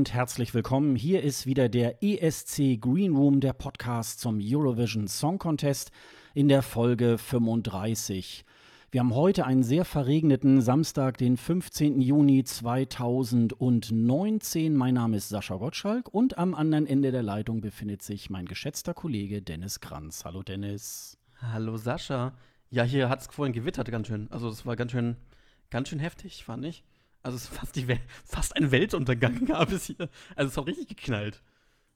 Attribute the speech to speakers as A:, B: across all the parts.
A: Und herzlich willkommen. Hier ist wieder der ESC Green Room, der Podcast zum Eurovision Song Contest in der Folge 35. Wir haben heute einen sehr verregneten Samstag, den 15. Juni 2019. Mein Name ist Sascha Gottschalk und am anderen Ende der Leitung befindet sich mein geschätzter Kollege Dennis Kranz. Hallo Dennis.
B: Hallo Sascha. Ja, hier hat es vorhin gewittert ganz schön. Also das war ganz schön, ganz schön heftig, fand ich. Also es ist fast, die fast ein Weltuntergang gab es hier. Also es hat richtig geknallt.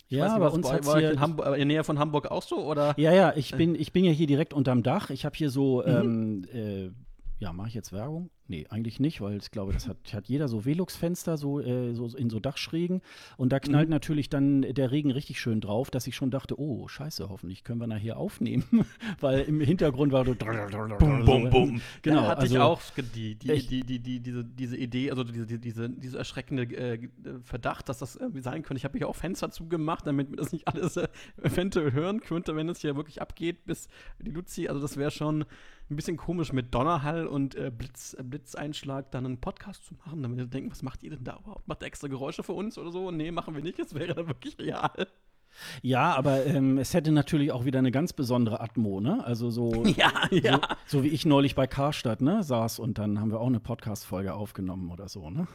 A: Ich ja, bei uns hat hier
B: in, Hamburg, in der Nähe von Hamburg auch so oder?
A: Ja, ja, ich bin ich bin ja hier direkt unterm Dach. Ich habe hier so mhm. ähm, äh, ja, mache ich jetzt Werbung? Nee, eigentlich nicht, weil ich glaube, das hat, hat jeder so Velux-Fenster so, äh, so in so Dachschrägen. Und da knallt mhm. natürlich dann der Regen richtig schön drauf, dass ich schon dachte, oh, scheiße, hoffentlich können wir nachher aufnehmen. weil im Hintergrund war so
B: bum, bum, bum.
A: Genau.
B: Ja, hatte
A: also,
B: ich auch die, die, die, die, die, diese, diese Idee, also diese, diese, diese erschreckende äh, Verdacht, dass das irgendwie sein könnte. Ich habe hier auch Fenster zugemacht, damit mir das nicht alles äh, eventuell hören könnte, wenn es hier wirklich abgeht, bis die Luzi, also das wäre schon ein bisschen komisch mit Donnerhall und äh, Blitz, äh, Blitzeinschlag dann einen Podcast zu machen, damit wir denken, was macht ihr denn da überhaupt? Macht ihr extra Geräusche für uns oder so? Nee, machen wir nicht, es wäre dann wirklich real.
A: Ja, aber ähm, es hätte natürlich auch wieder eine ganz besondere Atmo, ne? Also so,
B: ja, ja.
A: so, so wie ich neulich bei Karstadt, ne, saß und dann haben wir auch eine Podcast-Folge aufgenommen oder so, ne?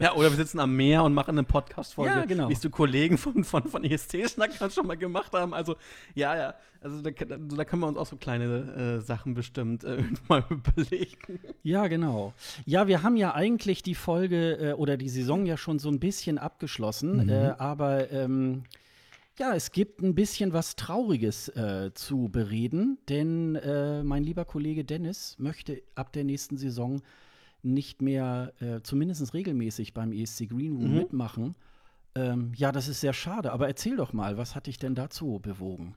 B: ja, oder wir sitzen am Meer und machen eine Podcast-Folge,
A: ja, genau.
B: wie es die Kollegen von, von, von ESC-Schnack schon mal gemacht haben. Also, ja, ja, also da, da können wir uns auch so kleine äh, Sachen bestimmt äh, mal überlegen.
A: Ja, genau. Ja, wir haben ja eigentlich die Folge äh, oder die Saison ja schon so ein bisschen abgeschlossen, mhm. Äh, aber ähm, ja, es gibt ein bisschen was Trauriges äh, zu bereden, denn äh, mein lieber Kollege Dennis möchte ab der nächsten Saison nicht mehr, zumindest regelmäßig beim ESC Green Room mhm. mitmachen. Ähm, ja, das ist sehr schade. Aber erzähl doch mal, was hat dich denn dazu bewogen?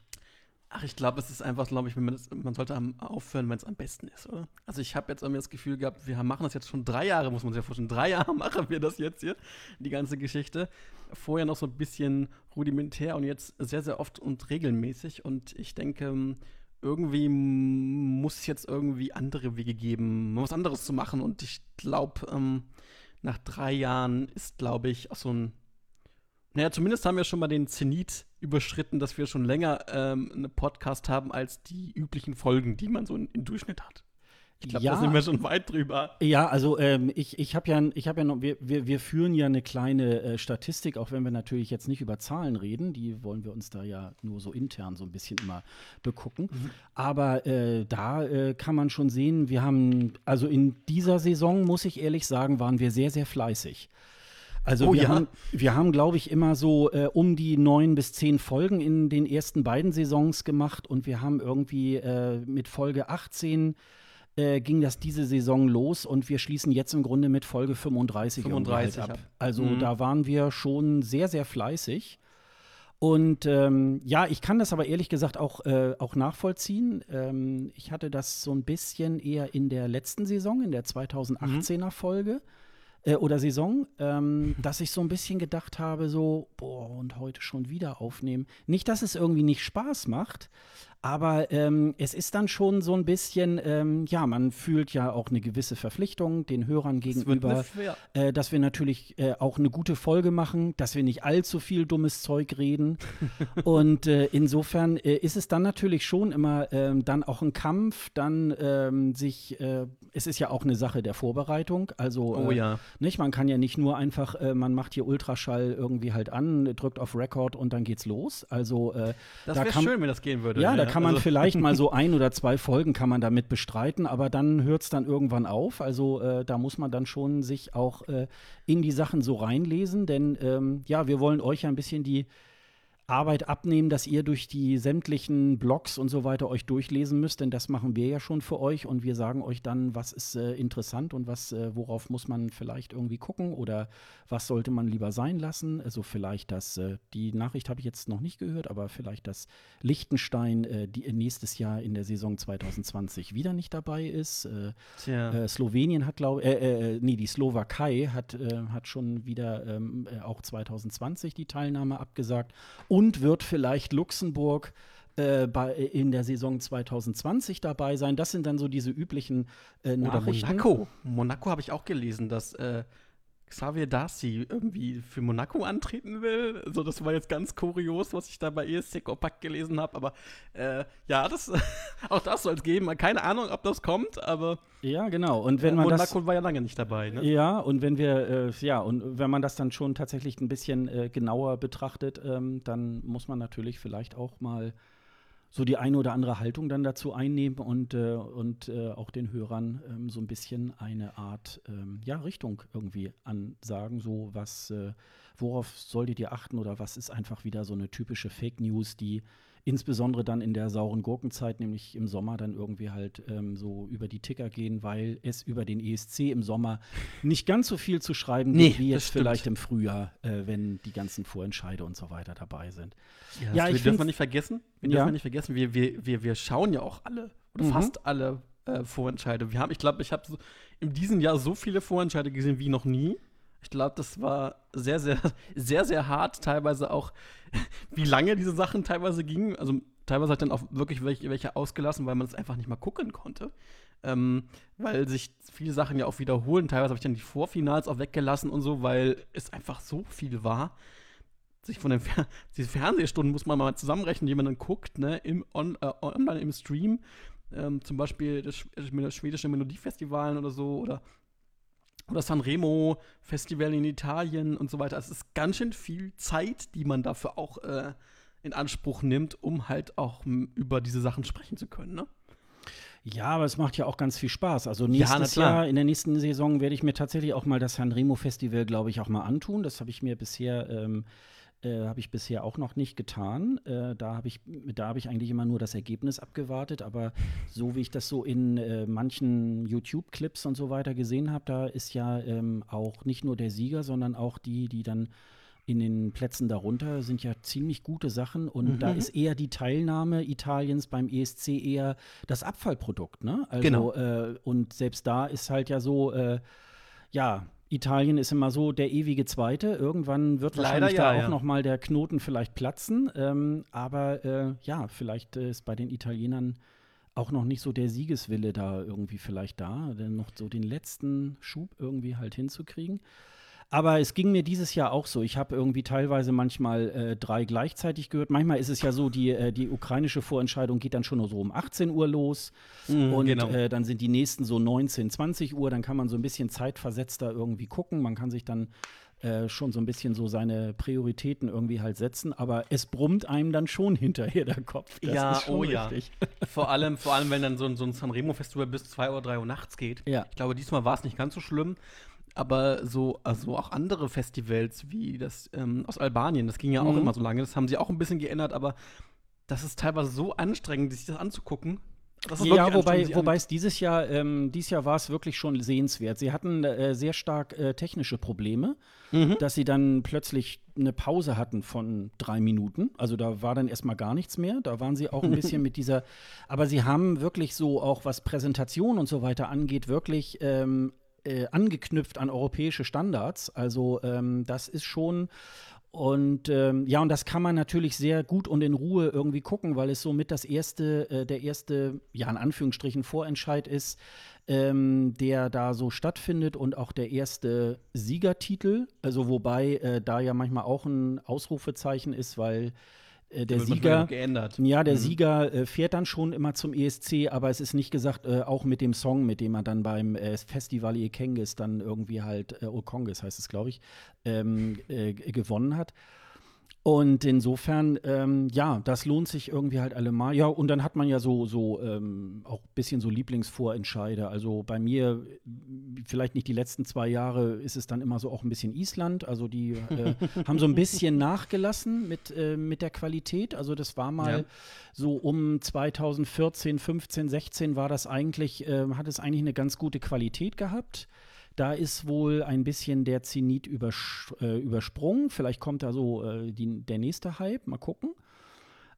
B: Ach, ich glaube, es ist einfach, glaube ich, man, man, sollte aufhören, wenn es am besten ist, oder? Also ich habe jetzt irgendwie das Gefühl gehabt, wir machen das jetzt schon drei Jahre, muss man sich ja vorstellen. Drei Jahre machen wir das jetzt hier, die ganze Geschichte. Vorher noch so ein bisschen rudimentär und jetzt sehr, sehr oft und regelmäßig. Und ich denke, irgendwie muss es jetzt irgendwie andere Wege geben, was anderes zu machen. Und ich glaube, ähm, nach drei Jahren ist, glaube ich, auch so ein. Naja, zumindest haben wir schon mal den Zenit überschritten, dass wir schon länger ähm, einen Podcast haben als die üblichen Folgen, die man so im Durchschnitt hat. Ich glaube,
A: ja,
B: da sind wir schon weit drüber.
A: Ja, also ähm, ich, ich habe ja, ich hab ja noch, wir, wir, wir führen ja eine kleine äh, Statistik, auch wenn wir natürlich jetzt nicht über Zahlen reden, die wollen wir uns da ja nur so intern so ein bisschen immer begucken. Mhm. Aber äh, da äh, kann man schon sehen, wir haben, also in dieser Saison, muss ich ehrlich sagen, waren wir sehr, sehr fleißig. Also
B: oh,
A: wir,
B: ja?
A: haben, wir haben, glaube ich, immer so äh, um die neun bis zehn Folgen in den ersten beiden Saisons gemacht und wir haben irgendwie äh, mit Folge 18 äh, ging das diese Saison los und wir schließen jetzt im Grunde mit Folge 35,
B: 35
A: ab. ab. Also mhm. da waren wir schon sehr, sehr fleißig. Und ähm, ja, ich kann das aber ehrlich gesagt auch, äh, auch nachvollziehen. Ähm, ich hatte das so ein bisschen eher in der letzten Saison, in der 2018er mhm. Folge äh, oder Saison, ähm, dass ich so ein bisschen gedacht habe, so, boah, und heute schon wieder aufnehmen. Nicht, dass es irgendwie nicht Spaß macht, aber ähm, es ist dann schon so ein bisschen, ähm, ja, man fühlt ja auch eine gewisse Verpflichtung den Hörern gegenüber, äh, dass wir natürlich äh, auch eine gute Folge machen, dass wir nicht allzu viel dummes Zeug reden. und äh, insofern äh, ist es dann natürlich schon immer ähm, dann auch ein Kampf, dann ähm, sich, äh, es ist ja auch eine Sache der Vorbereitung. Also,
B: oh,
A: äh,
B: ja.
A: nicht, man kann ja nicht nur einfach, man macht hier Ultraschall irgendwie halt an, drückt auf Record und dann geht's los. Also,
B: das wäre schön, wenn das gehen würde.
A: Ja, da kann man also vielleicht mal so ein oder zwei Folgen kann man damit bestreiten, aber dann hört es dann irgendwann auf. Also äh, da muss man dann schon sich auch äh, in die Sachen so reinlesen, denn ähm, ja, wir wollen euch ja ein bisschen die Arbeit abnehmen, dass ihr durch die sämtlichen Blogs und so weiter euch durchlesen müsst, denn das machen wir ja schon für euch und wir sagen euch dann, was ist äh, interessant und was, äh, worauf muss man vielleicht irgendwie gucken oder was sollte man lieber sein lassen. Also vielleicht das, äh, die Nachricht habe ich jetzt noch nicht gehört, aber vielleicht, dass Liechtenstein äh, die, nächstes Jahr in der Saison 2020 wieder nicht dabei ist. Äh, äh, Slowenien hat, glaube äh, nee, die Slowakei hat, hat schon wieder ähm, auch 2020 die Teilnahme abgesagt und wird vielleicht Luxemburg äh, bei, in der Saison 2020 dabei sein. Das sind dann so diese üblichen äh, Nachrichten.
B: Oder Monaco. Monaco habe ich auch gelesen, dass, äh, Xavier Darcy irgendwie für Monaco antreten will. Also das war jetzt ganz kurios, was ich da bei ESC Compact gelesen habe. Aber äh, ja, das, auch das soll es geben. Keine Ahnung, ob das kommt, aber
A: ja, genau. Und wenn man
B: Monaco
A: das,
B: war ja lange nicht dabei. Ne?
A: Ja, und wenn wir äh, ja und wenn man das dann schon tatsächlich ein bisschen äh, genauer betrachtet, ähm, dann muss man natürlich vielleicht auch mal so die eine oder andere Haltung dann dazu einnehmen und, äh, und äh, auch den Hörern ähm, so ein bisschen eine Art ähm, ja, Richtung irgendwie ansagen, so was, äh, worauf solltet ihr achten oder was ist einfach wieder so eine typische Fake News, die insbesondere dann in der sauren Gurkenzeit, nämlich im Sommer, dann irgendwie halt ähm, so über die Ticker gehen, weil es über den ESC im Sommer nicht ganz so viel zu schreiben
B: Nee,
A: gibt, wie jetzt vielleicht im Frühjahr, äh, wenn die ganzen Vorentscheide und so weiter dabei sind.
B: Ja,
A: Ja,
B: wir
A: ich
B: dürfen
A: find's-
B: nicht vergessen, wir
A: Ja.
B: dürfen nicht vergessen, wir, wir, wir, wir schauen ja auch alle oder
A: Mhm.
B: fast alle äh, Vorentscheide. Wir haben, ich glaube, ich habe so, in diesem Jahr so viele Vorentscheide gesehen wie noch nie. Ich glaube, das war sehr, sehr, sehr, sehr hart, teilweise auch, wie lange diese Sachen teilweise gingen. Also teilweise hat dann auch wirklich welche, welche ausgelassen, weil man es einfach nicht mal gucken konnte. Ähm, weil sich viele Sachen ja auch wiederholen. Teilweise habe ich dann die Vorfinals auch weggelassen und so, weil es einfach so viel war sich von den Fer diese Fernsehstunden muss man mal zusammenrechnen, die man dann guckt, ne, im on, äh, online im Stream, ähm, zum Beispiel das, das schwedische Melodiefestival oder so oder oder Sanremo Festival in Italien und so weiter. Also Es ist ganz schön viel Zeit, die man dafür auch äh, in Anspruch nimmt, um halt auch über diese Sachen sprechen zu können. Ne?
A: Ja, aber es macht ja auch ganz viel Spaß. Also nächstes
B: klar.
A: Jahr, in der nächsten Saison, werde ich mir tatsächlich auch mal das Sanremo Festival, glaube ich, auch mal antun. Das habe ich mir bisher, ähm, äh, habe ich bisher auch noch nicht getan. Äh, da habe ich, da habe ich eigentlich immer nur das Ergebnis abgewartet. Aber so wie ich das so in äh, manchen YouTube-Clips und so weiter gesehen habe, da ist ja ähm, auch nicht nur der Sieger, sondern auch die, die dann in den Plätzen darunter sind ja ziemlich gute Sachen und da
B: Mhm.
A: ist eher die Teilnahme Italiens beim ESC eher das Abfallprodukt, ne? Also,
B: Genau.
A: äh, und selbst da ist halt ja so, äh, ja, Italien ist immer so der ewige Zweite. Irgendwann wird
B: Leider
A: wahrscheinlich
B: ja,
A: da auch
B: ja.
A: noch mal der Knoten vielleicht platzen. Ähm, aber äh, ja, vielleicht ist bei den Italienern auch noch nicht so der Siegeswille da irgendwie vielleicht da, denn noch so den letzten Schub irgendwie halt hinzukriegen. Aber es ging mir dieses Jahr auch so. Ich habe irgendwie teilweise manchmal äh, drei gleichzeitig gehört. Manchmal ist es ja so, die, äh, die ukrainische Vorentscheidung geht dann schon so um 18 Uhr los. und
B: genau.
A: äh, dann sind die nächsten so 19, 20 Uhr. Dann kann man so ein bisschen zeitversetzter irgendwie gucken. Man kann sich dann äh, schon so ein bisschen so seine Prioritäten irgendwie halt setzen. Aber es brummt einem dann schon hinterher der Kopf. Das
B: Ja, oh ja.
A: richtig.
B: vor, allem, vor allem, wenn dann so, ein- so ein Sanremo-Festival bis 2 Uhr, 3 Uhr nachts geht.
A: Ja.
B: Ich glaube, diesmal war es nicht ganz so schlimm. Aber so, also auch andere Festivals wie das ähm, aus Albanien, das ging ja auch
A: Mhm.
B: immer so lange, das haben sie auch ein bisschen geändert, aber das ist teilweise so anstrengend, sich das anzugucken. Das
A: Ja, wobei, wobei es dieses Jahr, ähm, dieses Jahr war es wirklich schon sehenswert. Sie hatten äh, sehr stark äh, technische Probleme,
B: Mhm.
A: dass sie dann plötzlich eine Pause hatten von drei Minuten. Also da war dann erstmal gar nichts mehr. Da waren sie auch ein bisschen mit dieser, aber sie haben wirklich so auch was Präsentation und so weiter angeht, wirklich ähm, äh, angeknüpft an europäische Standards. Also ähm, das ist schon und ähm, ja, und das kann man natürlich sehr gut und in Ruhe irgendwie gucken, weil es somit das erste, äh, der erste, ja, in Anführungsstrichen Vorentscheid ist, ähm, der da so stattfindet und auch der erste Siegertitel. Also wobei äh, da ja manchmal auch ein Ausrufezeichen ist, weil äh, der Sieger.
B: geändert.
A: Ja, der
B: Mhm.
A: Sieger äh, fährt dann schon immer zum ESC, aber es ist nicht gesagt, äh, auch mit dem Song, mit dem er dann beim äh, Festival Ekengis dann irgendwie halt, äh, Okongis heißt es, glaube ich, ähm, äh, gewonnen hat. Und insofern, ähm, ja, das lohnt sich irgendwie halt allemal. Ja, und dann hat man ja so, so ähm, auch ein bisschen so Lieblingsvorentscheide. Also bei mir, vielleicht nicht die letzten zwei Jahre, ist es dann immer so auch ein bisschen Island. Also die äh, haben so ein bisschen nachgelassen mit, äh, mit der Qualität. Also das war mal
B: Ja.
A: so um 2014, 15, 16 war das eigentlich, äh, hat es eigentlich eine ganz gute Qualität gehabt. Da ist wohl ein bisschen der Zenit übersch äh, übersprungen. Vielleicht kommt da so äh, die, der nächste Hype. Mal gucken.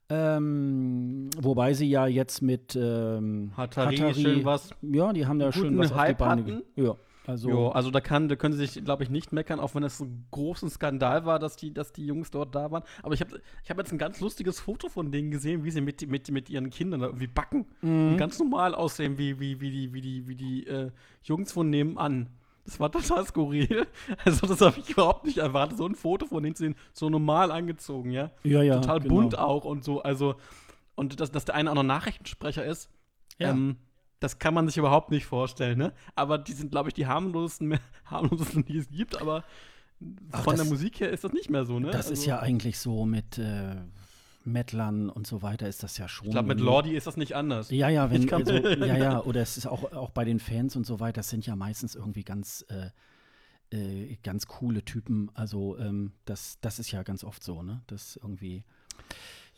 A: Ähm, wobei sie ja jetzt mit ähm,
B: Hatari schön was.
A: Ja, die haben da schön was auf die
B: Hype
A: Beine. Ja, also
B: Jo, also da kann, da können sie sich, glaube ich, nicht meckern, auch wenn es ein großer Skandal war, dass die, dass die Jungs dort da waren. Aber ich habe ich hab jetzt ein ganz lustiges Foto von denen gesehen, wie sie mit, mit, mit ihren Kindern da irgendwie backen.
A: Mhm.
B: Und ganz normal aussehen, wie, wie, wie die, wie die, wie die äh, Jungs von nebenan. Das war total skurril. Also, das habe ich überhaupt nicht erwartet. So ein Foto von denen zu sehen, so normal angezogen, ja.
A: Ja, ja.
B: Total
A: genau.
B: bunt auch und so. Also, und dass, dass der eine auch noch Nachrichtensprecher ist,
A: Ja.
B: ähm, das kann man sich überhaupt nicht vorstellen, ne? Aber die sind, glaube ich, die harmlosesten, harmlosesten, die es gibt, aber
A: Ach,
B: von
A: das-
B: der Musik her ist das nicht mehr so, ne?
A: Das ist
B: Also,
A: ja eigentlich so mit äh, Mettlern und so weiter ist das ja schon.
B: Ich glaube, mit Lordi ist das nicht anders.
A: Ja, ja, wenn, also, ja, ja, oder es ist auch, auch bei den Fans und so weiter, das sind ja meistens irgendwie ganz, äh, äh, ganz coole Typen. Also, ähm, das, das ist ja ganz oft so, ne? Das irgendwie.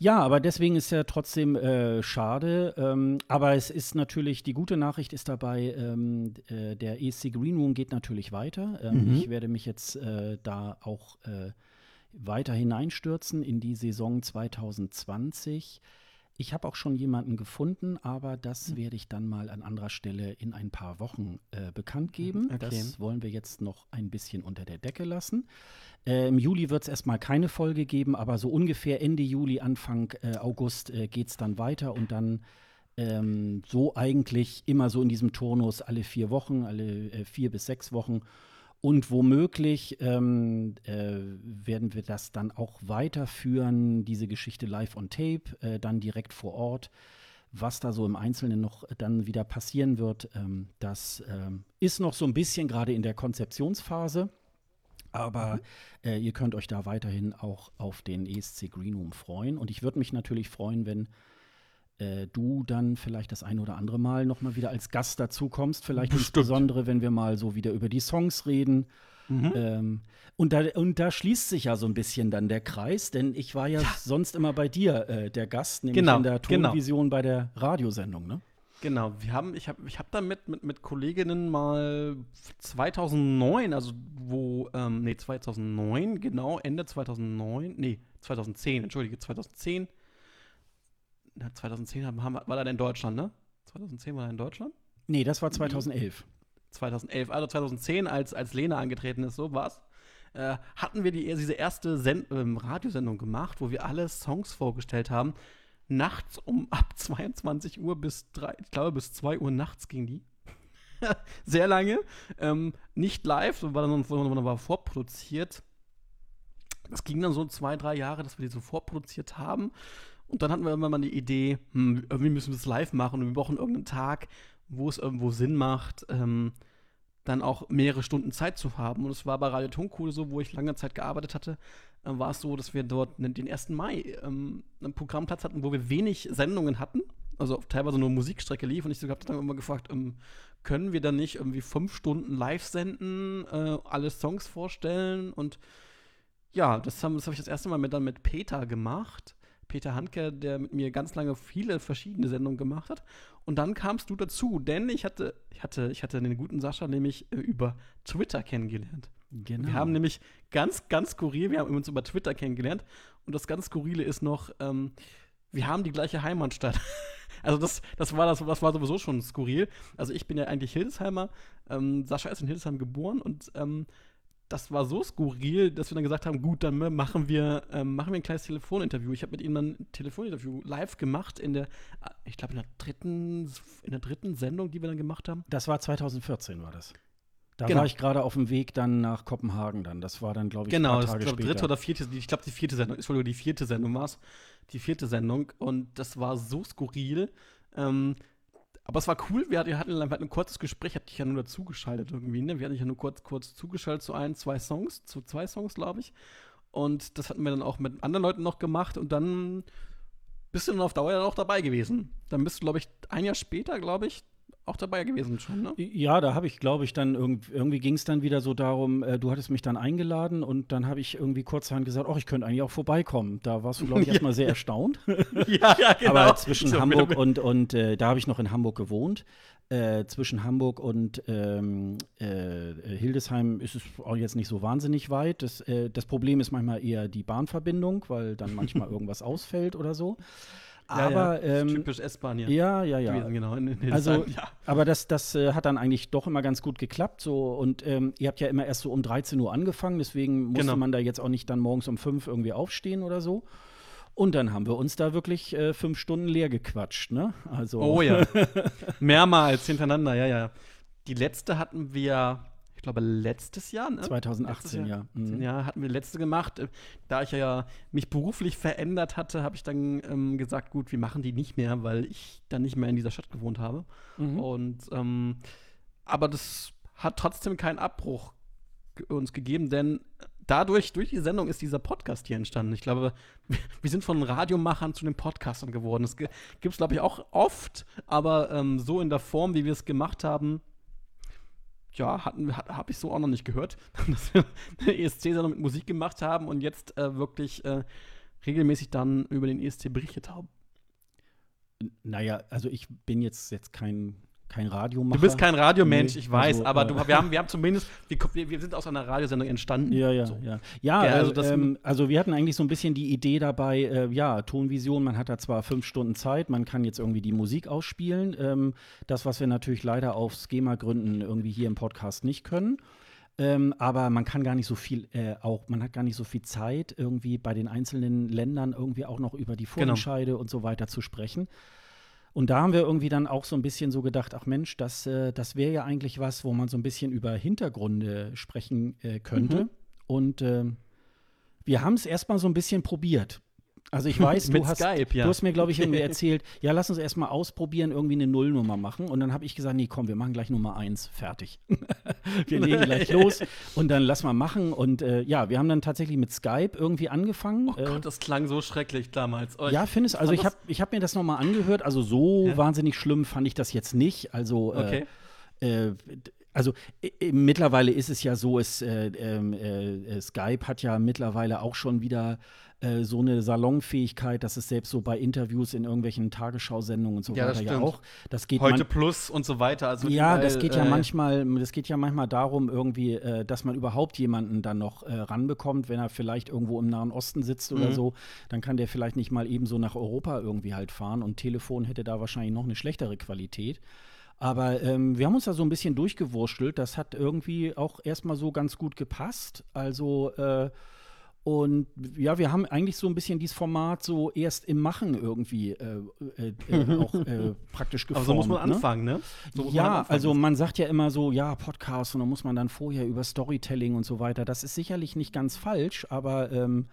A: Ja, aber deswegen ist ja trotzdem äh, schade. Ähm, aber es ist natürlich, die gute Nachricht ist dabei, ähm, äh, der ESC Green Room geht natürlich weiter. Ähm,
B: Mhm.
A: Ich werde mich jetzt äh, da auch äh, weiter hineinstürzen in die Saison 2020. Ich habe auch schon jemanden gefunden, aber das werde ich dann mal an anderer Stelle in ein paar Wochen äh, bekannt geben.
B: Okay.
A: Das wollen wir jetzt noch ein bisschen unter der Decke lassen. Äh, Im Juli wird es erstmal keine Folge geben, aber so ungefähr Ende Juli, Anfang äh, August äh, geht es dann weiter und dann ähm, so eigentlich immer so in diesem Turnus alle vier Wochen, alle äh, vier bis sechs Wochen. Und womöglich ähm, äh, werden wir das dann auch weiterführen, diese Geschichte live on tape, äh, dann direkt vor Ort. Was da so im Einzelnen noch dann wieder passieren wird, ähm, das ähm, ist noch so ein bisschen gerade in der Konzeptionsphase. Aber äh, ihr könnt euch da weiterhin auch auf den ESC Green Room freuen. Und ich würde mich natürlich freuen, wenn äh, du dann vielleicht das ein oder andere Mal noch mal wieder als Gast dazu kommst. Vielleicht
B: Bestimmt.
A: insbesondere, wenn wir mal so wieder über die Songs reden.
B: Mhm.
A: Ähm, und, da, und da schließt sich ja so ein bisschen dann der Kreis, denn ich war ja, sonst immer bei dir äh, der Gast, nämlich
B: Genau,
A: in der
B: genau.
A: Tonvision bei der Radiosendung, ne?
B: Genau, wir haben, ich habe ich hab da mit, mit, mit Kolleginnen mal 2009, also wo, ähm, nee, 2009, genau, Ende 2009, nee, 2010, entschuldige, 2010. Na, 2010 haben, war er in Deutschland, ne? 2010 war er in Deutschland?
A: Nee, das war 2011.
B: 2011, also 2010, als, als Lena angetreten ist, so war's, äh, hatten wir die, diese erste Sen ähm, Radiosendung gemacht, wo wir alle Songs vorgestellt haben. Nachts um ab 22 Uhr bis drei, ich glaube bis 2 Uhr nachts ging die. Sehr lange. Ähm, nicht live, war dann sondern war vorproduziert. Das ging dann so zwei, drei Jahre, dass wir die so vorproduziert haben. Und dann hatten wir irgendwann mal die Idee, hm, irgendwie müssen wir es live machen und wir brauchen irgendeinen Tag, wo es irgendwo Sinn macht, ähm, dann auch mehrere Stunden Zeit zu haben. Und es war bei Radio Tonkuhle so, wo ich lange Zeit gearbeitet hatte, äh, war es so, dass wir dort ne- den 1. Mai ähm, einen Programmplatz hatten, wo wir wenig Sendungen hatten. Also teilweise nur Musikstrecke lief und ich habe dann immer gefragt, ähm, können wir dann nicht irgendwie fünf Stunden live senden, äh, alle Songs vorstellen und ja, das, haben, das habe ich das erste Mal mit, dann mit Peter gemacht. Peter Handke, der mit mir ganz lange viele verschiedene Sendungen gemacht hat. Und dann kamst du dazu, denn ich hatte, ich hatte, ich hatte den guten Sascha nämlich äh, über Twitter kennengelernt.
A: Genau.
B: Wir haben nämlich ganz, ganz skurril, wir haben uns über Twitter kennengelernt. Und das ganz Skurrile ist noch, ähm, wir haben die gleiche Heimatstadt. also das, das, war das, das war sowieso schon skurril. Also ich bin ja eigentlich Hildesheimer. Ähm, Sascha ist in Hildesheim geboren und ähm, das war so skurril, dass wir dann gesagt haben, gut, dann machen wir, ähm, machen wir ein kleines Telefoninterview. Ich habe mit ihm dann ein Telefoninterview live gemacht in der, äh, ich glaube in der dritten, in der dritten Sendung, die wir dann gemacht haben.
A: Das war 2014, war das. Da
B: Genau.
A: war ich gerade auf dem Weg dann nach Kopenhagen dann. Das war dann, glaube ich, ein
B: Genau,
A: paar
B: das
A: Tage
B: glaub,
A: später.
B: dritte oder vierte, ich glaube die vierte Sendung, Entschuldigung, die vierte Sendung war es. Die vierte Sendung und das war so skurril. Ähm, aber es war cool, wir hatten, wir ein kurzes Gespräch, hatte ich ja nur dazugeschaltet irgendwie, ne? Wir hatten ja nur kurz, kurz zugeschaltet zu ein, zwei Songs, zu zwei Songs, glaube ich. Und das hatten wir dann auch mit anderen Leuten noch gemacht und dann bist du dann auf Dauer dann auch dabei gewesen. Dann bist du, glaube ich, ein Jahr später, glaube ich, auch dabei gewesen schon, ne?
A: Ja, da habe ich, glaube ich, dann irgend, irgendwie ging es dann wieder so darum, äh, du hattest mich dann eingeladen und dann habe ich irgendwie kurzerhand gesagt, ach, ich könnte eigentlich auch vorbeikommen. Da warst du, glaube ich, erstmal sehr erstaunt.
B: ja, ja, genau.
A: Aber zwischen
B: So,
A: Hamburg und, und äh, da habe ich noch in Hamburg gewohnt. Äh, zwischen Hamburg und ähm, äh, Hildesheim ist es auch jetzt nicht so wahnsinnig weit. Das, äh, das Problem ist manchmal eher die Bahnverbindung, weil dann manchmal irgendwas ausfällt oder so.
B: Ja,
A: Aber
B: ja,
A: ähm,
B: typisch S-Bahn hier.
A: ja, ja, ja.
B: gewesen, genau. In, in
A: Also,
B: ja.
A: aber das, das äh, hat dann eigentlich doch immer ganz gut geklappt. So. Und ähm, ihr habt ja immer erst so um 13 Uhr angefangen, deswegen musste
B: Genau.
A: man da jetzt auch nicht dann morgens um 5 irgendwie aufstehen oder so. Und dann haben wir uns da wirklich äh, fünf Stunden leer gequatscht, ne? Also,
B: Oh ja. Mehrmals hintereinander, ja, ja. Die letzte hatten wir, ich glaube, letztes Jahr, ne?
A: 2018,
B: letztes Jahr,
A: ja. Mhm.
B: Ja, hatten wir letzte gemacht. Äh, Da ich ja mich beruflich verändert hatte, habe ich dann ähm, gesagt, gut, wir machen die nicht mehr, weil ich dann nicht mehr in dieser Stadt gewohnt habe.
A: Mhm.
B: Und ähm, aber das hat trotzdem keinen Abbruch uns gegeben, denn dadurch, durch die Sendung ist dieser Podcast hier entstanden. Ich glaube, wir- wir sind von Radiomachern zu den Podcastern geworden. Das gibt es, glaube ich, auch oft, aber ähm, so in der Form, wie wir es gemacht haben, ja, hatten, ha, habe ich so auch noch nicht gehört, dass wir eine ESC-Sendung mit Musik gemacht haben und jetzt äh, wirklich äh, regelmäßig dann über den ESC berichtet haben.
A: Naja, also ich bin jetzt, jetzt kein, kein Radiomacher.
B: Du bist kein Radiomensch,
A: Nee,
B: ich weiß,
A: also,
B: aber
A: äh,
B: du, wir, haben, wir haben zumindest, wir, wir, sind aus einer Radiosendung entstanden.
A: Ja, ja,
B: So.
A: ja. Ja,
B: Ja, also
A: also,
B: das-
A: ähm, also wir hatten eigentlich so ein bisschen die Idee dabei, äh, ja, Tonvision, man hat da zwar fünf Stunden Zeit, man kann jetzt irgendwie die Musik ausspielen. Ähm, das, was wir natürlich leider aus GEMA-Gründen irgendwie hier im Podcast nicht können. Ähm, aber man kann gar nicht so viel, äh, auch, man hat gar nicht so viel Zeit, irgendwie bei den einzelnen Ländern irgendwie auch noch über die
B: Genau.
A: Vorentscheide und so weiter zu sprechen. Und da haben wir irgendwie dann auch so ein bisschen so gedacht, ach Mensch, das, äh, das wäre ja eigentlich was, wo man so ein bisschen über Hintergründe sprechen äh, könnte.
B: Mhm.
A: Und ähm, wir haben es erstmal so ein bisschen probiert. Also ich weiß, du hast,
B: Skype, ja.
A: du hast mir, glaube ich, irgendwie erzählt, ja, lass uns erstmal ausprobieren, irgendwie eine Nullnummer machen. Und dann habe ich gesagt, nee, komm, wir machen gleich Nummer eins, fertig. wir legen gleich los und dann lass mal machen. Und äh, ja, wir haben dann tatsächlich mit Skype irgendwie angefangen.
B: Oh Gott, das klang so schrecklich damals. Oh,
A: Ja, findest also ich habe ich hab mir das nochmal angehört. Also so
B: Ja.
A: wahnsinnig schlimm fand ich das jetzt nicht. Also
B: Okay.
A: äh, äh, also äh, mittlerweile ist es ja so, es, äh, ähm, äh, äh, Skype hat ja mittlerweile auch schon wieder äh, so eine Salonfähigkeit, dass es selbst so bei Interviews in irgendwelchen Tagesschausendungen und so
B: Ja,
A: weiter ja auch. Das geht
B: Heute Plus und so weiter. Also
A: ja,
B: überall,
A: das geht ja manchmal, das geht ja manchmal darum, irgendwie, dass man überhaupt jemanden dann noch ranbekommt, wenn er vielleicht irgendwo im Nahen Osten sitzt oder
B: Mhm.
A: so, dann kann der vielleicht nicht mal eben so nach Europa irgendwie halt fahren und Telefon hätte da wahrscheinlich noch eine schlechtere Qualität. Aber ähm, wir haben uns da so ein bisschen durchgewurschtelt. Das hat irgendwie auch erstmal so ganz gut gepasst. Also, äh, und ja, wir haben eigentlich so ein bisschen dieses Format so erst im Machen irgendwie äh, äh, äh, auch äh, praktisch
B: Aber
A: geformt.
B: so muss man
A: ne?
B: anfangen, ne? So muss man
A: ja,
B: anfangen.
A: also man sagt ja immer so, ja, Podcast und dann muss man dann vorher über Storytelling und so weiter. Das ist sicherlich nicht ganz falsch, aber ähm,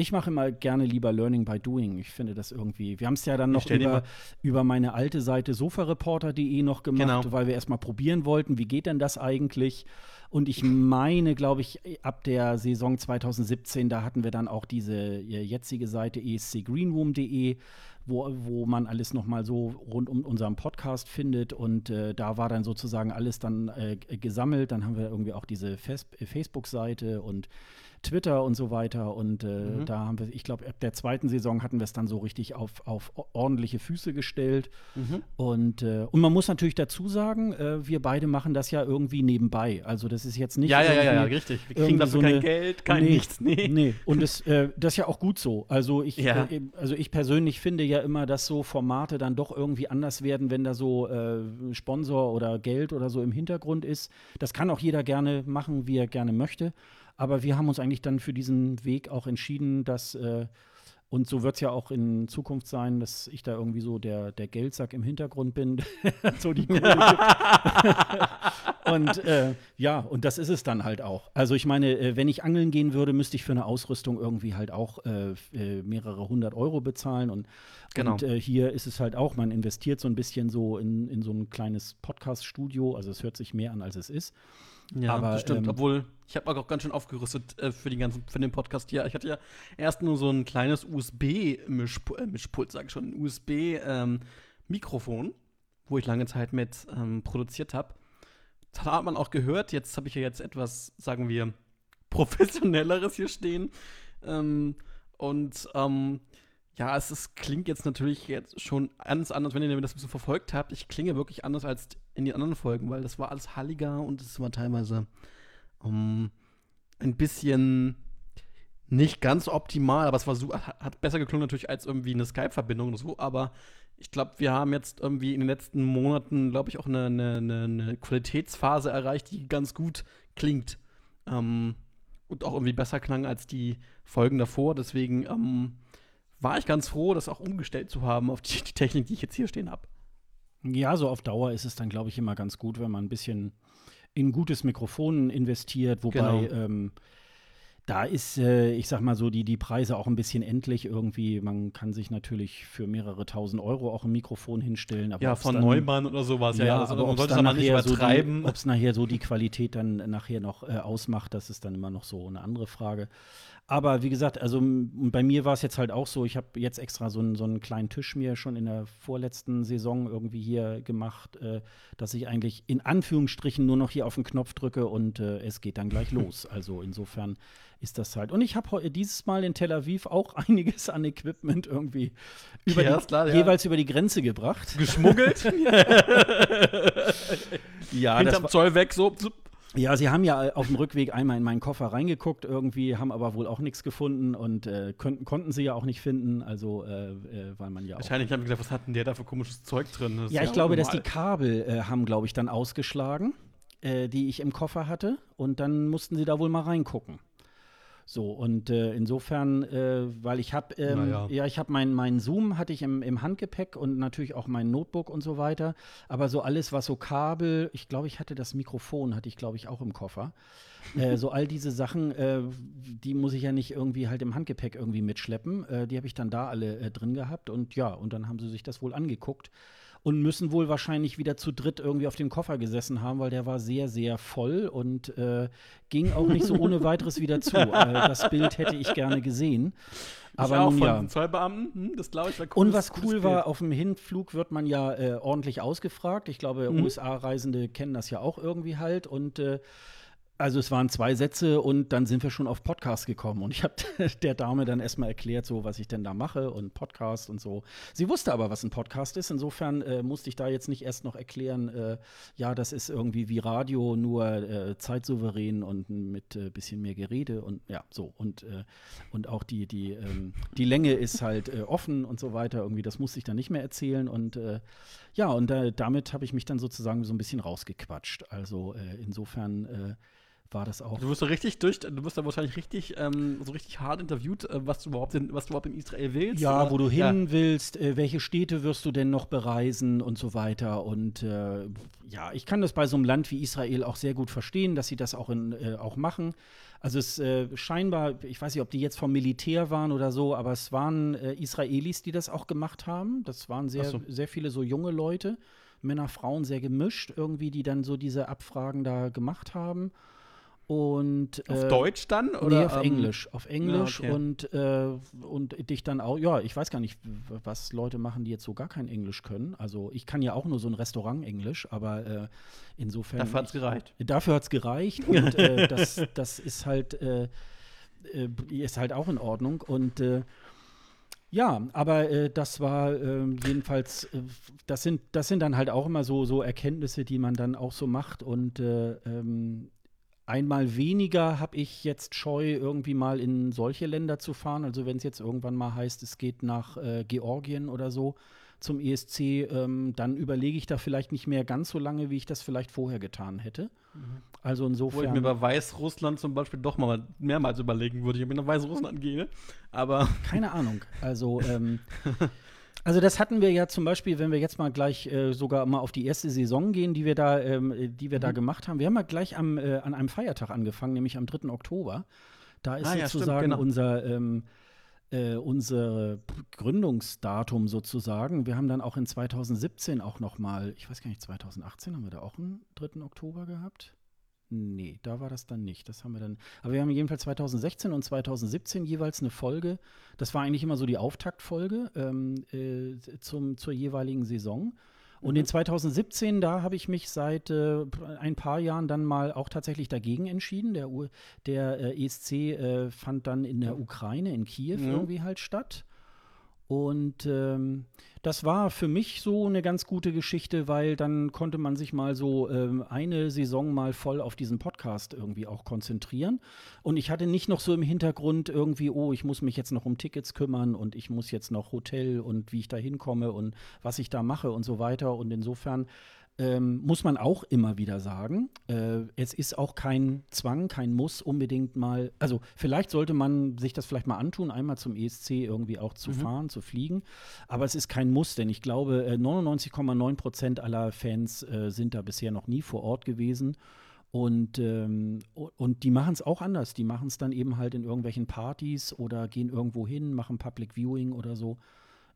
A: ich mache immer gerne lieber Learning by Doing. Ich finde das irgendwie. Wir haben es ja dann noch über, über meine alte Seite sofareporter.de noch gemacht,
B: Genau.
A: weil wir erstmal probieren wollten, wie geht denn das eigentlich? Und ich meine, glaube ich, ab der Saison 2017, da hatten wir dann auch diese jetzige Seite escgreenroom.de, wo, wo man alles nochmal so rund um unseren Podcast findet. Und äh, da war dann sozusagen alles dann äh, gesammelt. Dann haben wir irgendwie auch diese Facebook-Seite und Twitter und so weiter. Und äh,
B: Mhm.
A: da haben wir, ich glaube, ab der zweiten Saison hatten wir es dann so richtig auf, auf ordentliche Füße gestellt.
B: Mhm.
A: Und, äh, und man muss natürlich dazu sagen, äh, wir beide machen das ja irgendwie nebenbei. Also das ist jetzt nicht
B: Ja, ja, ja, ja, richtig. Wir kriegen dafür
A: so
B: kein
A: eine-
B: Geld, kein
A: nee,
B: nichts. Nee.
A: Nee, und das, äh, das ist ja auch gut so. Also ich,
B: Ja.
A: äh, also ich persönlich finde ja immer, dass so Formate dann doch irgendwie anders werden, wenn da so äh, Sponsor oder Geld oder so im Hintergrund ist. Das kann auch jeder gerne machen, wie er gerne möchte. Aber wir haben uns eigentlich dann für diesen Weg auch entschieden, dass äh, und so wird es ja auch in Zukunft sein, dass ich da irgendwie so der, der Geldsack im Hintergrund bin, so die Kohle gibt. Und äh, ja, und das ist es dann halt auch. Also ich meine, äh, wenn ich angeln gehen würde, müsste ich für eine Ausrüstung irgendwie halt auch äh, äh, mehrere hundert Euro bezahlen. Und,
B: Genau.
A: und äh, hier ist es halt auch, man investiert so ein bisschen so in, in so ein kleines Podcast-Studio. Also es hört sich mehr an, als es ist.
B: Ja,
A: Aber,
B: das stimmt.
A: ähm,
B: Obwohl, ich habe auch ganz schön aufgerüstet äh, für, die ganzen, für den Podcast hier. Ich hatte ja erst nur so ein kleines USB-Mischpult, äh, Mischpult, sag ich schon, ein USB-Mikrofon, wo ich lange Zeit mit ähm, produziert habe. Das hat man auch gehört. Jetzt habe ich ja jetzt etwas, sagen wir, professionelleres hier stehen. Ähm, und ähm, ja, es ist, klingt jetzt natürlich jetzt schon ganz anders, wenn ihr das ein bisschen verfolgt habt. Ich klinge wirklich anders als in den anderen Folgen, weil das war alles halliger und es war teilweise ähm, ein bisschen nicht ganz optimal, aber es war so, hat besser geklungen natürlich als irgendwie eine Skype-Verbindung oder so, aber ich glaube, wir haben jetzt irgendwie in den letzten Monaten, glaube ich, auch eine, eine, eine, eine Qualitätsphase erreicht, die ganz gut klingt. Ähm, und auch irgendwie besser klang als die Folgen davor. Deswegen ähm, war ich ganz froh, das auch umgestellt zu haben auf die, die Technik, die ich jetzt hier stehen habe.
A: Ja, so auf Dauer ist es dann, glaube ich, immer ganz gut, wenn man ein bisschen in gutes Mikrofon investiert, wobei
B: Genau.
A: ähm, da ist, äh, ich sag mal so, die, die Preise auch ein bisschen endlich irgendwie. Man kann sich natürlich für mehrere tausend Euro auch ein Mikrofon hinstellen.
B: Ja, von
A: dann-
B: Neumann oder sowas. Ja,
A: Ja,
B: also
A: aber
B: man
A: ob es
B: sollte es nicht
A: nachher so
B: übertreiben.
A: ob's nachher so die Qualität dann nachher noch äh, ausmacht, das ist dann immer noch so eine andere Frage. Aber wie gesagt, also bei mir war es jetzt halt auch so, ich habe jetzt extra so einen, so einen kleinen Tisch mir schon in der vorletzten Saison irgendwie hier gemacht, äh, dass ich eigentlich in Anführungsstrichen nur noch hier auf den Knopf drücke und äh, es geht dann gleich los. Also insofern ist das halt. Und ich habe dieses Mal in Tel Aviv auch einiges an Equipment irgendwie über
B: Ja,
A: die,
B: klar, ja.
A: jeweils über die Grenze gebracht.
B: Geschmuggelt,
A: Ja,
B: hinterm Zoll weg, so.
A: Ja, sie haben ja auf dem Rückweg einmal in meinen Koffer reingeguckt, irgendwie, haben aber wohl auch nichts gefunden und äh, könnten, konnten sie ja auch nicht finden, also äh, äh, weil man ja.
B: Wahrscheinlich haben wir gesagt, was hat denn der da für komisches Zeug drin? Das ist
A: Ja, ich glaube, dass die
B: normal.
A: Kabel äh, haben, glaube ich, dann ausgeschlagen, äh, die ich im Koffer hatte und dann mussten sie da wohl mal reingucken. So, und äh, insofern, äh, weil ich habe, ähm,
B: Naja.
A: ja, ich habe meinen mein Zoom hatte ich im, im Handgepäck und natürlich auch mein Notebook und so weiter. Aber so alles, was so Kabel, ich glaube, ich hatte das Mikrofon, hatte ich, glaube ich, auch im Koffer. äh, so all diese Sachen, äh, die muss ich ja nicht irgendwie halt im Handgepäck irgendwie mitschleppen. Äh, die habe ich dann da alle äh, drin gehabt und ja, und dann haben sie sich das wohl angeguckt und müssen wohl wahrscheinlich wieder zu dritt irgendwie auf dem Koffer gesessen haben, weil der war sehr, sehr voll und äh, ging auch nicht so ohne weiteres wieder zu. Äh, das Bild hätte ich gerne gesehen. Aber
B: ich auch
A: nun
B: von
A: ja.
B: den Zollbeamten, hm, das glaube ich war
A: Und
B: cooles-
A: was cool war, auf dem Hinflug wird man ja äh, ordentlich ausgefragt. Ich glaube,
B: Mhm.
A: USA-Reisende kennen das ja auch irgendwie halt. Und äh, also es waren zwei Sätze und dann sind wir schon auf Podcast gekommen. Und ich habe der Dame dann erstmal erklärt, so was ich denn da mache und Podcast und so. Sie wusste aber, was ein Podcast ist. Insofern äh, musste ich da jetzt nicht erst noch erklären, äh, ja, das ist irgendwie wie Radio, nur äh, zeitsouverän und mit äh, bisschen mehr Gerede und ja, so. Und, äh, und auch die, die, ähm, die Länge ist halt äh, offen und so weiter. Irgendwie, das musste ich dann nicht mehr erzählen. Und äh, ja, und damit habe ich mich dann sozusagen so ein bisschen rausgequatscht. Also insofern war das auch.
B: Du wirst da richtig durch, du wirst da wahrscheinlich richtig, ähm, so richtig hart interviewt, äh, was du überhaupt in, was du überhaupt in Israel willst.
A: Ja,
B: oder?
A: wo du hin willst, äh, welche Städte wirst du denn noch bereisen und so weiter. Und äh, ja, ich kann das bei so einem Land wie Israel auch sehr gut verstehen, dass sie das auch, in, äh, auch machen. Also es scheinbar, ich weiß nicht, ob die jetzt vom Militär waren oder so, aber es waren Israelis, die das auch gemacht haben. Das waren sehr,
B: so.
A: sehr viele so junge Leute, Männer, Frauen, sehr gemischt irgendwie, die dann so diese Abfragen da gemacht haben. Und,
B: Auf
A: äh,
B: Deutsch dann? Oder
A: nee, auf
B: ähm,
A: Englisch. Auf Englisch
B: okay.
A: und, äh, und dich dann auch, ja, ich weiß gar nicht, was Leute machen, die jetzt so gar kein Englisch können. Also ich kann ja auch nur so ein Restaurant-Englisch, aber äh, insofern.
B: Dafür hat's gereicht.
A: Ich, dafür hat es gereicht und äh, das, das ist halt, äh, äh, ist halt auch in Ordnung. Und ja, aber äh, das war äh, jedenfalls, äh, das sind, das sind dann halt auch immer so, so Erkenntnisse, die man dann auch so macht. Und äh, ähm, einmal weniger habe ich jetzt Scheu, irgendwie mal in solche Länder zu fahren. Also wenn es jetzt irgendwann mal heißt, es geht nach äh, Georgien oder so zum ESC, ähm, dann überlege ich da vielleicht nicht mehr ganz so lange, wie ich das vielleicht vorher getan hätte. Also
B: Wo ich
A: insofern.
B: mir bei Weißrussland zum Beispiel doch mal mehrmals überlegen würde, ob ich nach Weißrussland gehe. Aber
A: Keine Ahnung. Also, ähm, also das hatten wir ja zum Beispiel, wenn wir jetzt mal gleich äh, sogar mal auf die erste Saison gehen, die wir da, ähm, äh, die wir
B: Mhm.
A: da gemacht haben. Wir haben ja gleich am, äh, an einem Feiertag angefangen, nämlich am 3. Oktober. Da ist
B: Ah, ja, stimmt,
A: sozusagen
B: genau.
A: unser ähm, äh, unser Gründungsdatum sozusagen. Wir haben dann auch in 2017 auch noch mal, ich weiß gar nicht, 2018 haben wir da auch einen 3. Oktober gehabt? Nee, da war das dann nicht. Das haben wir dann. Aber wir haben jedenfalls 2016 und 2017 jeweils eine Folge. Das war eigentlich immer so die Auftaktfolge ähm, äh, zum, zur jeweiligen Saison. Und in 2017, da habe ich mich seit äh, ein paar Jahren dann mal auch tatsächlich dagegen entschieden. Der, U der äh, ESC äh, fand dann in der Ukraine, in Kiew
B: Mhm.
A: irgendwie halt statt. Und ähm, das war für mich so eine ganz gute Geschichte, weil dann konnte man sich mal so ähm, eine Saison mal voll auf diesen Podcast irgendwie auch konzentrieren. Und ich hatte nicht noch so im Hintergrund irgendwie, oh, ich muss mich jetzt noch um Tickets kümmern und ich muss jetzt noch Hotel und wie ich da hinkomme und was ich da mache und so weiter. Und insofern ähm, muss man auch immer wieder sagen, äh, es ist auch kein Zwang, kein Muss unbedingt mal, also vielleicht sollte man sich das vielleicht mal antun, einmal zum ESC irgendwie auch zu fahren, zu fliegen, aber es ist kein Muss, denn ich glaube, äh, 99,9 Prozent aller Fans äh, sind da bisher noch nie vor Ort gewesen. Und, ähm, und die machen es auch anders. Die machen es dann eben halt in irgendwelchen Partys oder gehen irgendwo hin, machen Public Viewing oder so.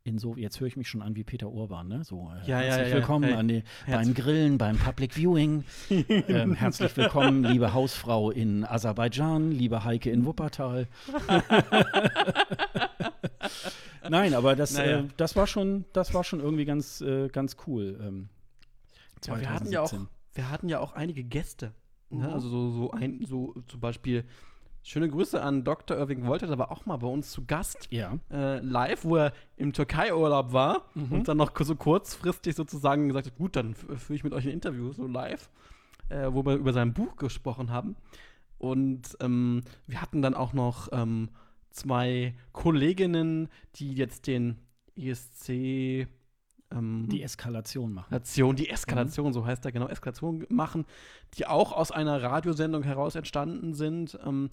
A: In so, jetzt höre ich mich schon an wie Peter Urban, ne? So,
B: äh, ja,
A: herzlich
B: ja,
A: willkommen
B: hey.
A: an die, beim Grillen, beim Public Viewing. ähm, herzlich willkommen, liebe Hausfrau in Aserbaidschan, liebe Heike in Wuppertal. Nein, aber das,
B: Naja.
A: äh, das war schon, das war schon irgendwie ganz, äh, ganz cool. Ähm,
B: Ja, wir hatten ja auch,
A: 2017.
B: wir hatten ja auch einige Gäste. Ne?
A: Mhm.
B: Also so, so ein, so zum Beispiel schöne Grüße an Dr. Irving Wolter, der war auch mal bei uns zu Gast
A: Ja.
B: äh, live, wo er im Türkei-Urlaub war
A: Mhm.
B: und dann noch so kurzfristig sozusagen gesagt hat, gut, dann f- führe ich mit euch ein Interview so live, äh, wo wir über sein Buch gesprochen haben. Und ähm, wir hatten dann auch noch ähm, zwei Kolleginnen, die jetzt den ESC ähm,
A: Die Eskalation machen.
B: Eskalation, die Eskalation, so heißt er genau, Eskalation machen, die auch aus einer Radiosendung heraus entstanden sind, ähm,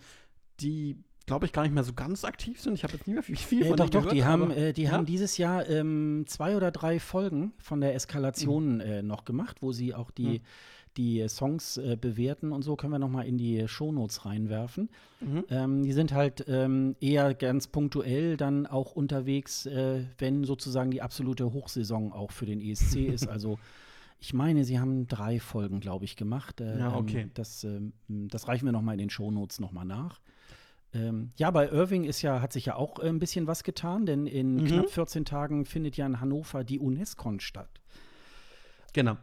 B: die, glaube ich, gar nicht mehr so ganz aktiv sind. Ich habe jetzt nicht mehr viel, viel
A: Äh,
B: von
A: doch,
B: denen
A: doch,
B: gehört,
A: die, haben, äh, die
B: ja?
A: haben dieses Jahr ähm, zwei oder drei Folgen von der Eskalation
B: Mhm.
A: äh, noch gemacht, wo sie auch die, die Songs äh, bewerten und so können wir noch mal in die Shownotes reinwerfen.
B: Mhm.
A: Ähm, die sind halt ähm, eher ganz punktuell dann auch unterwegs, äh, wenn sozusagen die absolute Hochsaison auch für den ESC ist. Also ich meine, sie haben drei Folgen, glaube ich, gemacht. Äh,
B: Ja, okay.
A: Ähm, das, ähm, das reichen wir noch mal in den Shownotes noch mal nach. Ähm, ja, bei Irving ist ja, hat sich ja auch äh, ein bisschen was getan, denn in
B: Mhm.
A: knapp 14 Tagen findet ja in Hannover die UNESCO statt.
B: Genau.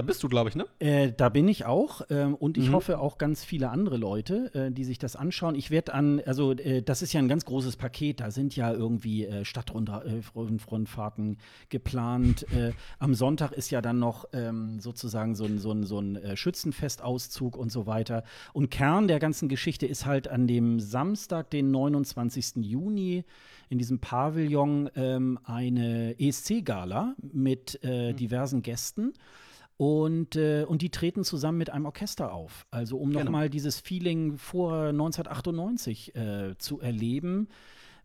B: Da bist du, glaube ich, ne?
A: Äh, da bin ich auch ähm, und ich
B: Mhm.
A: hoffe auch ganz viele andere Leute, äh, die sich das anschauen. Ich werde an, also äh, das ist ja ein ganz großes Paket, da sind ja irgendwie äh, Stadtrundfahrten geplant. Äh, am Sonntag ist ja dann noch ähm, sozusagen so ein, so ein, so ein äh, Schützenfestauszug und so weiter. Und Kern der ganzen Geschichte ist halt an dem Samstag, den 29. Juni, in diesem Pavillon ähm, eine ESC-Gala mit äh, diversen Gästen. Und, äh, und die treten zusammen mit einem Orchester auf. Also um
B: Genau.
A: nochmal dieses Feeling vor 1998 äh, zu erleben,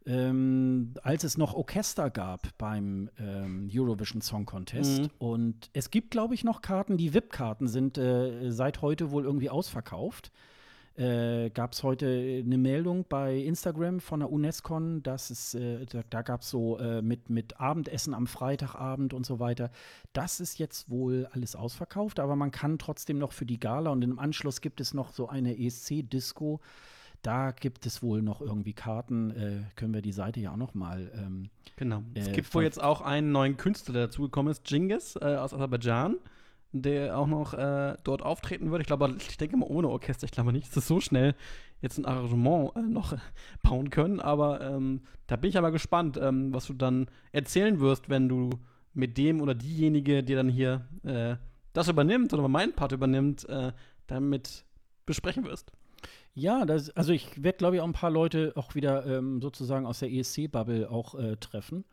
A: ähm, als es noch Orchester gab beim ähm, Eurovision Song Contest.
B: Mhm.
A: Und es gibt, glaube ich, noch Karten. Die VIP-Karten sind äh, seit heute wohl irgendwie ausverkauft. Äh, gab es heute eine Meldung bei Instagram von der UNESCO, dass es, äh, da, da gab es so äh, mit, mit Abendessen am Freitagabend und so weiter. Das ist jetzt wohl alles ausverkauft, aber man kann trotzdem noch für die Gala und im Anschluss gibt es noch so eine ESC-Disco. Da gibt es wohl noch irgendwie Karten. Äh, können wir die Seite ja auch noch mal. Ähm,
B: Genau. es
A: Äh,
B: gibt
A: von-
B: wohl jetzt auch einen neuen Künstler, der dazugekommen ist, Genghis äh, aus Aserbaidschan, der auch noch äh, dort auftreten wird. Ich glaube, ich denke mal ohne Orchester. Ich glaube nicht, dass so schnell jetzt ein Arrangement äh, noch äh, bauen können. Aber ähm, da bin ich aber gespannt, ähm, was du dann erzählen wirst, wenn du mit dem oder diejenige, die dann hier äh, das übernimmt oder meinen Part übernimmt, äh, damit besprechen wirst.
A: Ja, das, also ich werde, glaube ich, auch ein paar Leute auch wieder ähm, sozusagen aus der ESC-Bubble auch äh, treffen.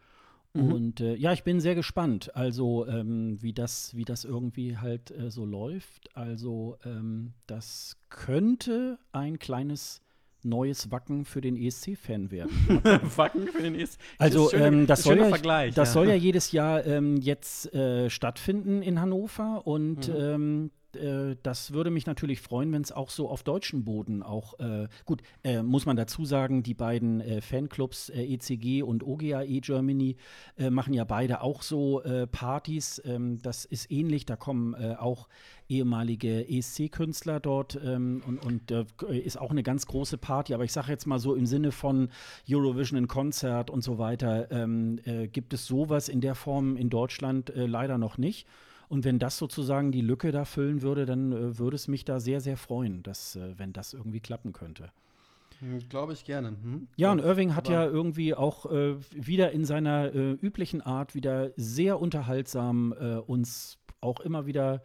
B: Mhm.
A: Und äh, ja, ich bin sehr gespannt, also ähm, wie, das, wie das irgendwie halt äh, so läuft. Also ähm, das könnte ein kleines neues Wacken für den ESC-Fan werden.
B: Wacken für den ESC.
A: Also
B: Schöne-
A: ähm, das, soll ja, das
B: ja.
A: soll ja jedes Jahr ähm, jetzt äh, stattfinden in Hannover und
B: Mhm.
A: ähm, äh, das würde mich natürlich freuen, wenn es auch so auf deutschem Boden auch äh, gut äh, muss man dazu sagen, die beiden äh, Fanclubs äh, ECG und OGAE Germany machen ja beide auch so Partys. Ähm, das ist ähnlich, da kommen auch ehemalige ESC-Künstler dort ähm, und, und ist auch eine ganz große Party. Aber ich sage jetzt mal so im Sinne von Eurovision in Konzert und so weiter, ähm, äh, gibt es sowas in der Form in Deutschland leider noch nicht. Und wenn das sozusagen die Lücke da füllen würde, dann äh, würde es mich da sehr, sehr freuen, dass, äh, wenn das irgendwie klappen könnte.
B: Glaube ich gerne. Hm?
A: Ja, und Irving hat
B: aber-
A: ja irgendwie auch äh, wieder in seiner äh, üblichen Art wieder sehr unterhaltsam äh, uns auch immer wieder,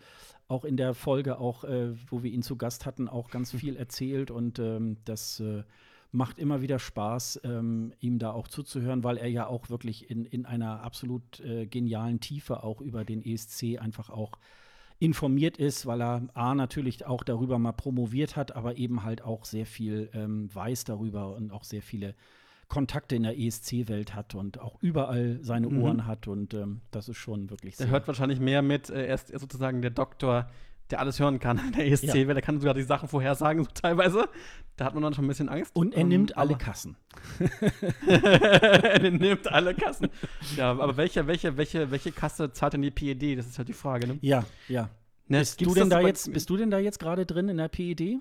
A: auch in der Folge, auch äh, wo wir ihn zu Gast hatten, auch ganz viel erzählt und ähm, das äh, macht immer wieder Spaß, ähm, ihm da auch zuzuhören, weil er ja auch wirklich in, in einer absolut äh, genialen Tiefe auch über den ESC einfach auch informiert ist, weil er A natürlich auch darüber mal promoviert hat, aber eben halt auch sehr viel ähm, weiß darüber und auch sehr viele Kontakte in der ESC-Welt hat und auch überall seine
B: Mhm.
A: Ohren hat und ähm, das ist schon wirklich
B: Der
A: sehr.
B: hört wahrscheinlich mehr mit. Äh, er ist sozusagen der Doktor der alles hören kann, der ESC, weil der kann sogar die Sachen vorhersagen, so teilweise. Da hat man dann schon ein bisschen Angst.
A: Und er
B: Ähm,
A: nimmt alle Kassen.
B: er nimmt alle Kassen. Ja, aber welche, welche, welche, welche Kasse zahlt denn die PED? Das ist halt die Frage, ne?
A: Ja, ja.
B: ne
A: Bist du, denn da jetzt, bist du denn da jetzt gerade drin in der PED?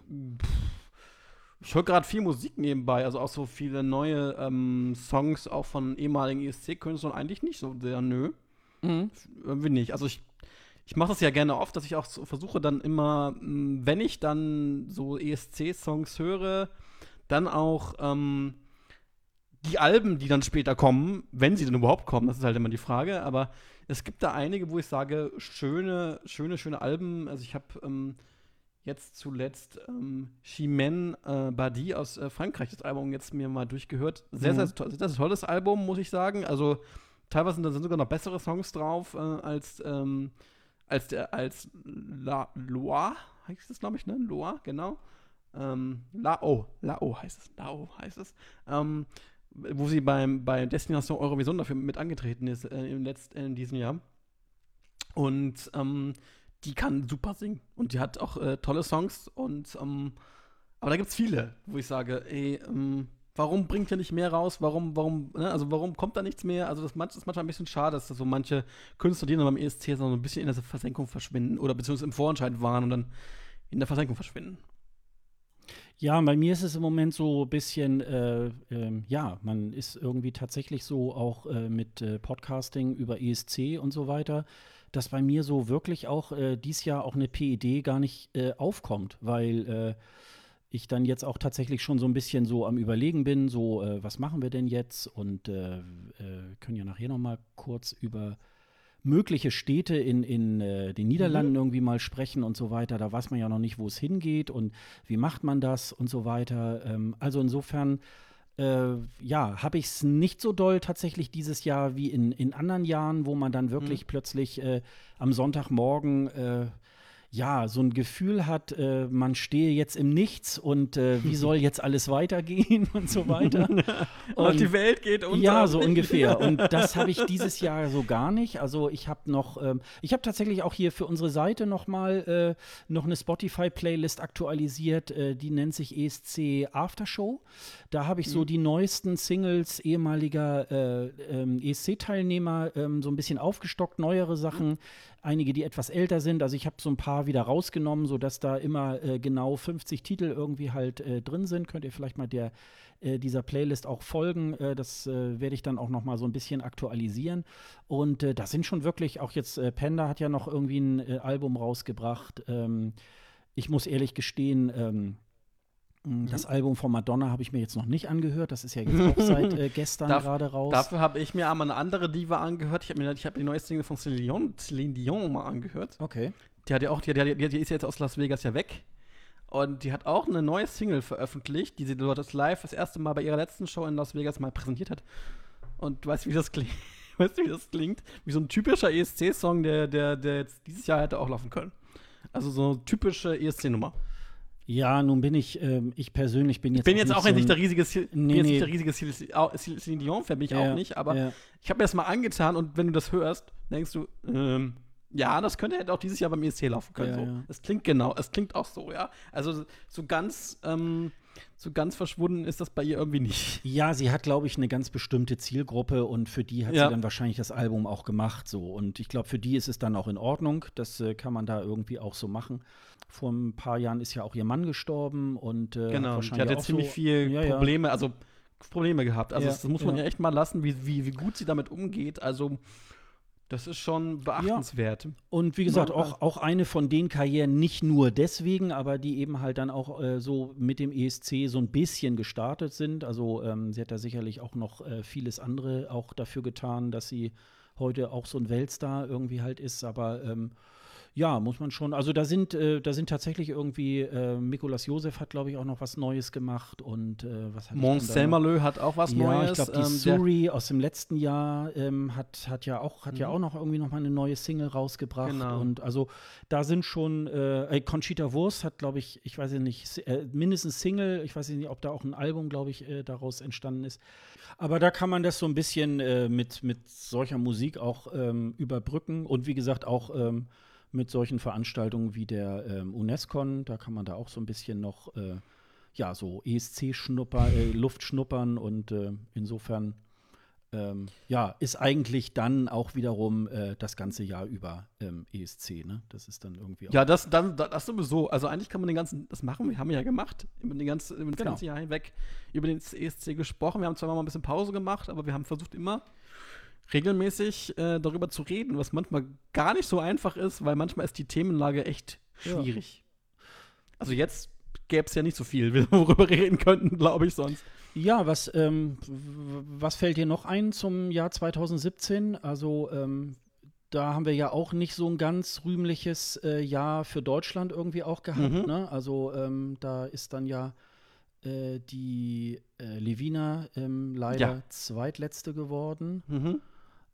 B: Ich höre gerade viel Musik nebenbei, also auch so viele neue ähm, Songs auch von ehemaligen ESC-Künstlern. Eigentlich nicht so sehr, nö. Irgendwie nicht. Also ich, ich mache das ja gerne oft, dass ich auch so versuche dann immer, mh, wenn ich dann so ESC-Songs höre, dann auch ähm, die Alben, die dann später kommen, wenn sie denn überhaupt kommen, das ist halt immer die Frage, aber es gibt da einige, wo ich sage, schöne, schöne, schöne Alben. Also ich habe ähm, jetzt zuletzt ähm, Chimène äh, Badi aus äh, Frankreich das Album jetzt mir mal durchgehört. Sehr,
A: Mhm.
B: sehr, to sehr, sehr tolles Album, muss ich sagen. Also teilweise sind da sogar noch bessere Songs drauf äh, als, ähm, als, der, als La Loire, heißt es, glaube ich, ne? Loire, genau. Ähm, Lao, Lao heißt es, Lao heißt es. Ähm, wo sie beim, bei Destination Eurovision dafür mit angetreten ist äh, im letzten, in diesem Jahr. Und ähm, die kann super singen. Und die hat auch äh, tolle Songs. Und ähm, aber da gibt es viele, wo ich sage, ey, ähm, warum bringt ihr nicht mehr raus? Warum, warum, ne? also warum kommt da nichts mehr? Also das ist manchmal ein bisschen schade, dass da so manche Künstler, die dann beim ESC so ein bisschen in der Versenkung verschwinden oder beziehungsweise im Vorentscheid waren und dann in der Versenkung verschwinden.
A: Ja, bei mir ist es im Moment so ein bisschen, äh, ähm, ja, man ist irgendwie tatsächlich so auch äh, mit äh, Podcasting über ESC und so weiter, dass bei mir so wirklich auch äh, dies Jahr auch eine PED gar nicht äh, aufkommt, weil äh, ich dann jetzt auch tatsächlich schon so ein bisschen so am Überlegen bin, so, äh, was machen wir denn jetzt? Und äh, äh, können ja nachher noch mal kurz über mögliche Städte in, in äh, den Niederlanden irgendwie mal sprechen und so weiter. Da weiß man ja noch nicht, wo es hingeht und wie macht man das und so weiter. Ähm, also insofern, äh, ja, habe ich es nicht so doll tatsächlich dieses Jahr wie in, in anderen Jahren, wo man dann wirklich plötzlich äh, am Sonntagmorgen ja, so ein Gefühl hat, äh, man stehe jetzt im Nichts und äh, wie soll jetzt alles weitergehen und so weiter.
B: Und, die Welt geht unter.
A: Ja, so ungefähr. Und das habe ich dieses Jahr so gar nicht. Also ich habe noch, ähm, ich habe tatsächlich auch hier für unsere Seite noch mal äh, noch eine Spotify-Playlist aktualisiert. Äh, die nennt sich ESC Aftershow. Da habe ich so die neuesten Singles ehemaliger äh, ähm, ESC-Teilnehmer ähm, so ein bisschen aufgestockt, neuere Sachen. Einige, die etwas älter sind. Also ich habe so ein paar wieder rausgenommen, sodass da immer äh, genau 50 Titel irgendwie halt äh, drin sind. Könnt ihr vielleicht mal der äh, dieser Playlist auch folgen. Äh, das äh, werde ich dann auch noch mal so ein bisschen aktualisieren. Und äh, da sind schon wirklich, auch jetzt äh, Panda hat ja noch irgendwie ein Album rausgebracht. Ähm, ich muss ehrlich gestehen, ähm, mh, das Album von Madonna habe ich mir jetzt noch nicht angehört. Das ist ja jetzt auch seit äh, gestern gerade raus.
B: Dafür habe ich mir einmal eine andere Diva angehört. Ich habe mir ich hab die neue Single von Celine Dion, Celine Dion mal angehört.
A: okay.
B: Die hat ja auch, die, die, die, die ist ja jetzt aus Las Vegas ja weg. Und die hat auch eine neue Single veröffentlicht, die sie dort das live das erste Mal bei ihrer letzten Show in Las Vegas mal präsentiert hat. Und du weißt, wie das klingt? Weißt du, wie das klingt? Wie so ein typischer ESC-Song, der, der, der jetzt dieses Jahr hätte auch laufen können. Also so eine typische ESC-Nummer.
A: Ja, nun bin ich, ähm, ich persönlich bin jetzt
B: Ich bin jetzt auch
A: so
B: nicht der riesige,
A: Nee,
B: jetzt
A: nee.
B: nicht der riesige Celine Dion-Fan, bin ich
A: Ja,
B: auch nicht, aber
A: ja.
B: ich habe mir das mal angetan und wenn du das hörst, denkst du, ähm, ja, das könnte hätte auch dieses Jahr beim ESC laufen können.
A: Ja,
B: so. Es klingt genau, es klingt auch so, ja. Also so ganz, ähm, so ganz verschwunden ist das bei ihr irgendwie nicht.
A: Ja, sie hat, glaube ich, eine ganz bestimmte Zielgruppe und für die hat
B: Ja.
A: sie dann wahrscheinlich das Album auch gemacht. So. Und ich glaube, für die ist es dann auch in Ordnung. Das äh, kann man da irgendwie auch so machen. Vor ein paar Jahren ist ja auch ihr Mann gestorben und äh,
B: Genau, die
A: wahrscheinlich
B: hat
A: auch
B: jetzt ziemlich
A: so,
B: viel
A: Ja.
B: Probleme, also Probleme gehabt. Also
A: Ja,
B: das muss man
A: ja.
B: ja echt mal lassen, wie, wie, wie gut sie damit umgeht. Also das ist schon beachtenswert.
A: Und wie gesagt,
B: Ja,
A: auch, auch eine von den Karrieren, nicht nur deswegen, aber die eben halt dann auch äh, so mit dem ESC so ein bisschen gestartet sind. Also ähm, sie hat da sicherlich auch noch äh, vieles andere auch dafür getan, dass sie heute auch so ein Weltstar irgendwie halt ist. Aber ähm, ja, muss man schon. Also da sind, äh, da sind tatsächlich irgendwie, äh, Mikolas Josef hat, glaube ich, auch noch was Neues gemacht und äh, was hat
B: Mons Selmerlö hat auch was
A: ja,
B: Neues.
A: ich glaube, die
B: ähm,
A: Suri aus dem letzten Jahr ähm, hat, hat ja auch hat ja auch noch irgendwie noch mal eine neue Single rausgebracht
B: Genau.
A: und also da sind schon äh, Conchita Wurst hat glaube ich ich weiß ja nicht äh, mindestens Single ich weiß nicht ob da auch ein Album glaube ich äh, daraus entstanden ist aber da kann man das so ein bisschen äh, mit mit solcher Musik auch ähm, überbrücken und wie gesagt auch ähm, mit solchen Veranstaltungen wie der ähm, UNESCON. Da kann man da auch so ein bisschen noch, äh, ja, so ESC-Schnupper, äh, Luft schnuppern und äh, insofern ähm, ja, ist eigentlich dann auch wiederum äh, das ganze Jahr über ähm, ESC, ne? Das ist dann irgendwie auch.
B: Ja, das, dann, das sowieso. Also eigentlich kann man den ganzen, das machen, wir haben ja gemacht, über, den ganzen, über das
A: Genau.
B: ganze Jahr hinweg über den ESC gesprochen. Wir haben zwar mal ein bisschen Pause gemacht, aber wir haben versucht immer regelmäßig äh, darüber zu reden, was manchmal gar nicht so einfach ist, weil manchmal ist die Themenlage echt
A: Ja.
B: schwierig. Also jetzt gäbe es ja nicht so viel, worüber wir reden könnten, glaube ich, sonst.
A: Ja, was, ähm, was fällt dir noch ein zum Jahr 2017? Also, ähm, da haben wir ja auch nicht so ein ganz rühmliches äh, Jahr für Deutschland irgendwie auch gehabt.
B: Mhm.
A: Ne? Also, ähm, da ist dann ja äh, die äh, Levina ähm, leider
B: Ja.
A: zweitletzte geworden.
B: Mhm.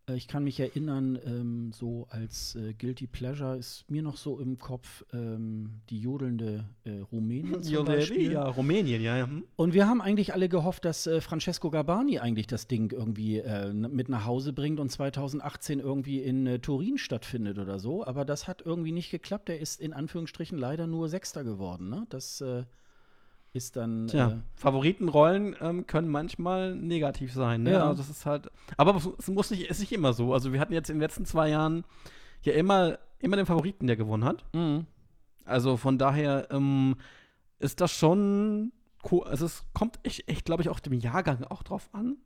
A: Äh, ich kann mich erinnern, ähm, so als äh, Guilty Pleasure ist mir noch so im Kopf ähm, die jodelnde äh, Rumänin zum Beispiel.
B: Ja, Rumänien, ja. ja. hm.
A: Und wir haben eigentlich alle gehofft, dass äh, Francesco Gabani eigentlich das Ding irgendwie äh, mit nach Hause bringt und 2018 irgendwie in äh, Turin stattfindet oder so. Aber das hat irgendwie nicht geklappt. Er ist in Anführungsstrichen leider nur Sechster geworden. Ne? Das ist dann.
B: Tja,
A: Äh,
B: Favoritenrollen ähm, können manchmal negativ sein. Ne?
A: Ja.
B: Also das ist halt. Aber es- muss nicht, ist nicht immer so. Also wir hatten jetzt in den letzten zwei Jahren ja immer, immer den Favoriten, der gewonnen hat.
A: mh.
B: Also von daher ähm, ist das schon cool. Also es kommt echt, echt glaube ich, auch dem Jahrgang auch drauf an.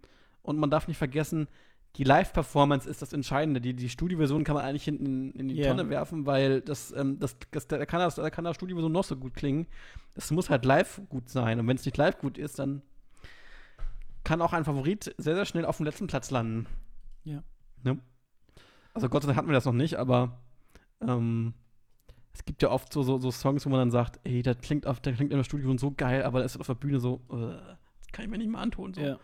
B: Und man darf nicht vergessen, die Live-Performance ist das Entscheidende. Die, die Studioversion kann man eigentlich hinten in, in die
A: Ja.
B: Tonne werfen, weil das, ähm, das, das, da kann das, da kann das Studioversion noch so gut klingen. Es muss halt live gut sein. Und wenn es nicht live gut ist, dann kann auch ein Favorit sehr, sehr schnell auf dem letzten Platz landen.
A: Ja.
B: Ne? Also Gott sei Dank hatten wir das noch nicht, aber ähm, es gibt ja oft so, so, so Songs, wo man dann sagt, ey, das klingt, auf, der klingt in der Studio so geil, aber das ist auf der Bühne so, äh, das kann ich mir nicht mehr antun. So.
A: Ja.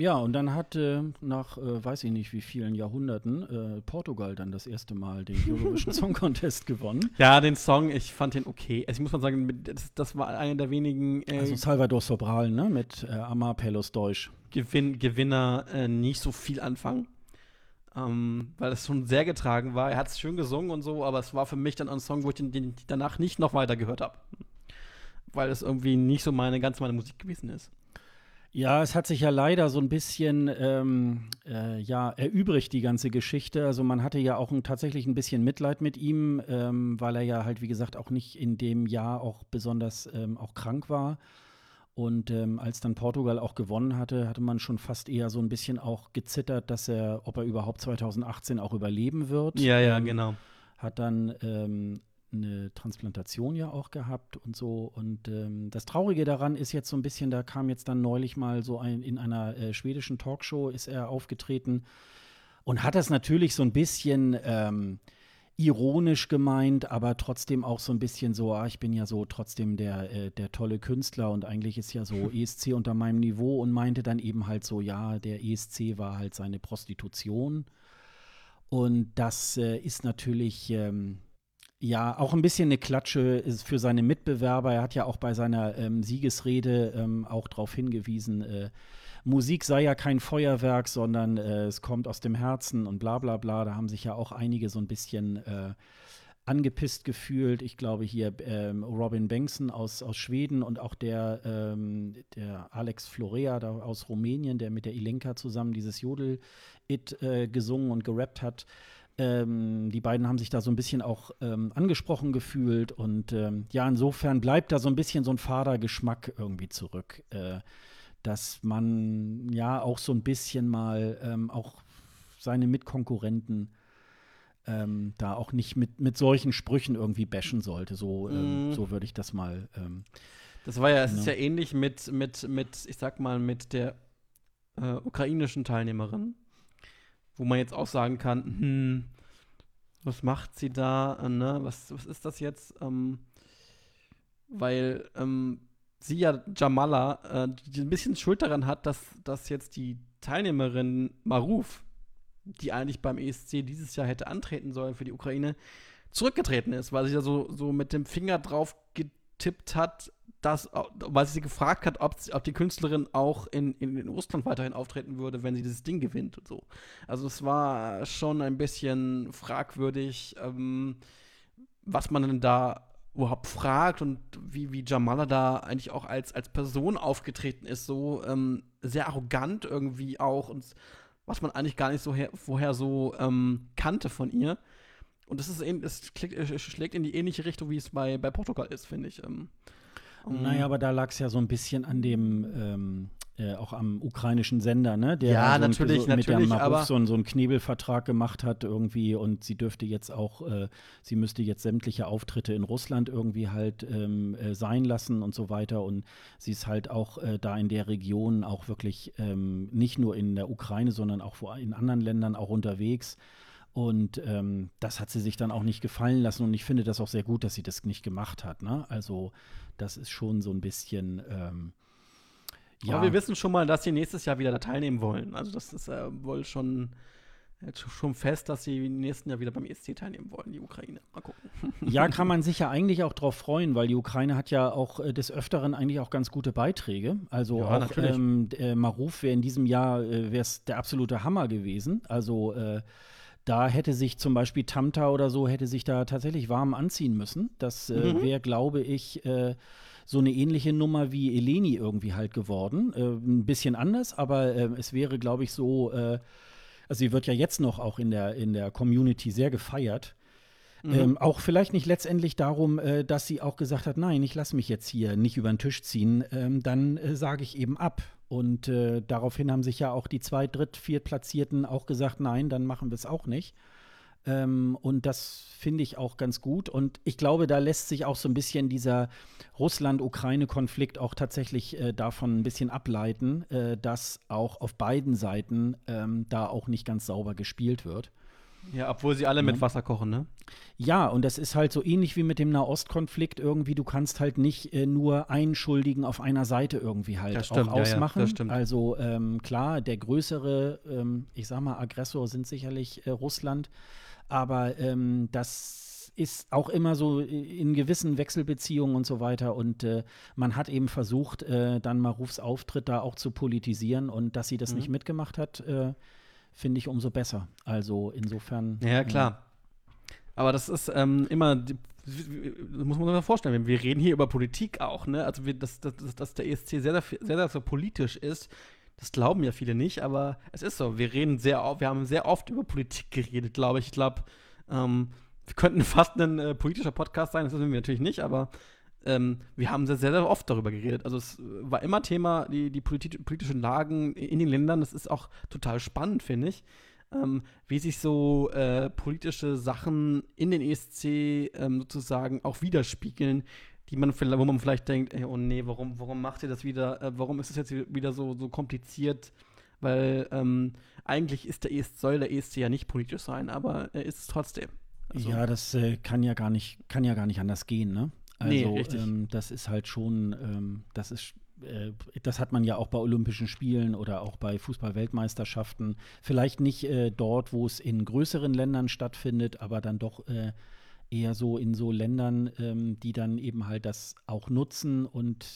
A: Ja, und dann hat äh, nach äh, weiß ich nicht wie vielen Jahrhunderten äh, Portugal dann das erste Mal den Eurovision Song Contest gewonnen.
B: Ja, den Song, ich fand den okay. Also ich muss mal sagen, das, das war einer der wenigen äh,
A: Also Salvador Sobral, ne, mit äh, Amar Pelos Deutsch.
B: Gewinn, Gewinner äh, nicht so viel anfangen. Ähm, weil es schon sehr getragen war. Er hat es schön gesungen und so, aber es war für mich dann ein Song, wo ich den, den danach nicht noch weiter gehört habe. Weil es irgendwie nicht so meine, ganz meine Musik gewesen ist.
A: Ja, es hat sich ja leider so ein bisschen ähm, äh, ja, erübrigt, die ganze Geschichte. Also man hatte ja auch ein, tatsächlich ein bisschen Mitleid mit ihm, ähm, weil er ja halt, wie gesagt, auch nicht in dem Jahr auch besonders ähm, auch krank war. Und ähm, als dann Portugal auch gewonnen hatte, hatte man schon fast eher so ein bisschen auch gezittert, dass er, ob er überhaupt 2018 auch überleben wird.
B: Ja, ja,
A: Ähm,
B: genau.
A: hat dann ähm, eine Transplantation ja auch gehabt und so. Und ähm, das Traurige daran ist jetzt so ein bisschen, da kam jetzt dann neulich mal so ein, in einer äh, schwedischen Talkshow ist er aufgetreten und hat das natürlich so ein bisschen ähm, ironisch gemeint, aber trotzdem auch so ein bisschen so, ah, ich bin ja so trotzdem der, äh, der tolle Künstler und eigentlich ist ja so ESC unter meinem Niveau und meinte dann eben halt so, ja, der ESC war halt seine Prostitution. Und das äh, ist natürlich ähm, ja auch ein bisschen eine Klatsche für seine Mitbewerber. Er hat ja auch bei seiner ähm, Siegesrede ähm, auch darauf hingewiesen, äh, Musik sei ja kein Feuerwerk, sondern äh, es kommt aus dem Herzen und bla bla bla. Da haben sich ja auch einige so ein bisschen äh, angepisst gefühlt. Ich glaube hier ähm, Robin Bengtson aus, aus Schweden und auch der, ähm, der Alex Florea da aus Rumänien, der mit der Ilenka zusammen dieses Jodel-It äh, gesungen und gerappt hat. Ähm, die beiden haben sich da so ein bisschen auch ähm, angesprochen gefühlt und ähm, ja, insofern bleibt da so ein bisschen so ein fader Geschmack irgendwie zurück, äh, dass man ja auch so ein bisschen mal ähm, auch seine Mitkonkurrenten ähm, da auch nicht mit, mit solchen Sprüchen irgendwie bashen sollte. So,
B: Mm.
A: so würde ich das mal.
B: Das war ja, es ist
A: Ja.
B: ja ähnlich mit, mit, mit, ich sag mal, mit der äh, ukrainischen Teilnehmerin, wo man jetzt auch sagen kann, hm, was macht sie da, äh, ne? Was, was ist das jetzt? Ähm, weil ähm, sie ja Jamala, äh, die ein bisschen Schuld daran hat, dass, dass jetzt die Teilnehmerin Maruf, die eigentlich beim ESC dieses Jahr hätte antreten sollen für die Ukraine, zurückgetreten ist, weil sie da so, so mit dem Finger drauf getippt hat, dass, weil sie gefragt hat, ob, ob die Künstlerin auch in, in, Russland weiterhin auftreten würde, wenn sie dieses Ding gewinnt und so. Also es war schon ein bisschen fragwürdig, ähm, was man denn da überhaupt fragt und wie, wie Jamala da eigentlich auch als, als Person aufgetreten ist, so ähm, sehr arrogant irgendwie auch und was man eigentlich gar nicht so her, vorher so ähm, kannte von ihr. Und das ist es schlägt in die ähnliche Richtung, wie es bei, bei Portugal ist, finde ich. Ähm,
A: naja, aber da lag es ja so ein bisschen an dem, ähm, äh, auch am ukrainischen Sender, ne?
B: Der ja, so natürlich,
A: so, mit
B: natürlich,
A: der Maruf so, so einen Knebelvertrag gemacht hat irgendwie und sie dürfte jetzt auch, äh, sie müsste jetzt sämtliche Auftritte in Russland irgendwie halt ähm, äh, sein lassen und so weiter und sie ist halt auch äh, da in der Region auch wirklich ähm, nicht nur in der Ukraine, sondern auch in anderen Ländern auch unterwegs. Und ähm, das hat sie sich dann auch nicht gefallen lassen. Und ich finde das auch sehr gut, dass sie das nicht gemacht hat. Ne? Also, das ist schon so ein bisschen. Ähm,
B: ja. Aber wir wissen schon mal, dass sie nächstes Jahr wieder da teilnehmen wollen. Also, das ist äh, wohl schon, äh, schon fest, dass sie im nächsten Jahr wieder beim ESC teilnehmen wollen, die Ukraine. Mal gucken.
A: Ja, kann man sich ja eigentlich auch drauf freuen, weil die Ukraine hat ja auch äh, des Öfteren eigentlich auch ganz gute Beiträge. Also, ja, auch ähm, Maruf wäre in diesem Jahr äh, der absolute Hammer gewesen. Also, äh, da hätte sich zum Beispiel Tamta oder so, hätte sich da tatsächlich warm anziehen müssen. Das äh, mhm. wäre, glaube ich, äh, so eine ähnliche Nummer wie Eleni irgendwie halt geworden. Äh, ein bisschen anders, aber äh, es wäre, glaube ich, so, äh, also sie wird ja jetzt noch auch in der, in der Community sehr gefeiert. Mhm. Ähm, auch vielleicht nicht letztendlich darum, äh, dass sie auch gesagt hat, nein, ich lasse mich jetzt hier nicht über den Tisch ziehen, ähm, dann äh, sage ich eben ab. Und äh, daraufhin haben sich ja auch die zwei, dritt, viertplatzierten auch gesagt, nein, dann machen wir es auch nicht. Ähm, und das finde ich auch ganz gut. Und ich glaube, da lässt sich auch so ein bisschen dieser Russland-Ukraine-Konflikt auch tatsächlich äh, davon ein bisschen ableiten, äh, dass auch auf beiden Seiten ähm, da auch nicht ganz sauber gespielt wird.
B: Ja, obwohl sie alle ja. mit Wasser kochen, ne?
A: Ja, und das ist halt so ähnlich wie mit dem Nahostkonflikt irgendwie. Du kannst halt nicht äh, nur einen Schuldigen auf einer Seite irgendwie halt stimmt, auch ausmachen. Ja, ja, also ähm, klar, der größere, ähm, ich sag mal, Aggressor sind sicherlich äh, Russland, aber ähm, das ist auch immer so in gewissen Wechselbeziehungen und so weiter. Und äh, man hat eben versucht, äh, dann Marufs Auftritt da auch zu politisieren und dass sie das mhm. nicht mitgemacht hat äh, finde ich umso besser. Also insofern.
B: Ja, klar. Ja. Aber das ist ähm, immer, das muss man sich mal vorstellen, wir reden hier über Politik auch, ne? Also, wir, dass, dass, dass der ESC sehr, sehr, sehr, sehr politisch ist, das glauben ja viele nicht, aber es ist so. Wir reden sehr oft, wir haben sehr oft über Politik geredet, glaube ich. Ich glaube, ähm, wir könnten fast ein äh, politischer Podcast sein, das sind wir natürlich nicht, aber ähm, wir haben sehr, sehr oft darüber geredet. Also es war immer Thema, die, die politi politischen Lagen in den Ländern. Das ist auch total spannend, finde ich. Ähm, wie sich so äh, politische Sachen in den ESC ähm, sozusagen auch widerspiegeln, die man wo man vielleicht denkt, ey, oh nee, warum, warum macht ihr das wieder, äh, warum ist es jetzt wieder so, so kompliziert? Weil ähm, eigentlich ist der ESC, soll der ESC ja nicht politisch sein, aber er ist es trotzdem.
A: Also, ja, das äh, kann ja gar nicht, kann ja gar nicht anders gehen, ne? Also nee, ähm, das ist halt schon, ähm, das ist äh, das hat man ja auch bei Olympischen Spielen oder auch bei Fußball-Weltmeisterschaften. Vielleicht nicht äh, dort, wo es in größeren Ländern stattfindet, aber dann doch äh, eher so in so Ländern, ähm, die dann eben halt das auch nutzen und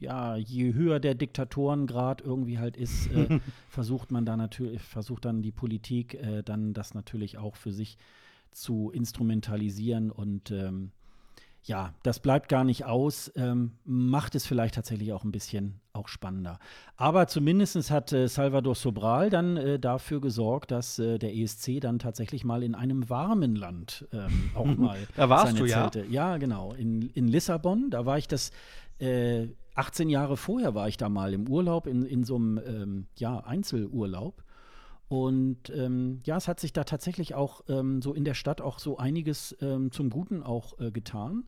A: ja, je höher der Diktatorengrad irgendwie halt ist, äh, versucht man da natürlich, versucht dann die Politik äh, dann das natürlich auch für sich zu instrumentalisieren und ähm, ja, das bleibt gar nicht aus, ähm, macht es vielleicht tatsächlich auch ein bisschen auch spannender. Aber zumindest hat äh, Salvador Sobral dann äh, dafür gesorgt, dass äh, der ESC dann tatsächlich mal in einem warmen Land ähm, auch mal
B: Da warst seine du
A: Zelte. ja? Ja, genau, in, in Lissabon. Da war ich das 18 äh, Jahre vorher war ich da mal im Urlaub, in, in so einem ähm, ja, Einzelurlaub. Und ähm, ja, es hat sich da tatsächlich auch ähm, so in der Stadt auch so einiges ähm, zum Guten auch äh, getan.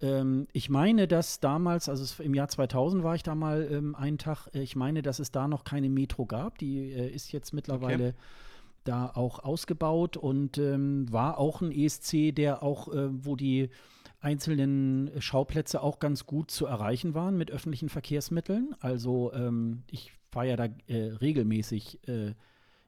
A: Ähm, ich meine, dass damals, also im Jahr 2000 war ich da mal ähm, einen Tag, äh, ich meine, dass es da noch keine Metro gab. Die äh, ist jetzt mittlerweile okay. da auch ausgebaut und ähm, war auch ein ESC, der auch, äh, wo die einzelnen Schauplätze auch ganz gut zu erreichen waren mit öffentlichen Verkehrsmitteln. Also ich fahre ja da äh, regelmäßig äh,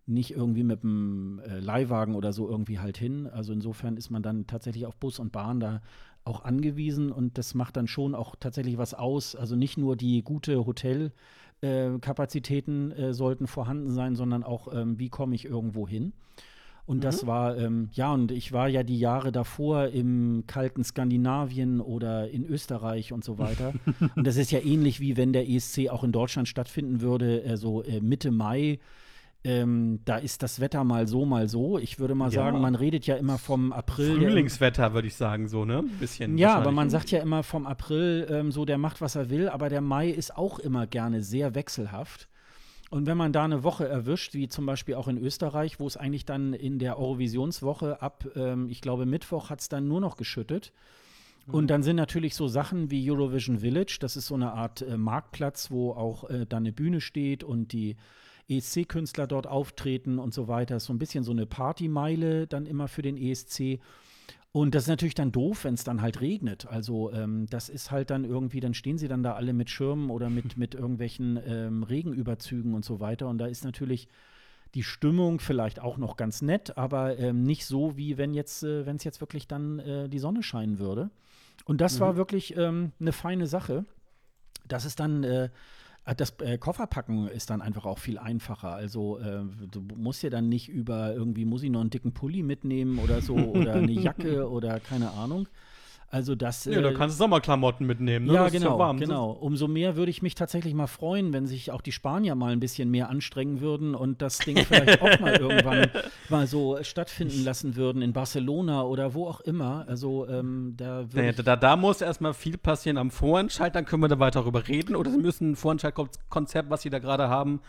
A: nicht irgendwie mit einem äh, Leihwagen oder so irgendwie halt hin. Also insofern ist man dann tatsächlich auf Bus und Bahn da auch angewiesen und das macht dann schon auch tatsächlich was aus. Also nicht nur die gute Hotelkapazitäten äh, äh, sollten vorhanden sein, sondern auch, ähm, wie komme ich irgendwo hin. Und mhm. das war, ähm, ja, und ich war ja die Jahre davor im kalten Skandinavien oder in Österreich und so weiter. und das ist ja ähnlich wie wenn der ESC auch in Deutschland stattfinden würde, äh, so äh, Mitte Mai ähm, da ist das Wetter mal so, mal so. Ich würde mal ja. sagen, man redet ja immer vom April.
B: Frühlingswetter, würde ich sagen, so, ne? Bisschen.
A: Ja, aber man sagt ja immer vom April, ähm, so, der macht, was er will, aber der Mai ist auch immer gerne sehr wechselhaft. Und wenn man da eine Woche erwischt, wie zum Beispiel auch in Österreich, wo es eigentlich dann in der Eurovisionswoche ab, ähm, ich glaube, Mittwoch hat es dann nur noch geschüttet. Mhm. Und dann sind natürlich so Sachen wie Eurovision Village, das ist so eine Art äh, Marktplatz, wo auch äh, dann eine Bühne steht und die ESC-Künstler dort auftreten und so weiter. So ein bisschen so eine Partymeile dann immer für den ESC. Und das ist natürlich dann doof, wenn es dann halt regnet. Also ähm, das ist halt dann irgendwie, dann stehen sie dann da alle mit Schirmen oder mit, mit irgendwelchen ähm, Regenüberzügen und so weiter. Und da ist natürlich die Stimmung vielleicht auch noch ganz nett, aber ähm, nicht so, wie wenn jetzt, äh, wenn es jetzt wirklich dann äh, die Sonne scheinen würde. Und das mhm. war wirklich ähm, eine feine Sache. Das ist dann äh, das äh, Kofferpacken ist dann einfach auch viel einfacher. Also äh, du musst ja dann nicht über irgendwie, muss ich noch einen dicken Pulli mitnehmen oder so oder eine Jacke oder keine Ahnung. Also das.
B: Ja, da äh, kannst du Sommerklamotten mitnehmen, ne?
A: Ja, das genau, ja genau. Umso mehr würde ich mich tatsächlich mal freuen, wenn sich auch die Spanier mal ein bisschen mehr anstrengen würden und das Ding vielleicht auch mal irgendwann mal so stattfinden lassen würden in Barcelona oder wo auch immer. Also ähm, da,
B: naja, da, da muss erstmal viel passieren am Vorentscheid, dann können wir da weiter darüber reden. Oder sie müssen ein Vorentscheidkonzept, was sie da gerade haben,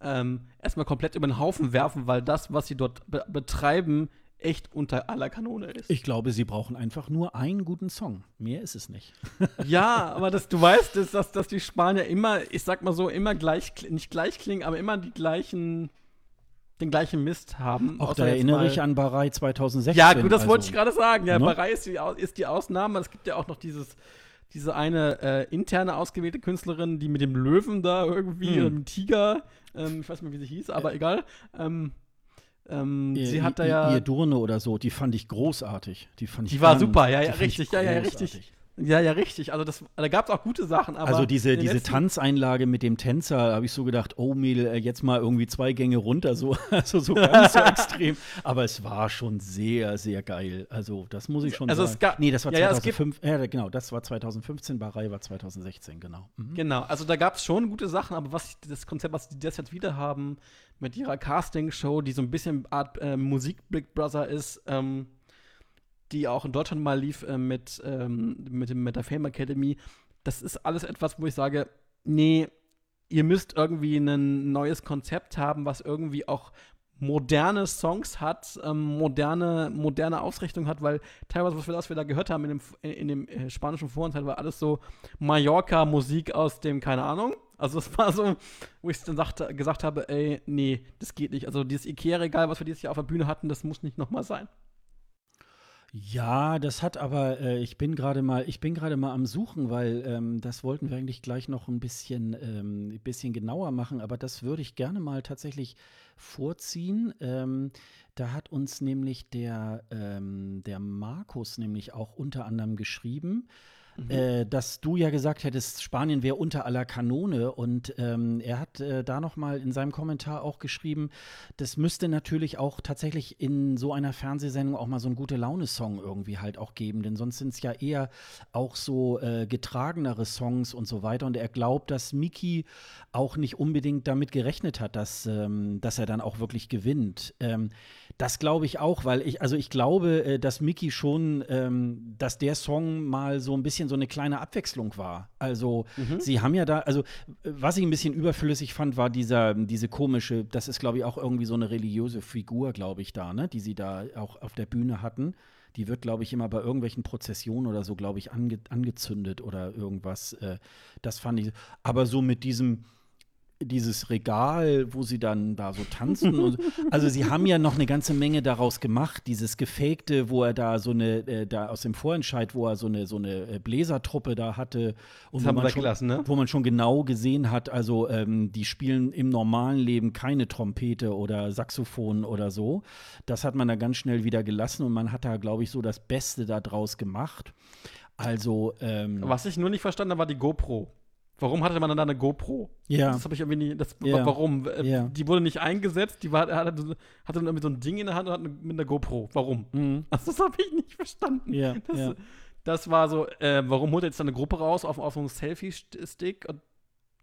B: ähm, erstmal komplett über den Haufen werfen, weil das, was sie dort be betreiben, echt unter aller Kanone ist.
A: Ich glaube, sie brauchen einfach nur einen guten Song. Mehr ist es nicht.
B: ja, aber das, du weißt, dass, dass, dass die Spanier immer, ich sag mal so, immer gleich, nicht gleich klingen, aber immer die gleichen den gleichen Mist haben.
A: Auch da erinnere ich an Barei 2016.
B: Ja, gut, das also, wollte ich gerade sagen. Ja, ne? Barei ist die, ist die Ausnahme. Es gibt ja auch noch dieses, diese eine äh, interne ausgewählte Künstlerin, die mit dem Löwen da irgendwie, hm. dem Tiger, ähm, ich weiß nicht mehr, wie sie hieß, aber äh. egal. Ähm, ähm, ihr, sie hat da ja.
A: Ihr Durne oder so, die fand ich großartig. Die fand ich
B: Die war super, ja, ja, richtig, ja, ja, richtig. Ja, ja, richtig. Also das, da gab es auch gute Sachen.
A: also diese, diese Tanzeinlage mit dem Tänzer, habe ich so gedacht, oh Mädel, äh, jetzt mal irgendwie zwei Gänge runter, so, also so ganz so extrem. Aber es war schon sehr, sehr geil. Also das muss ich schon
B: also
A: sagen.
B: Es gab,
A: nee, das war ja, 2005. Ja, genau, das war 2015, Barei war 2016, genau.
B: Mhm. Genau, also da gab es schon gute Sachen, aber was das Konzept, was die das jetzt wieder haben mit ihrer Casting-Show, die so ein bisschen Art äh, Musik Big Brother ist, ähm, die auch in Deutschland mal lief äh, mit, ähm, mit, dem, mit der Fame Academy. Das ist alles etwas, wo ich sage, nee, ihr müsst irgendwie ein neues Konzept haben, was irgendwie auch moderne Songs hat, ähm, moderne, moderne Ausrichtung hat, weil teilweise, was wir, was wir da gehört haben in dem, in dem äh, spanischen Vorentscheid, war alles so Mallorca-Musik aus dem, keine Ahnung. Also es war so, wo ich dann sagte, gesagt habe, ey, nee, das geht nicht. Also dieses Ikea-Regal, was wir dieses Jahr auf der Bühne hatten, das muss nicht nochmal sein.
A: Ja, das hat aber, äh, ich bin gerade mal, ich bin gerade mal am Suchen, weil ähm, das wollten wir eigentlich gleich noch ein bisschen, ähm, ein bisschen genauer machen, aber das würde ich gerne mal tatsächlich vorziehen. Ähm, da hat uns nämlich der, ähm, der Markus nämlich auch unter anderem geschrieben. Mhm. Äh, dass du ja gesagt hättest, Spanien wäre unter aller Kanone. Und ähm, er hat äh, da nochmal in seinem Kommentar auch geschrieben, das müsste natürlich auch tatsächlich in so einer Fernsehsendung auch mal so ein gute Laune-Song irgendwie halt auch geben. Denn sonst sind es ja eher auch so äh, getragenere Songs und so weiter. Und er glaubt, dass Miki auch nicht unbedingt damit gerechnet hat, dass, ähm, dass er dann auch wirklich gewinnt. Ähm, das glaube ich auch, weil ich, also ich glaube, äh, dass Miki schon, ähm, dass der Song mal so ein bisschen so eine kleine Abwechslung war. Also mhm. sie haben ja da, also was ich ein bisschen überflüssig fand, war dieser, diese komische, das ist glaube ich auch irgendwie so eine religiöse Figur, glaube ich, da, ne, die sie da auch auf der Bühne hatten. Die wird, glaube ich, immer bei irgendwelchen Prozessionen oder so, glaube ich, ange angezündet oder irgendwas. Äh, das fand ich. Aber so mit diesem, dieses Regal, wo sie dann da so tanzen. und, also sie haben ja noch eine ganze Menge daraus gemacht. Dieses Gefakte, wo er da so eine, äh, da aus dem Vorentscheid, wo er so eine, so eine äh, Bläsertruppe da hatte. Und
B: Das haben
A: wo,
B: wir
A: man schon,
B: weggelassen, ne?
A: wo man schon genau gesehen hat, also ähm, die spielen im normalen Leben keine Trompete oder Saxophon oder so. Das hat man da ganz schnell wieder gelassen und man hat da, glaube ich, so das Beste daraus gemacht. Also, ähm,
B: Was ich nur nicht verstanden habe, war die GoPro. Warum hatte man dann da eine GoPro?
A: Ja.
B: Das habe ich irgendwie nie. Das,
A: Ja.
B: Warum? Äh,
A: Ja.
B: Die wurde nicht eingesetzt, die war, hatte, hatte dann irgendwie so ein Ding in der Hand und hat mit einer GoPro. Warum?
A: mhm.
B: Also, das habe ich nicht verstanden.
A: Ja,
B: Das,
A: ja.
B: das war so, äh, warum holt er jetzt eine Gruppe raus auf, auf so einen Selfie-Stick? Und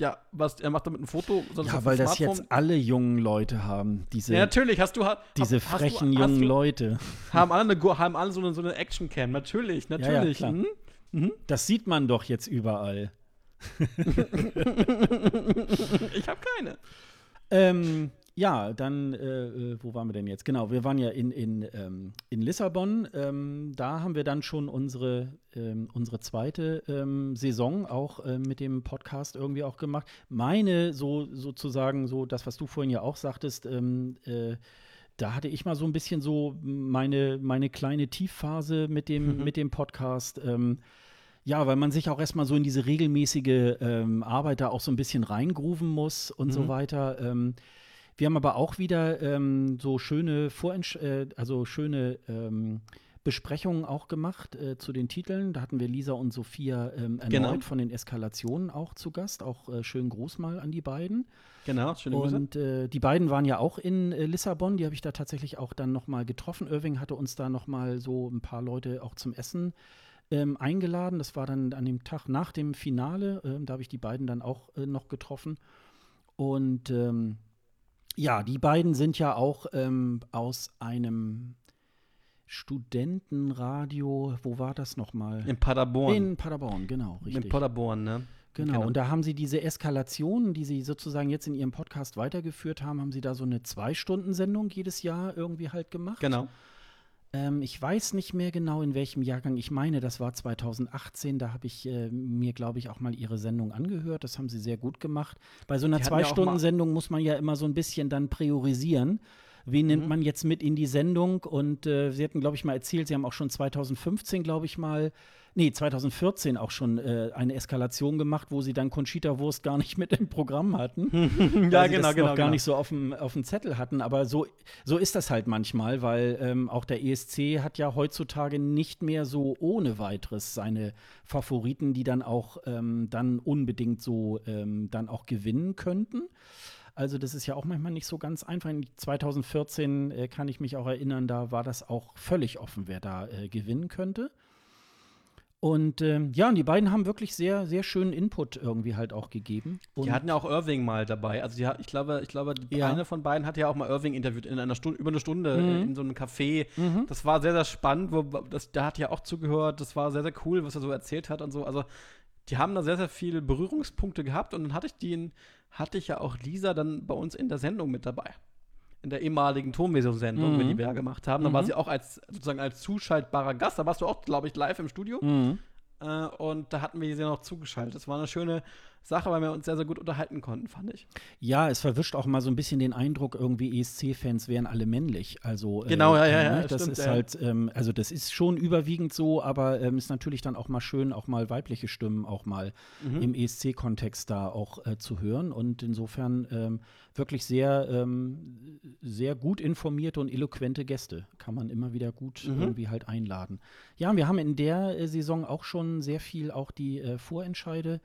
B: ja, was, er macht damit ein Foto?
A: Ja, weil das jetzt alle jungen Leute haben, diese,
B: Ja, natürlich, hast du. ha-
A: diese
B: hast
A: frechen
B: du,
A: jungen
B: du,
A: Leute.
B: Haben alle, eine, haben alle so eine, so eine Action-Cam. Natürlich,
A: ja,
B: natürlich.
A: klar.
B: mhm. Mhm.
A: Das sieht man doch jetzt überall.
B: Ich habe keine.
A: Ähm, ja, dann, äh, äh, wo waren wir denn jetzt? Genau, wir waren ja in, in, ähm, in Lissabon. Ähm, da haben wir dann schon unsere, ähm, unsere zweite ähm, Saison auch äh, mit dem Podcast irgendwie auch gemacht. Meine, so sozusagen, so das, was du vorhin ja auch sagtest, ähm, äh, da hatte ich mal so ein bisschen so meine, meine kleine Tiefphase mit dem,
B: Mhm.
A: mit dem Podcast. Ja, weil man sich auch erstmal so in diese regelmäßige ähm, Arbeit da auch so ein bisschen reingrooven muss und so
B: Mhm.
A: weiter. Ähm, wir haben aber auch wieder ähm, so schöne Vorentsch äh, also schöne ähm, Besprechungen auch gemacht äh, zu den Titeln. Da hatten wir Lisa und Sophia ähm, erneut
B: Genau.
A: von den Eskalationen auch zu Gast. Auch äh, schönen Gruß mal an die beiden.
B: Genau, schöne Grüße.
A: Und äh, die beiden waren ja auch in äh, Lissabon. Die habe ich da tatsächlich auch dann noch mal getroffen. Irving hatte uns da noch mal so ein paar Leute auch zum Essen ähm, eingeladen. Das war dann an dem Tag nach dem Finale. Ähm, da habe ich die beiden dann auch äh, noch getroffen. Und ähm, ja, die beiden sind ja auch ähm, aus einem Studentenradio. Wo war das noch mal?
B: In Paderborn.
A: In Paderborn, genau, richtig.
B: In Paderborn, ne?
A: Genau, und da haben sie diese Eskalation, die sie sozusagen jetzt in ihrem Podcast weitergeführt haben, haben sie da so eine Zwei-Stunden-Sendung jedes Jahr irgendwie halt gemacht.
B: Genau.
A: Ähm, ich weiß nicht mehr genau, in welchem Jahrgang. Ich meine, das war 2018. Da habe ich äh, mir, glaube ich, auch mal ihre Sendung angehört. Das haben sie sehr gut gemacht. Bei so einer
B: ja
A: Zwei-Stunden-Sendung muss man ja immer so ein bisschen dann priorisieren. Wen nimmt
B: Mhm.
A: man jetzt mit in die Sendung? Und äh, sie hatten, glaube ich, mal erzählt, sie haben auch schon 2015, glaube ich, mal, nee, 2014 auch schon äh, eine Eskalation gemacht, wo sie dann Conchita Wurst gar nicht mit im Programm hatten.
B: Ja, genau,
A: das
B: genau,
A: noch gar
B: genau.
A: nicht so auf dem, auf dem Zettel hatten. Aber so, so ist das halt manchmal, weil ähm, auch der ESC hat ja heutzutage nicht mehr so ohne weiteres seine Favoriten, die dann auch ähm, dann unbedingt so ähm, dann auch gewinnen könnten. Also das ist ja auch manchmal nicht so ganz einfach. In 2014 äh, kann ich mich auch erinnern, da war das auch völlig offen, wer da äh, gewinnen könnte. Und ähm, ja, und die beiden haben wirklich sehr, sehr schönen Input irgendwie halt auch gegeben. Und
B: Die hatten ja auch Irving mal dabei. Also die, ich glaube, ich glaube,
A: Ja.
B: eine von beiden hat ja auch mal Irving interviewt in einer Stunde, über eine Stunde
A: Mhm.
B: in so einem Café. Das war sehr, sehr spannend. Wo, das, da hat ja auch zugehört. Das war sehr, sehr cool, was er so erzählt hat und so. Also die haben da sehr, sehr viele Berührungspunkte gehabt und dann hatte ich den, hatte ich ja auch Lisa dann bei uns in der Sendung mit dabei. In der ehemaligen Tonversion-Sendung,
A: Mhm.
B: die wir ja gemacht haben. Da war
A: Mhm.
B: sie auch als sozusagen als zuschaltbarer Gast. Da warst du auch, glaube ich, live im Studio.
A: Mhm.
B: Äh, und da hatten wir sie noch zugeschaltet. Das war eine schöne Sache, weil wir uns sehr, sehr gut unterhalten konnten, fand ich.
A: Ja, es verwischt auch mal so ein bisschen den Eindruck, irgendwie ESC-Fans wären alle männlich. Also
B: Genau, ja, ja, ja,
A: ne, das
B: stimmt,
A: ist
B: ja.
A: halt, ähm, also das ist schon überwiegend so, aber ähm, ist natürlich dann auch mal schön, auch mal weibliche Stimmen auch mal
B: Mhm.
A: im ESC-Kontext da auch äh, zu hören und insofern ähm, wirklich sehr, ähm, sehr gut informierte und eloquente Gäste kann man immer wieder gut
B: Mhm.
A: irgendwie halt einladen. Ja, wir haben in der äh, Saison auch schon sehr viel auch die äh, Vorentscheide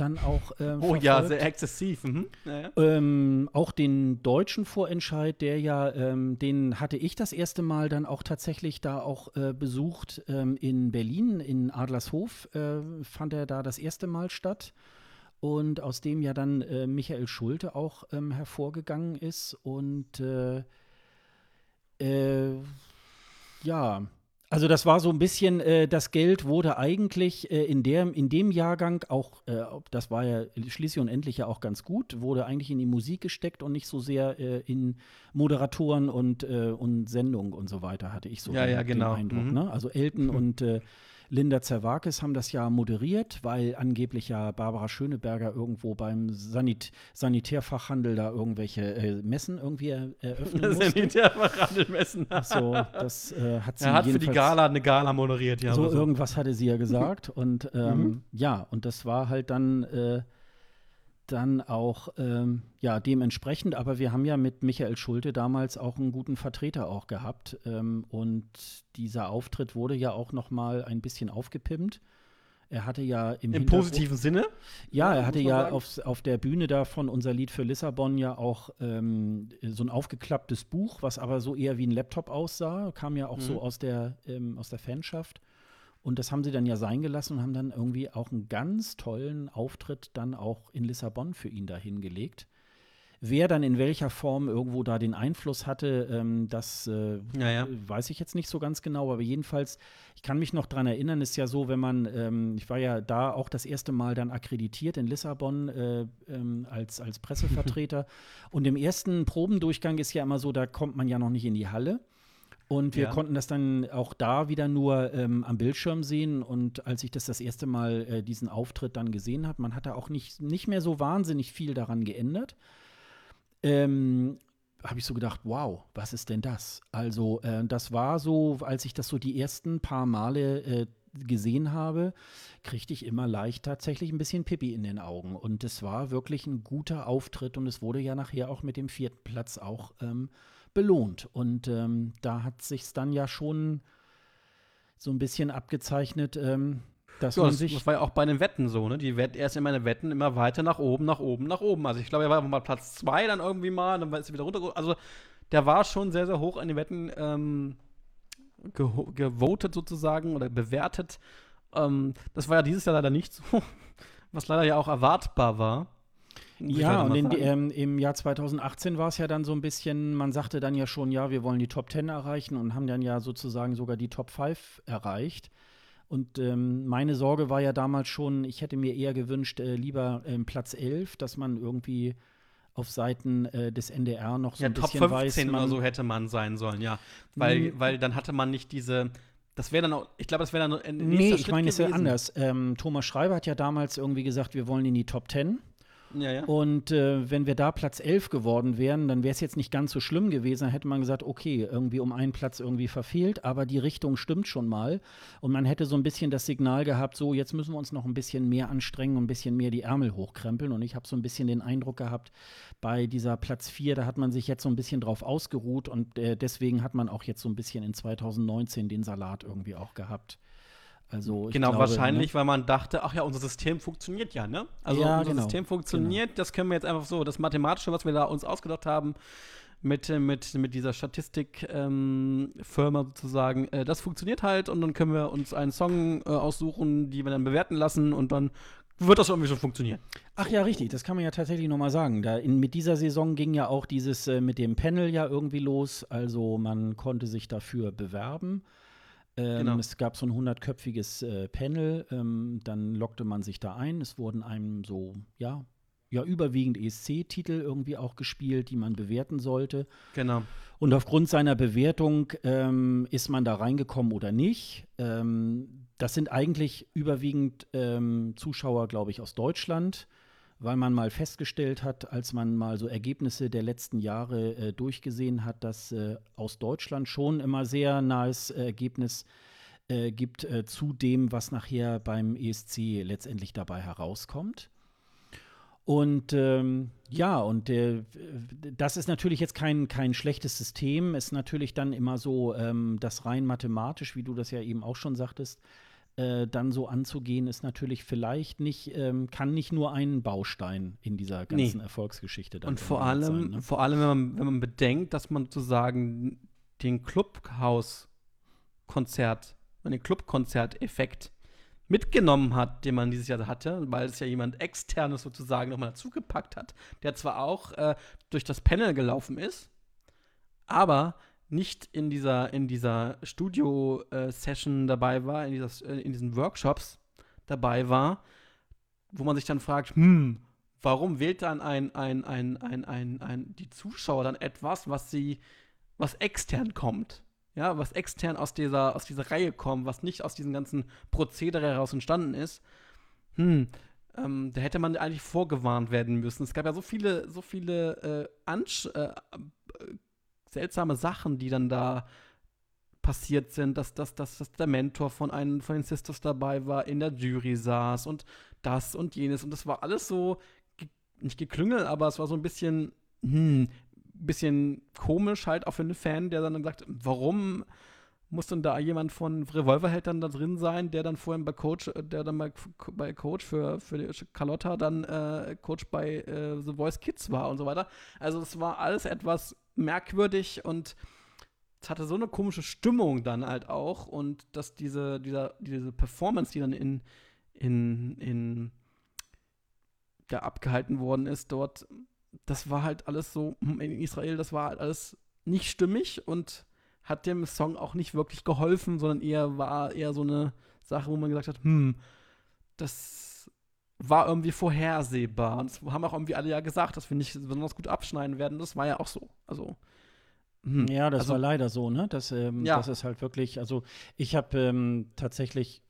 A: dann auch äh,
B: Oh ja, sehr exzessiv. Mhm. Ja, ja.
A: Ähm, auch den deutschen Vorentscheid, der ja, ähm, den hatte ich das erste Mal dann auch tatsächlich da auch äh, besucht ähm, in Berlin, in Adlershof äh, fand er da das erste Mal statt. Und aus dem ja dann äh, Michael Schulte auch ähm, hervorgegangen ist. Und äh, äh, ja, also das war so ein bisschen, äh, das Geld wurde eigentlich äh, in, der, in dem Jahrgang auch, äh, das war ja schließlich und endlich ja auch ganz gut, wurde eigentlich in die Musik gesteckt und nicht so sehr äh, in Moderatoren und, äh, und Sendung und so weiter, hatte ich so
B: Ja,
A: den,
B: ja, genau.
A: den Eindruck.
B: Mhm.
A: Ne? Also Elton und äh, Linda Zerwakis haben das ja moderiert, weil angeblich ja Barbara Schöneberger irgendwo beim Sanit Sanitärfachhandel da irgendwelche äh, Messen irgendwie er eröffnen musste.
B: Sanitärfachhandel messen.
A: so, das äh, hat sie
B: Er hat für die Gala eine Gala moderiert, ja.
A: so
B: aber
A: irgendwas hatte sie ja gesagt. und ähm,
B: Mhm.
A: ja, und das war halt dann, äh, dann auch ähm, ja, dementsprechend. Aber wir haben ja mit Michael Schulte damals auch einen guten Vertreter auch gehabt. Ähm, und dieser Auftritt wurde ja auch noch mal ein bisschen aufgepimpt. Er hatte ja im,
B: Im positiven Sinne.
A: ja, er hatte ja auf, auf der Bühne da von unser Lied für Lissabon ja auch ähm, so ein aufgeklapptes Buch, was aber so eher wie ein Laptop aussah, kam ja auch
B: Mhm.
A: so aus der, ähm, aus der Fanschaft. Und das haben sie dann ja sein gelassen und haben dann irgendwie auch einen ganz tollen Auftritt dann auch in Lissabon für ihn da hingelegt. Wer dann in welcher Form irgendwo da den Einfluss hatte, ähm, das äh,
B: Ja, ja.
A: weiß ich jetzt nicht so ganz genau, aber jedenfalls, ich kann mich noch dran erinnern, ist ja so, wenn man, ähm, ich war ja da auch das erste Mal dann akkreditiert in Lissabon äh, ähm, als, als Pressevertreter. und im ersten Probendurchgang ist ja immer so, da kommt man ja noch nicht in die Halle. Und wir
B: Ja.
A: konnten das dann auch da wieder nur ähm, am Bildschirm sehen. Und als ich das das erste Mal äh, diesen Auftritt dann gesehen habe, man hat da auch nicht, nicht mehr so wahnsinnig viel daran geändert. Ähm, habe ich so gedacht, wow, was ist denn das? Also, äh, das war so, als ich das so die ersten paar Male äh, gesehen habe, kriegte ich immer leicht tatsächlich ein bisschen Pipi in den Augen. Und es war wirklich ein guter Auftritt und es wurde ja nachher auch mit dem vierten Platz auch ähm, belohnt. Und ähm, da hat sich dann ja schon so ein bisschen abgezeichnet, ähm, dass
B: Ja,
A: man
B: das,
A: sich.
B: das war ja auch bei den Wetten so, ne? Die Wett, erst in meine Wetten immer weiter nach oben, nach oben, nach oben. Also ich glaube, er war mal Platz zwei, dann irgendwie mal, dann ist er wieder runter. Also der war schon sehr, sehr hoch an den Wetten ähm, gewotet sozusagen oder bewertet. Ähm, das war ja dieses Jahr leider nicht so, was leider ja auch erwartbar war. Ich
A: Ja,
B: leider
A: und in, ähm, im Jahr 2018 war es ja dann so ein bisschen, man sagte dann ja schon, ja, wir wollen die Top 10 erreichen und haben dann ja sozusagen sogar die Top 5 erreicht. Und ähm, meine Sorge war ja damals schon, ich hätte mir eher gewünscht, äh, lieber ähm, Platz 11, dass man irgendwie auf Seiten äh, des NDR noch so
B: ja,
A: ein
B: Top
A: bisschen
B: 15
A: weiß.
B: oder
A: Man,
B: so hätte man sein sollen, ja. Weil,
A: Mhm.
B: weil dann hatte man nicht diese. Das wäre dann auch, ich glaube, das wäre dann ein
A: Nee,
B: nächster
A: ich
B: Schritt
A: meine es ist ja
B: gewesen.
A: anders. Ähm, Thomas Schreiber hat ja damals irgendwie gesagt, wir wollen in die Top 10.
B: Ja, ja.
A: Und äh, wenn wir da Platz 11 geworden wären, dann wäre es jetzt nicht ganz so schlimm gewesen. Dann hätte man gesagt, okay, irgendwie um einen Platz irgendwie verfehlt, aber die Richtung stimmt schon mal. Und man hätte so ein bisschen das Signal gehabt, so jetzt müssen wir uns noch ein bisschen mehr anstrengen und ein bisschen mehr die Ärmel hochkrempeln. Und ich habe so ein bisschen den Eindruck gehabt, bei dieser Platz 4, da hat man sich jetzt so ein bisschen drauf ausgeruht und äh, deswegen hat man auch jetzt so ein bisschen in 2019 den Salat irgendwie auch gehabt. Also
B: Genau,
A: glaube,
B: wahrscheinlich, weil man dachte, ach ja, unser System funktioniert ja, ne? Also
A: Ja,
B: unser
A: genau.
B: System funktioniert, das können wir jetzt einfach so, das Mathematische, was wir da uns ausgedacht haben, mit, mit, mit dieser Statistikfirma sozusagen, äh, das funktioniert halt und dann können wir uns einen Song äh, aussuchen, die wir dann bewerten lassen und dann wird das irgendwie schon funktionieren.
A: Ach ja, richtig, das kann man ja tatsächlich nochmal sagen. Da in, mit dieser Saison ging ja auch dieses äh, mit dem Panel ja irgendwie los. Also man konnte sich dafür bewerben. Ähm,
B: Genau.
A: Es gab so ein hundertköpfiges äh, Panel, ähm, dann lockte man sich da ein. Es wurden einem so, ja, ja, überwiegend ESC-Titel irgendwie auch gespielt, die man bewerten sollte.
B: Genau.
A: Und aufgrund seiner Bewertung ähm, ist man da reingekommen oder nicht. Ähm, das sind eigentlich überwiegend ähm, Zuschauer, glaube ich, aus Deutschland, weil man mal festgestellt hat, als man mal so Ergebnisse der letzten Jahre äh, durchgesehen hat, dass äh, aus Deutschland schon immer sehr nahes äh, Ergebnis äh, gibt äh, zu dem, was nachher beim ESC letztendlich dabei herauskommt. Und ähm, ja, und äh, das ist natürlich jetzt kein, kein schlechtes System. Ist natürlich dann immer so, ähm, das rein mathematisch, wie du das ja eben auch schon sagtest, äh, dann so anzugehen, ist natürlich vielleicht nicht, ähm, kann nicht nur ein Baustein in dieser ganzen
B: Nee.
A: Erfolgsgeschichte dann
B: Und vor allem,
A: sein, ne?
B: vor allem wenn, man, wenn man bedenkt, dass man sozusagen den Clubhaus-Konzert, den Clubkonzerteffekt mitgenommen hat, den man dieses Jahr hatte, weil es ja jemand externes sozusagen nochmal dazugepackt hat, der zwar auch äh, durch das Panel gelaufen ist, aber nicht in dieser, in dieser Studio-Session dabei war, in, dieser, äh, in diesen Workshops dabei war, wo man sich dann fragt, hm, warum wählt dann ein, ein, ein, ein, ein, ein, die Zuschauer dann etwas, was sie, was extern kommt? ja, was extern aus dieser, aus dieser Reihe kommt, was nicht aus diesem ganzen Prozedere heraus entstanden ist, hm, ähm, da hätte man eigentlich vorgewarnt werden müssen. Es gab ja so viele, so viele äh, äh, äh, seltsame Sachen, die dann da passiert sind, dass, dass, dass, dass der Mentor von einem von den Sisters dabei war, in der Jury saß und das und jenes. Und das war alles so, ge nicht geklüngelt, aber es war so ein bisschen, hm, bisschen komisch halt auch für einen Fan, der dann sagt, warum muss denn da jemand von Revolverheld dann da drin sein, der dann vorhin bei Coach, der dann bei, bei Coach für, für Carlotta dann äh, Coach bei äh, The Voice Kids war und so weiter. Also es war alles etwas merkwürdig und es hatte so eine komische Stimmung dann halt auch und dass diese, dieser, diese Performance, die dann in, in, in ja, abgehalten worden ist dort, das war halt alles so, hm, in Israel, das war halt alles nicht stimmig und hat dem Song auch nicht wirklich geholfen, sondern eher war eher so eine Sache, wo man gesagt hat, hm, das war irgendwie vorhersehbar. Und das haben auch irgendwie alle ja gesagt, dass wir nicht besonders gut abschneiden werden. Das war ja auch so. Also
A: hm. Ja, das also, war leider so, ne? Das, ähm, ja. das ist halt wirklich, also ich habe ähm, tatsächlich,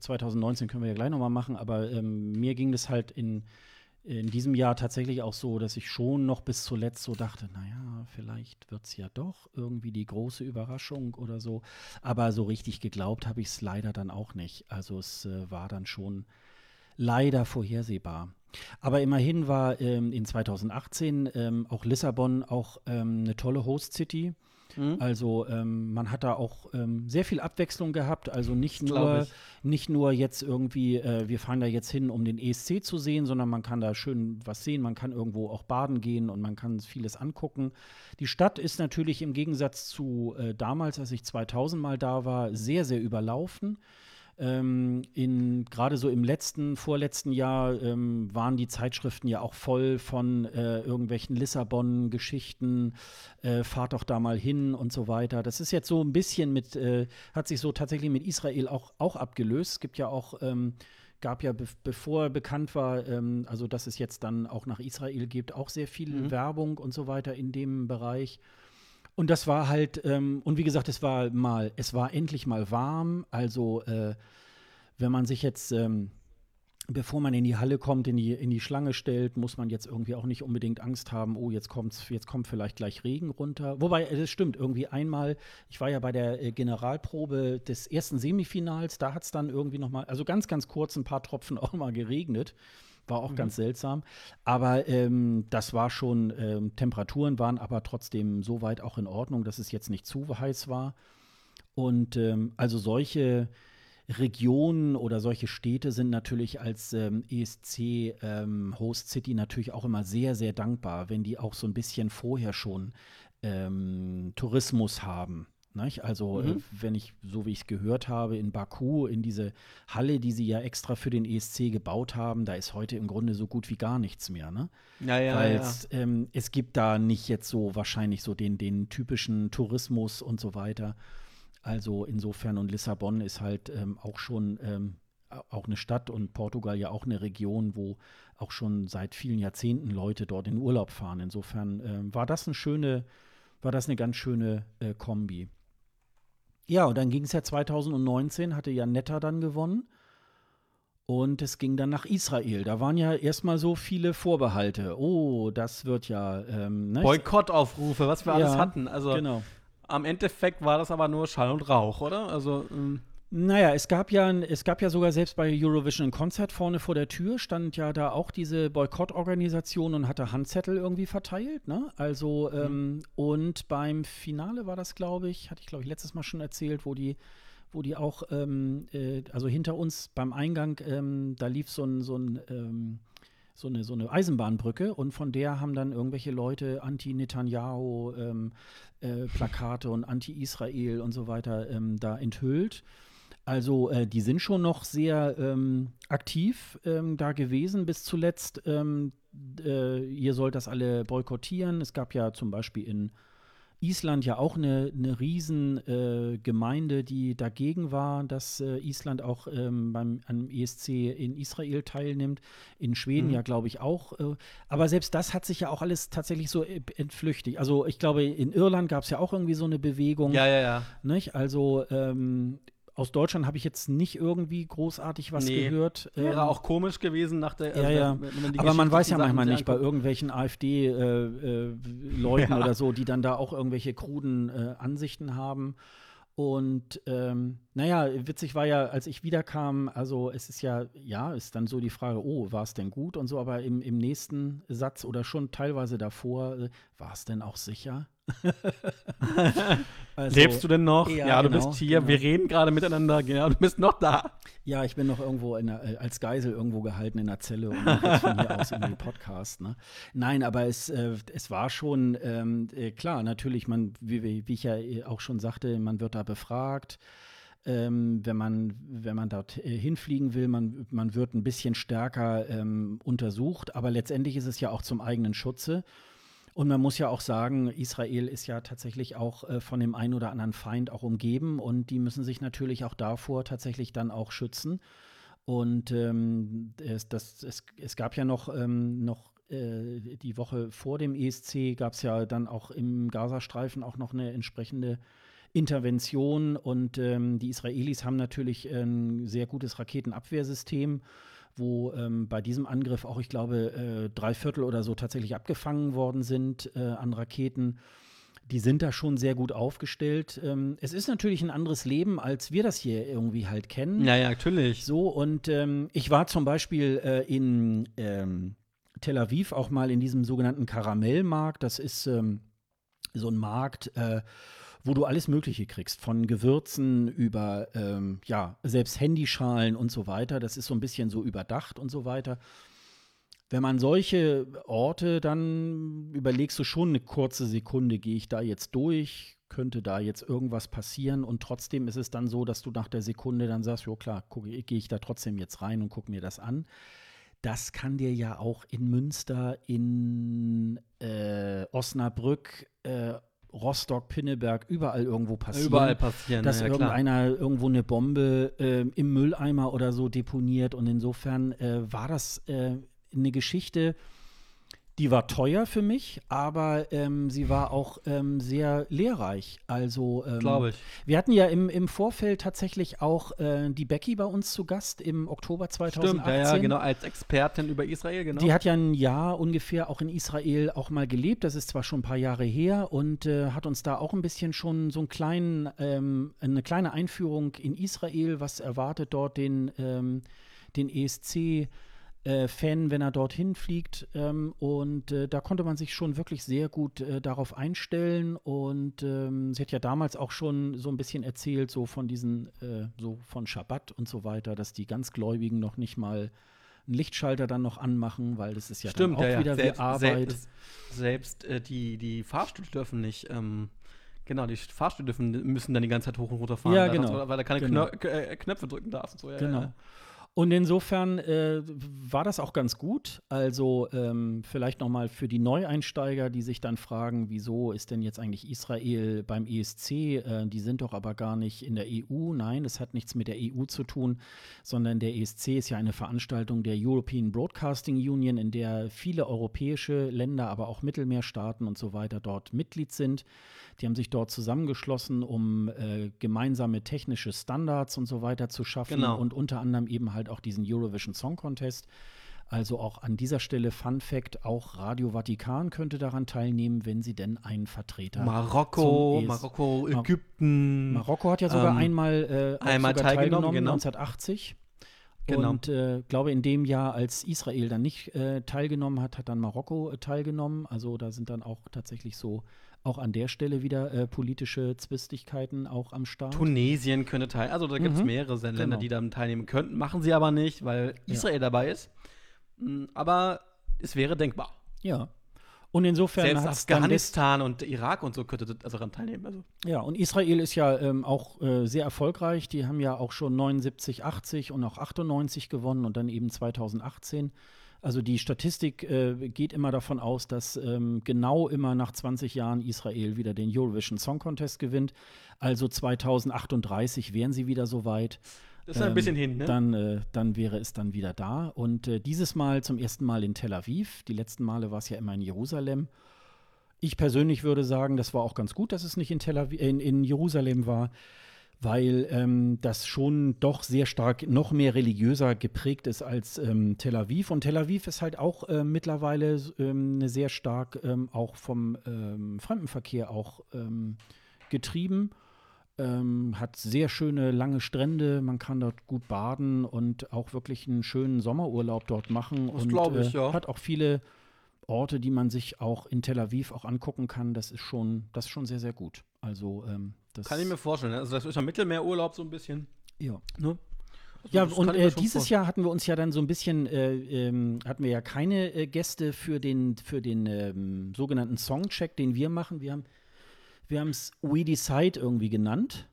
A: 2019 können wir ja gleich nochmal machen, aber ähm, mir ging das halt in in diesem Jahr tatsächlich auch so, dass ich schon noch bis zuletzt so dachte, naja, vielleicht wird es ja doch irgendwie die große Überraschung oder so. Aber so richtig geglaubt habe ich es leider dann auch nicht. Also es äh, war dann schon leider vorhersehbar. Aber immerhin war ähm, in 2018 ähm, auch Lissabon auch ähm, eine tolle Host City. Mhm. Also ähm, man hat da auch ähm, sehr viel Abwechslung gehabt. Also nicht nur, nicht nur jetzt irgendwie, äh, wir fahren da jetzt hin, um den ESC zu sehen, sondern man kann da schön was sehen. Man kann irgendwo auch baden gehen und man kann vieles angucken. Die Stadt ist natürlich im Gegensatz zu äh, damals, als ich 2000 mal da war, sehr, sehr überlaufen. Ähm, in gerade so im letzten, vorletzten Jahr ähm, waren die Zeitschriften ja auch voll von äh, irgendwelchen Lissabon-Geschichten, äh, fahrt doch da mal hin und so weiter. Das ist jetzt so ein bisschen mit, äh, hat sich so tatsächlich mit Israel auch, auch abgelöst. Es gibt ja auch ähm, gab ja, be bevor bekannt war, ähm, also dass es jetzt dann auch nach Israel gibt, auch sehr viel mhm. Werbung und so weiter in dem Bereich. Und das war halt, ähm, und wie gesagt, es war mal, es war endlich mal warm. Also, äh, wenn man sich jetzt, ähm, bevor man in die Halle kommt, in die, in die Schlange stellt, muss man jetzt irgendwie auch nicht unbedingt Angst haben, oh, jetzt kommt's, jetzt kommt vielleicht gleich Regen runter. Wobei, äh, das stimmt, irgendwie einmal, ich war ja bei der äh, Generalprobe des ersten Semifinals, da hat es dann irgendwie noch mal, also ganz, ganz kurz ein paar Tropfen auch mal geregnet. War auch mhm. ganz seltsam. Aber ähm, das war schon, ähm, Temperaturen waren aber trotzdem so weit auch in Ordnung, dass es jetzt nicht zu heiß war. Und ähm, also solche Regionen oder solche Städte sind natürlich als ähm, ESC ähm, Host City natürlich auch immer sehr, sehr dankbar, wenn die auch so ein bisschen vorher schon ähm, Tourismus haben. Nicht? Also, äh, mhm. äh, wenn ich, so wie ich es gehört habe, in Baku, in diese Halle, die sie ja extra für den ESC gebaut haben, da ist heute im Grunde so gut wie gar nichts mehr. Ne?
B: Ja, ja,
A: Weil ja. Ähm, es gibt da nicht jetzt so wahrscheinlich so den, den typischen Tourismus und so weiter. Also insofern und Lissabon ist halt ähm, auch schon ähm, auch eine Stadt und Portugal ja auch eine Region, wo auch schon seit vielen Jahrzehnten Leute dort in Urlaub fahren. Insofern ähm, war das eine schöne, war das eine ganz schöne äh, Kombi. Ja, und dann ging es ja 2019, hatte ja Netta dann gewonnen. Und es ging dann nach Israel. Da waren ja erstmal so viele Vorbehalte. Oh, das wird ja. Ähm,
B: ne? Boykottaufrufe, was wir ja, alles hatten. Also genau. am Endeffekt war das aber nur Schall und Rauch, oder? Also. Ähm
A: naja, es gab ja, es gab ja sogar selbst bei Eurovision ein Konzert vorne vor der Tür, stand ja da auch diese Boykottorganisation und hatte Handzettel irgendwie verteilt, ne? Also, mhm. ähm, und beim Finale war das, glaube ich, hatte ich, glaube ich, letztes Mal schon erzählt, wo die, wo die auch, ähm, äh, also hinter uns beim Eingang, ähm, da lief so ein, so ein, ähm, so eine, so eine Eisenbahnbrücke und von der haben dann irgendwelche Leute Anti-Netanyahu ähm, äh, Plakate und Anti-Israel und so weiter ähm, da enthüllt. Also äh, die sind schon noch sehr ähm, aktiv ähm, da gewesen bis zuletzt. Ähm, äh, ihr sollt das alle boykottieren. Es gab ja zum Beispiel in, Island ja auch eine, eine Riesengemeinde, äh, die dagegen war, dass äh, Island auch ähm, beim am ESC in Israel teilnimmt. In Schweden mhm. ja, glaube ich, auch. Äh, aber selbst das hat sich ja auch alles tatsächlich so entflüchtigt. Also ich glaube, in Irland gab es ja auch irgendwie so eine Bewegung.
B: Ja, ja, ja.
A: Nicht? Also ähm, aus Deutschland habe ich jetzt nicht irgendwie großartig was nee. gehört.
B: Wäre ähm, auch komisch gewesen nach der.
A: Ja, also, ja. Aber man weiß ja manchmal nicht bei irgendwelchen AfD-Leuten äh, äh, ja. oder so, die dann da auch irgendwelche kruden äh, Ansichten haben. Und ähm, naja, witzig war ja, als ich wiederkam, also es ist ja, ja, ist dann so die Frage, oh, war es denn gut und so, aber im, im nächsten Satz oder schon teilweise davor, äh, war es denn auch sicher?
B: Also, Lebst du denn noch? Ja, ja du genau, bist hier. Genau. Wir reden gerade miteinander. Genau, du bist noch da.
A: Ja, ich bin noch irgendwo der, äh, als Geisel irgendwo gehalten in der Zelle und jetzt von hier aus in den Podcast. Ne? Nein, aber es, äh, es war schon ähm, äh, klar, natürlich, man, wie, wie, ich ja äh, auch schon sagte, man wird da befragt. Ähm, wenn man, wenn man dort äh, hinfliegen will, man, man wird ein bisschen stärker ähm, untersucht, aber letztendlich ist es ja auch zum eigenen Schutze. Und man muss ja auch sagen, Israel ist ja tatsächlich auch äh, von dem einen oder anderen Feind auch umgeben. Und die müssen sich natürlich auch davor tatsächlich dann auch schützen. Und ähm, es, das, es, es gab ja noch, ähm, noch äh, die Woche vor dem ESC gab es ja dann auch im Gazastreifen auch noch eine entsprechende Intervention. Und ähm, die Israelis haben natürlich ein sehr gutes Raketenabwehrsystem wo ähm, bei diesem Angriff auch, ich glaube, äh, drei Viertel oder so tatsächlich abgefangen worden sind äh, an Raketen. Die sind da schon sehr gut aufgestellt. Ähm, es ist natürlich ein anderes Leben, als wir das hier irgendwie halt kennen.
B: Ja, ja, natürlich.
A: So, und ähm, ich war zum Beispiel äh, in ähm, Tel Aviv auch mal in diesem sogenannten Karamellmarkt. Das ist ähm, so ein Markt, äh, wo du alles Mögliche kriegst, von Gewürzen über, ähm, ja, selbst Handyschalen und so weiter. Das ist so ein bisschen so überdacht und so weiter. Wenn man solche Orte, dann überlegst du schon eine kurze Sekunde, gehe ich da jetzt durch, könnte da jetzt irgendwas passieren und trotzdem ist es dann so, dass du nach der Sekunde dann sagst, ja klar, gehe ich da trotzdem jetzt rein und gucke mir das an. Das kann dir ja auch in Münster, in äh, Osnabrück, äh, Rostock, Pinneberg, überall irgendwo passieren.
B: Überall passieren,
A: Dass ja, irgendeiner klar. irgendwo eine Bombe äh, im Mülleimer oder so deponiert. Und insofern äh, war das äh, eine Geschichte, die war teuer für mich, aber ähm, sie war auch ähm, sehr lehrreich. Also, ähm,
B: glaube ich.
A: Wir hatten ja im, im Vorfeld tatsächlich auch äh, die Becky bei uns zu Gast im Oktober 2018. Stimmt, ja,
B: ja, genau, als Expertin über Israel, genau.
A: Die hat ja ein Jahr ungefähr auch in Israel auch mal gelebt. Das ist zwar schon ein paar Jahre her und äh, hat uns da auch ein bisschen schon so einen kleinen, ähm, eine kleine Einführung in Israel, was erwartet dort den, ähm, den ESC äh, Fan, wenn er dorthin fliegt. Ähm, und äh, da konnte man sich schon wirklich sehr gut äh, darauf einstellen. Und ähm, sie hat ja damals auch schon so ein bisschen erzählt, so von diesen, äh, so von Schabbat und so weiter, dass die ganz Gläubigen noch nicht mal einen Lichtschalter dann noch anmachen, weil das ist ja
B: Stimmt,
A: dann auch
B: ja,
A: wieder
B: selbst,
A: wie Arbeit.
B: Selbst, selbst äh, die, die Fahrstühle dürfen nicht ähm Genau, die Fahrstühle dürfen, müssen dann die ganze Zeit hoch und runter fahren.
A: Ja, genau.
B: weil er keine
A: genau.
B: Knö Knöpfe drücken darf. Und so.
A: Ja, genau. Ja. Und insofern äh, war das auch ganz gut. Also ähm, vielleicht noch mal für die Neueinsteiger, die sich dann fragen, wieso ist denn jetzt eigentlich Israel beim ESC? Äh, die sind doch aber gar nicht in der EU. Nein, das hat nichts mit der EU zu tun, sondern der ESC ist ja eine Veranstaltung der European Broadcasting Union, in der viele europäische Länder, aber auch Mittelmeerstaaten und so weiter dort Mitglied sind. Die haben sich dort zusammengeschlossen, um äh, gemeinsame technische Standards und so weiter zu schaffen
B: genau.
A: und unter anderem eben halt auch diesen Eurovision Song Contest. Also auch an dieser Stelle Fun Fact, auch Radio Vatikan könnte daran teilnehmen, wenn sie denn einen Vertreter
B: Marokko, Marokko, Ägypten.
A: Marokko hat ja sogar ähm, einmal,
B: äh, einmal
A: sogar
B: teilgenommen, genau.
A: 1980.
B: Genau.
A: Und äh, glaube, in dem Jahr, als Israel dann nicht äh, teilgenommen hat, hat dann Marokko äh, teilgenommen. Also da sind dann auch tatsächlich so auch an der Stelle wieder äh, politische Zwistigkeiten auch am Start.
B: Tunesien könnte teilnehmen. Also da gibt es mhm. mehrere Länder, genau. die daran teilnehmen könnten. Machen sie aber nicht, weil Israel ja. dabei ist. Mm, aber es wäre denkbar.
A: Ja. Und insofern
B: Selbst Afghanistan und Irak und so könnte also daran teilnehmen. Also.
A: Ja, und Israel ist ja ähm, auch äh, sehr erfolgreich. Die haben ja auch schon 79, 80 und auch 98 gewonnen und dann eben 2018 Also die Statistik äh, geht immer davon aus, dass ähm, genau immer nach 20 Jahren Israel wieder den Eurovision Song Contest gewinnt. Also 2038 wären sie wieder so weit.
B: Das ist ein bisschen hin, ne?
A: Dann, äh, dann wäre es dann wieder da. Und äh, dieses Mal zum ersten Mal in Tel Aviv. Die letzten Male war es ja immer in Jerusalem. Ich persönlich würde sagen, das war auch ganz gut, dass es nicht in, Tel Aviv, in, in Jerusalem war weil ähm, das schon doch sehr stark noch mehr religiöser geprägt ist als ähm, Tel Aviv. Und Tel Aviv ist halt auch äh, mittlerweile ähm, eine sehr stark ähm, auch vom ähm, Fremdenverkehr auch ähm, getrieben. hat sehr schöne lange Strände, man kann dort gut baden und auch wirklich einen schönen Sommerurlaub dort machen.
B: Das
A: und
B: glaube ich,
A: äh,
B: ja.
A: hat auch viele Orte, die man sich auch in Tel Aviv auch angucken kann. Das ist schon, das ist schon sehr, sehr gut. Also das
B: Kann ich mir vorstellen. ne? Also das ist ja Mittelmeerurlaub so ein bisschen.
A: ja.
B: Ne? Also
A: Ja, und äh, dieses. Jahr hatten wir uns ja dann so ein bisschen, äh, ähm, hatten wir ja keine äh, Gäste für den, für den ähm, sogenannten Songcheck, den wir machen. Wir haben wir es We Decide irgendwie genannt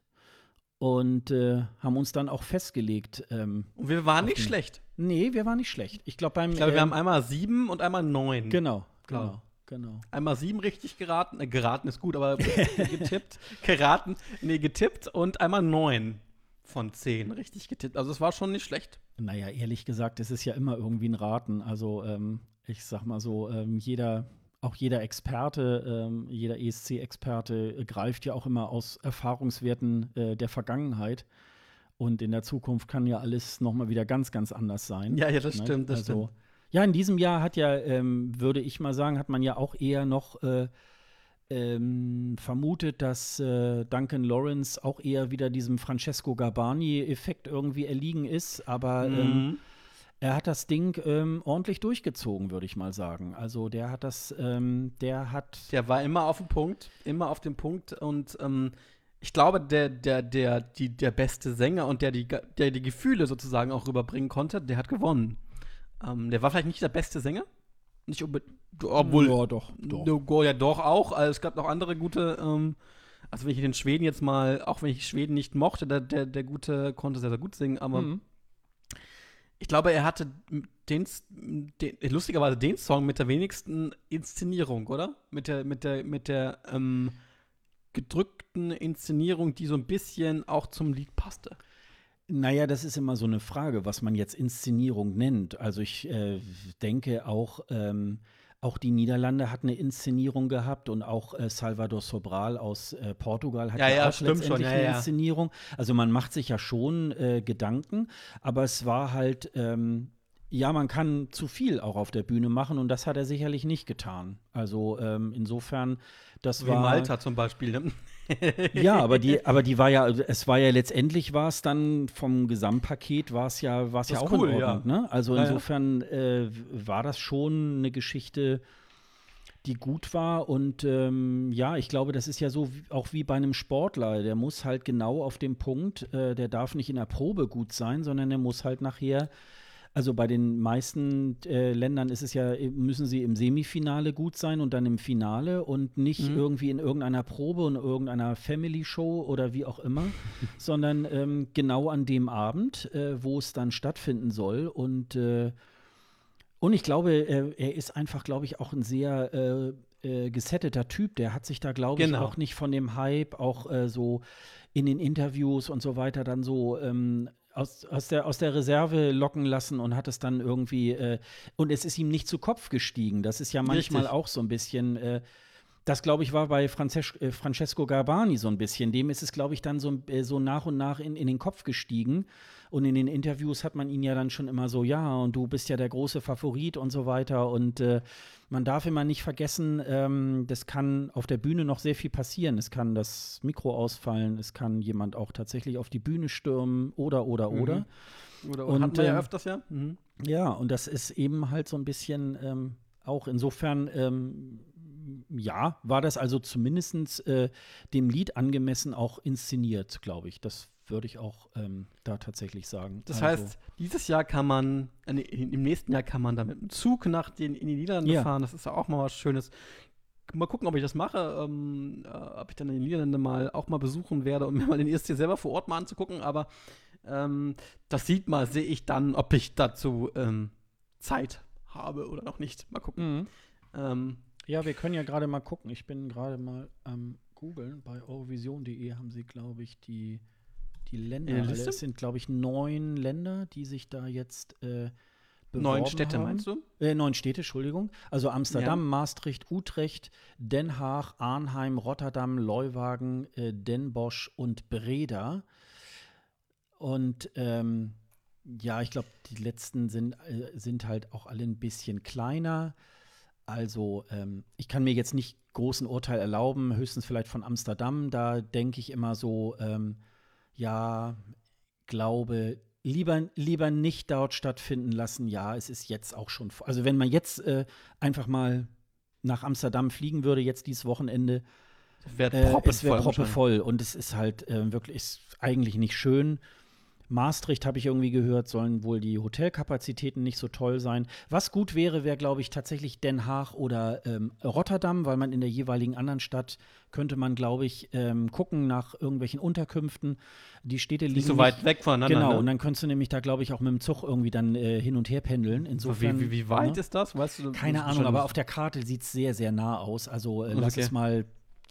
A: und äh, haben uns dann auch festgelegt. Ähm,
B: Und wir waren nicht schlecht.
A: nee, wir waren nicht schlecht. Ich glaube beim
B: Ich glaube, wir
A: ähm,
B: haben einmal sieben und einmal neun.
A: genau,
B: Klar.
A: genau, genau.
B: Einmal sieben richtig geraten. Äh, geraten ist gut, aber getippt. Geraten. Nee, getippt und einmal neun von zehn richtig getippt. Also es war schon nicht schlecht.
A: Naja, ehrlich gesagt, es ist ja immer irgendwie ein Raten. Also ähm, ich sag mal so, ähm, jeder, auch jeder Experte, ähm, jeder ESC-Experte äh, greift ja auch immer aus Erfahrungswerten äh, der Vergangenheit. Und in der Zukunft kann ja alles nochmal wieder ganz, ganz anders sein.
B: Ja, ja, das
A: Ne?
B: stimmt, das
A: also,
B: stimmt.
A: Ja, in diesem Jahr hat ja, ähm, würde ich mal sagen, hat man ja auch eher noch äh, ähm, vermutet, dass äh, Duncan Lawrence auch eher wieder diesem Francesco Garbani-Effekt irgendwie erliegen ist. Aber ähm,
B: Mhm.
A: er hat das Ding ähm, ordentlich durchgezogen, würde ich mal sagen. Also der hat das, ähm, der hat.
B: Der war immer auf dem Punkt, immer auf dem Punkt und ähm, ich glaube, der, der, der, die, der beste Sänger und der die, der die Gefühle sozusagen auch rüberbringen konnte, der hat gewonnen. Ähm, der war vielleicht nicht der beste Sänger, nicht unbedingt, obwohl,
A: ja, doch,
B: doch. ja doch auch, also es gab noch andere gute, ähm, also wenn ich den Schweden jetzt mal, auch wenn ich Schweden nicht mochte, der, der, der gute konnte sehr, sehr gut singen, aber
A: Mhm.
B: ich glaube, er hatte den, den, lustigerweise den Song mit der wenigsten Inszenierung, oder? Mit der, mit der, mit der ähm, gedrückten Inszenierung, die so ein bisschen auch zum Lied passte.
A: Naja, das ist immer so eine Frage, was man jetzt Inszenierung nennt. Also ich äh, denke auch, ähm, auch die Niederlande hat eine Inszenierung gehabt und auch äh, Salvador Sobral aus äh, Portugal hat
B: Ja,
A: ja,
B: ja,
A: auch
B: schon,
A: letztendlich
B: ja,
A: eine
B: ja.
A: Inszenierung. Also man macht sich ja schon äh, Gedanken, aber es war halt, ähm, ja, man kann zu viel auch auf der Bühne machen und das hat er sicherlich nicht getan. Also ähm, insofern, das
B: Wie
A: war
B: Malta zum Beispiel. Ne?
A: Ja, aber die, aber die war ja, also es war ja letztendlich war es dann vom Gesamtpaket war es ja, war es ja auch
B: cool,
A: in Ordnung, ne? Also
B: Ja, ja.
A: insofern äh, war das schon eine Geschichte, die gut war und ähm, ja, ich glaube, das ist ja so auch wie bei einem Sportler, der muss halt genau auf dem Punkt, äh, der darf nicht in der Probe gut sein, sondern der muss halt nachher also bei den meisten äh, Ländern ist es ja, müssen sie im Semifinale gut sein und dann im Finale und nicht
B: Mhm.
A: irgendwie in irgendeiner Probe und irgendeiner Family Show oder wie auch immer, sondern ähm, genau an dem Abend, äh, wo es dann stattfinden soll. Und, äh, und ich glaube, äh, er ist einfach, glaube ich, auch ein sehr äh, äh, gesetteter Typ. Der hat sich da, glaube ich,
B: Genau.
A: auch nicht von dem Hype auch äh, so in den Interviews und so weiter dann so ähm, aus, aus, der, aus der Reserve locken lassen und hat es dann irgendwie, äh, und es ist ihm nicht zu Kopf gestiegen. Das ist ja manchmal
B: Richtig.
A: auch so ein bisschen, äh, das glaube ich war bei Frances äh, Francesco Garbani so ein bisschen. Dem ist es, glaube ich, dann so, äh, so nach und nach in, in den Kopf gestiegen. Und in den Interviews hat man ihn ja dann schon immer so, ja, und du bist ja der große Favorit und so weiter. Und äh, man darf immer nicht vergessen, ähm, das kann auf der Bühne noch sehr viel passieren. Es kann das Mikro ausfallen, es kann jemand auch tatsächlich auf die Bühne stürmen oder, oder,
B: Mhm.
A: oder.
B: Oder
A: Und,
B: hatten wir ja
A: ähm,
B: öfters ja. Mhm.
A: Ja, und das ist eben halt so ein bisschen ähm, auch insofern, ähm, ja, war das also zumindest äh, dem Lied angemessen auch inszeniert, glaube ich. Das würde ich auch ähm, da tatsächlich sagen.
B: Das
A: also,
B: heißt, dieses Jahr kann man, äh, im nächsten Jahr kann man da mit dem Zug nach den, in die Niederlande
A: Ja.
B: fahren. Das ist ja auch mal was Schönes. Mal gucken, ob ich das mache, ähm, äh, ob ich dann die Niederlande mal auch mal besuchen werde, um mir mal den ESC selber vor Ort mal anzugucken. Aber ähm, das sieht mal, sehe ich dann, ob ich dazu ähm, Zeit habe oder noch nicht. Mal gucken.
A: Mhm. Ja, wir können ja gerade mal gucken. Ich bin gerade mal am googeln. Bei eurovision.de haben sie, glaube ich, die, die Länder. Alle.
B: Liste?
A: Es sind, glaube ich, neun Länder, die sich da jetzt äh,
B: neun Städte
A: haben.
B: meinst du?
A: Äh, neun Städte, Entschuldigung. Also Amsterdam, Maastricht, Utrecht, Den Haag, Arnheim, Rotterdam, Leuwagen, äh, Den Bosch und Breda. Und ähm, ja, ich glaube, die letzten sind, äh, sind halt auch alle ein bisschen kleiner. Also ähm, ich kann mir jetzt nicht großen Urteil erlauben, höchstens vielleicht von Amsterdam. Da denke ich immer so, ähm, ja, glaube, lieber, lieber nicht dort stattfinden lassen. Ja, es ist jetzt auch schon. Also wenn man jetzt äh, einfach mal nach Amsterdam fliegen würde, jetzt dieses Wochenende,
B: Wäre
A: äh, es wäre proppevoll und es ist halt äh, wirklich ist eigentlich nicht schön. Maastricht habe ich irgendwie gehört, sollen wohl die Hotelkapazitäten nicht so toll sein. Was gut wäre, wäre, glaube ich, tatsächlich Den Haag oder ähm, Rotterdam, weil man in der jeweiligen anderen Stadt könnte man, glaube ich, ähm, gucken nach irgendwelchen Unterkünften. Die Städte liegen
B: Nicht so weit weg voneinander.
A: Genau,
B: ne?
A: und dann könntest du nämlich da, glaube ich, auch mit dem Zug irgendwie dann äh, hin und her pendeln. Insofern,
B: wie, wie, wie weit
A: ne?
B: ist das? Weißt du,
A: Keine Ahnung, aber auf der Karte sieht es sehr, sehr nah aus. Also äh, lass
B: Okay.
A: es mal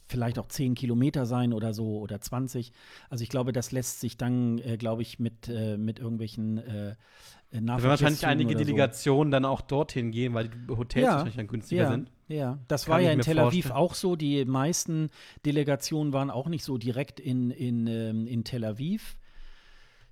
A: vielleicht auch 10 Kilometer sein oder so oder 20. Also ich glaube, das lässt sich dann, äh, glaube ich, mit, äh, mit irgendwelchen äh, äh,
B: Da werden wahrscheinlich einige
A: oder so.
B: Delegationen dann auch dorthin gehen, weil die Hotels
A: Ja,
B: wahrscheinlich dann günstiger
A: ja,
B: sind.
A: Ja, das
B: Kann
A: war ja in Tel Aviv
B: vorstellen.
A: auch so. Die meisten Delegationen waren auch nicht so direkt in, in, ähm, in Tel Aviv.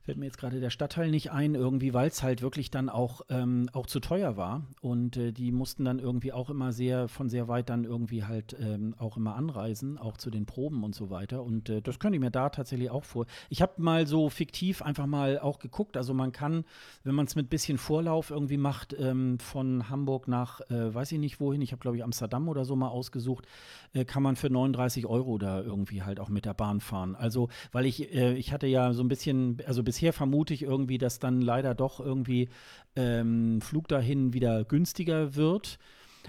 A: Fällt mir jetzt gerade der Stadtteil nicht ein, irgendwie, weil es halt wirklich dann auch, ähm, auch zu teuer war. Und äh, die mussten dann irgendwie auch immer sehr, von sehr weit dann irgendwie halt ähm, auch immer anreisen, auch zu den Proben und so weiter. Und äh, das könnte ich mir da tatsächlich auch vor. Ich habe mal so fiktiv einfach mal auch geguckt. Also man kann, wenn man es mit bisschen Vorlauf irgendwie macht, ähm, von Hamburg nach, äh, weiß ich nicht wohin, ich habe glaube ich Amsterdam oder so mal ausgesucht, äh, kann man für 39 Euro da irgendwie halt auch mit der Bahn fahren. Also, weil ich, äh, ich hatte ja so ein bisschen, also bisher vermute ich irgendwie, dass dann leider doch irgendwie ähm, Flug dahin wieder günstiger wird.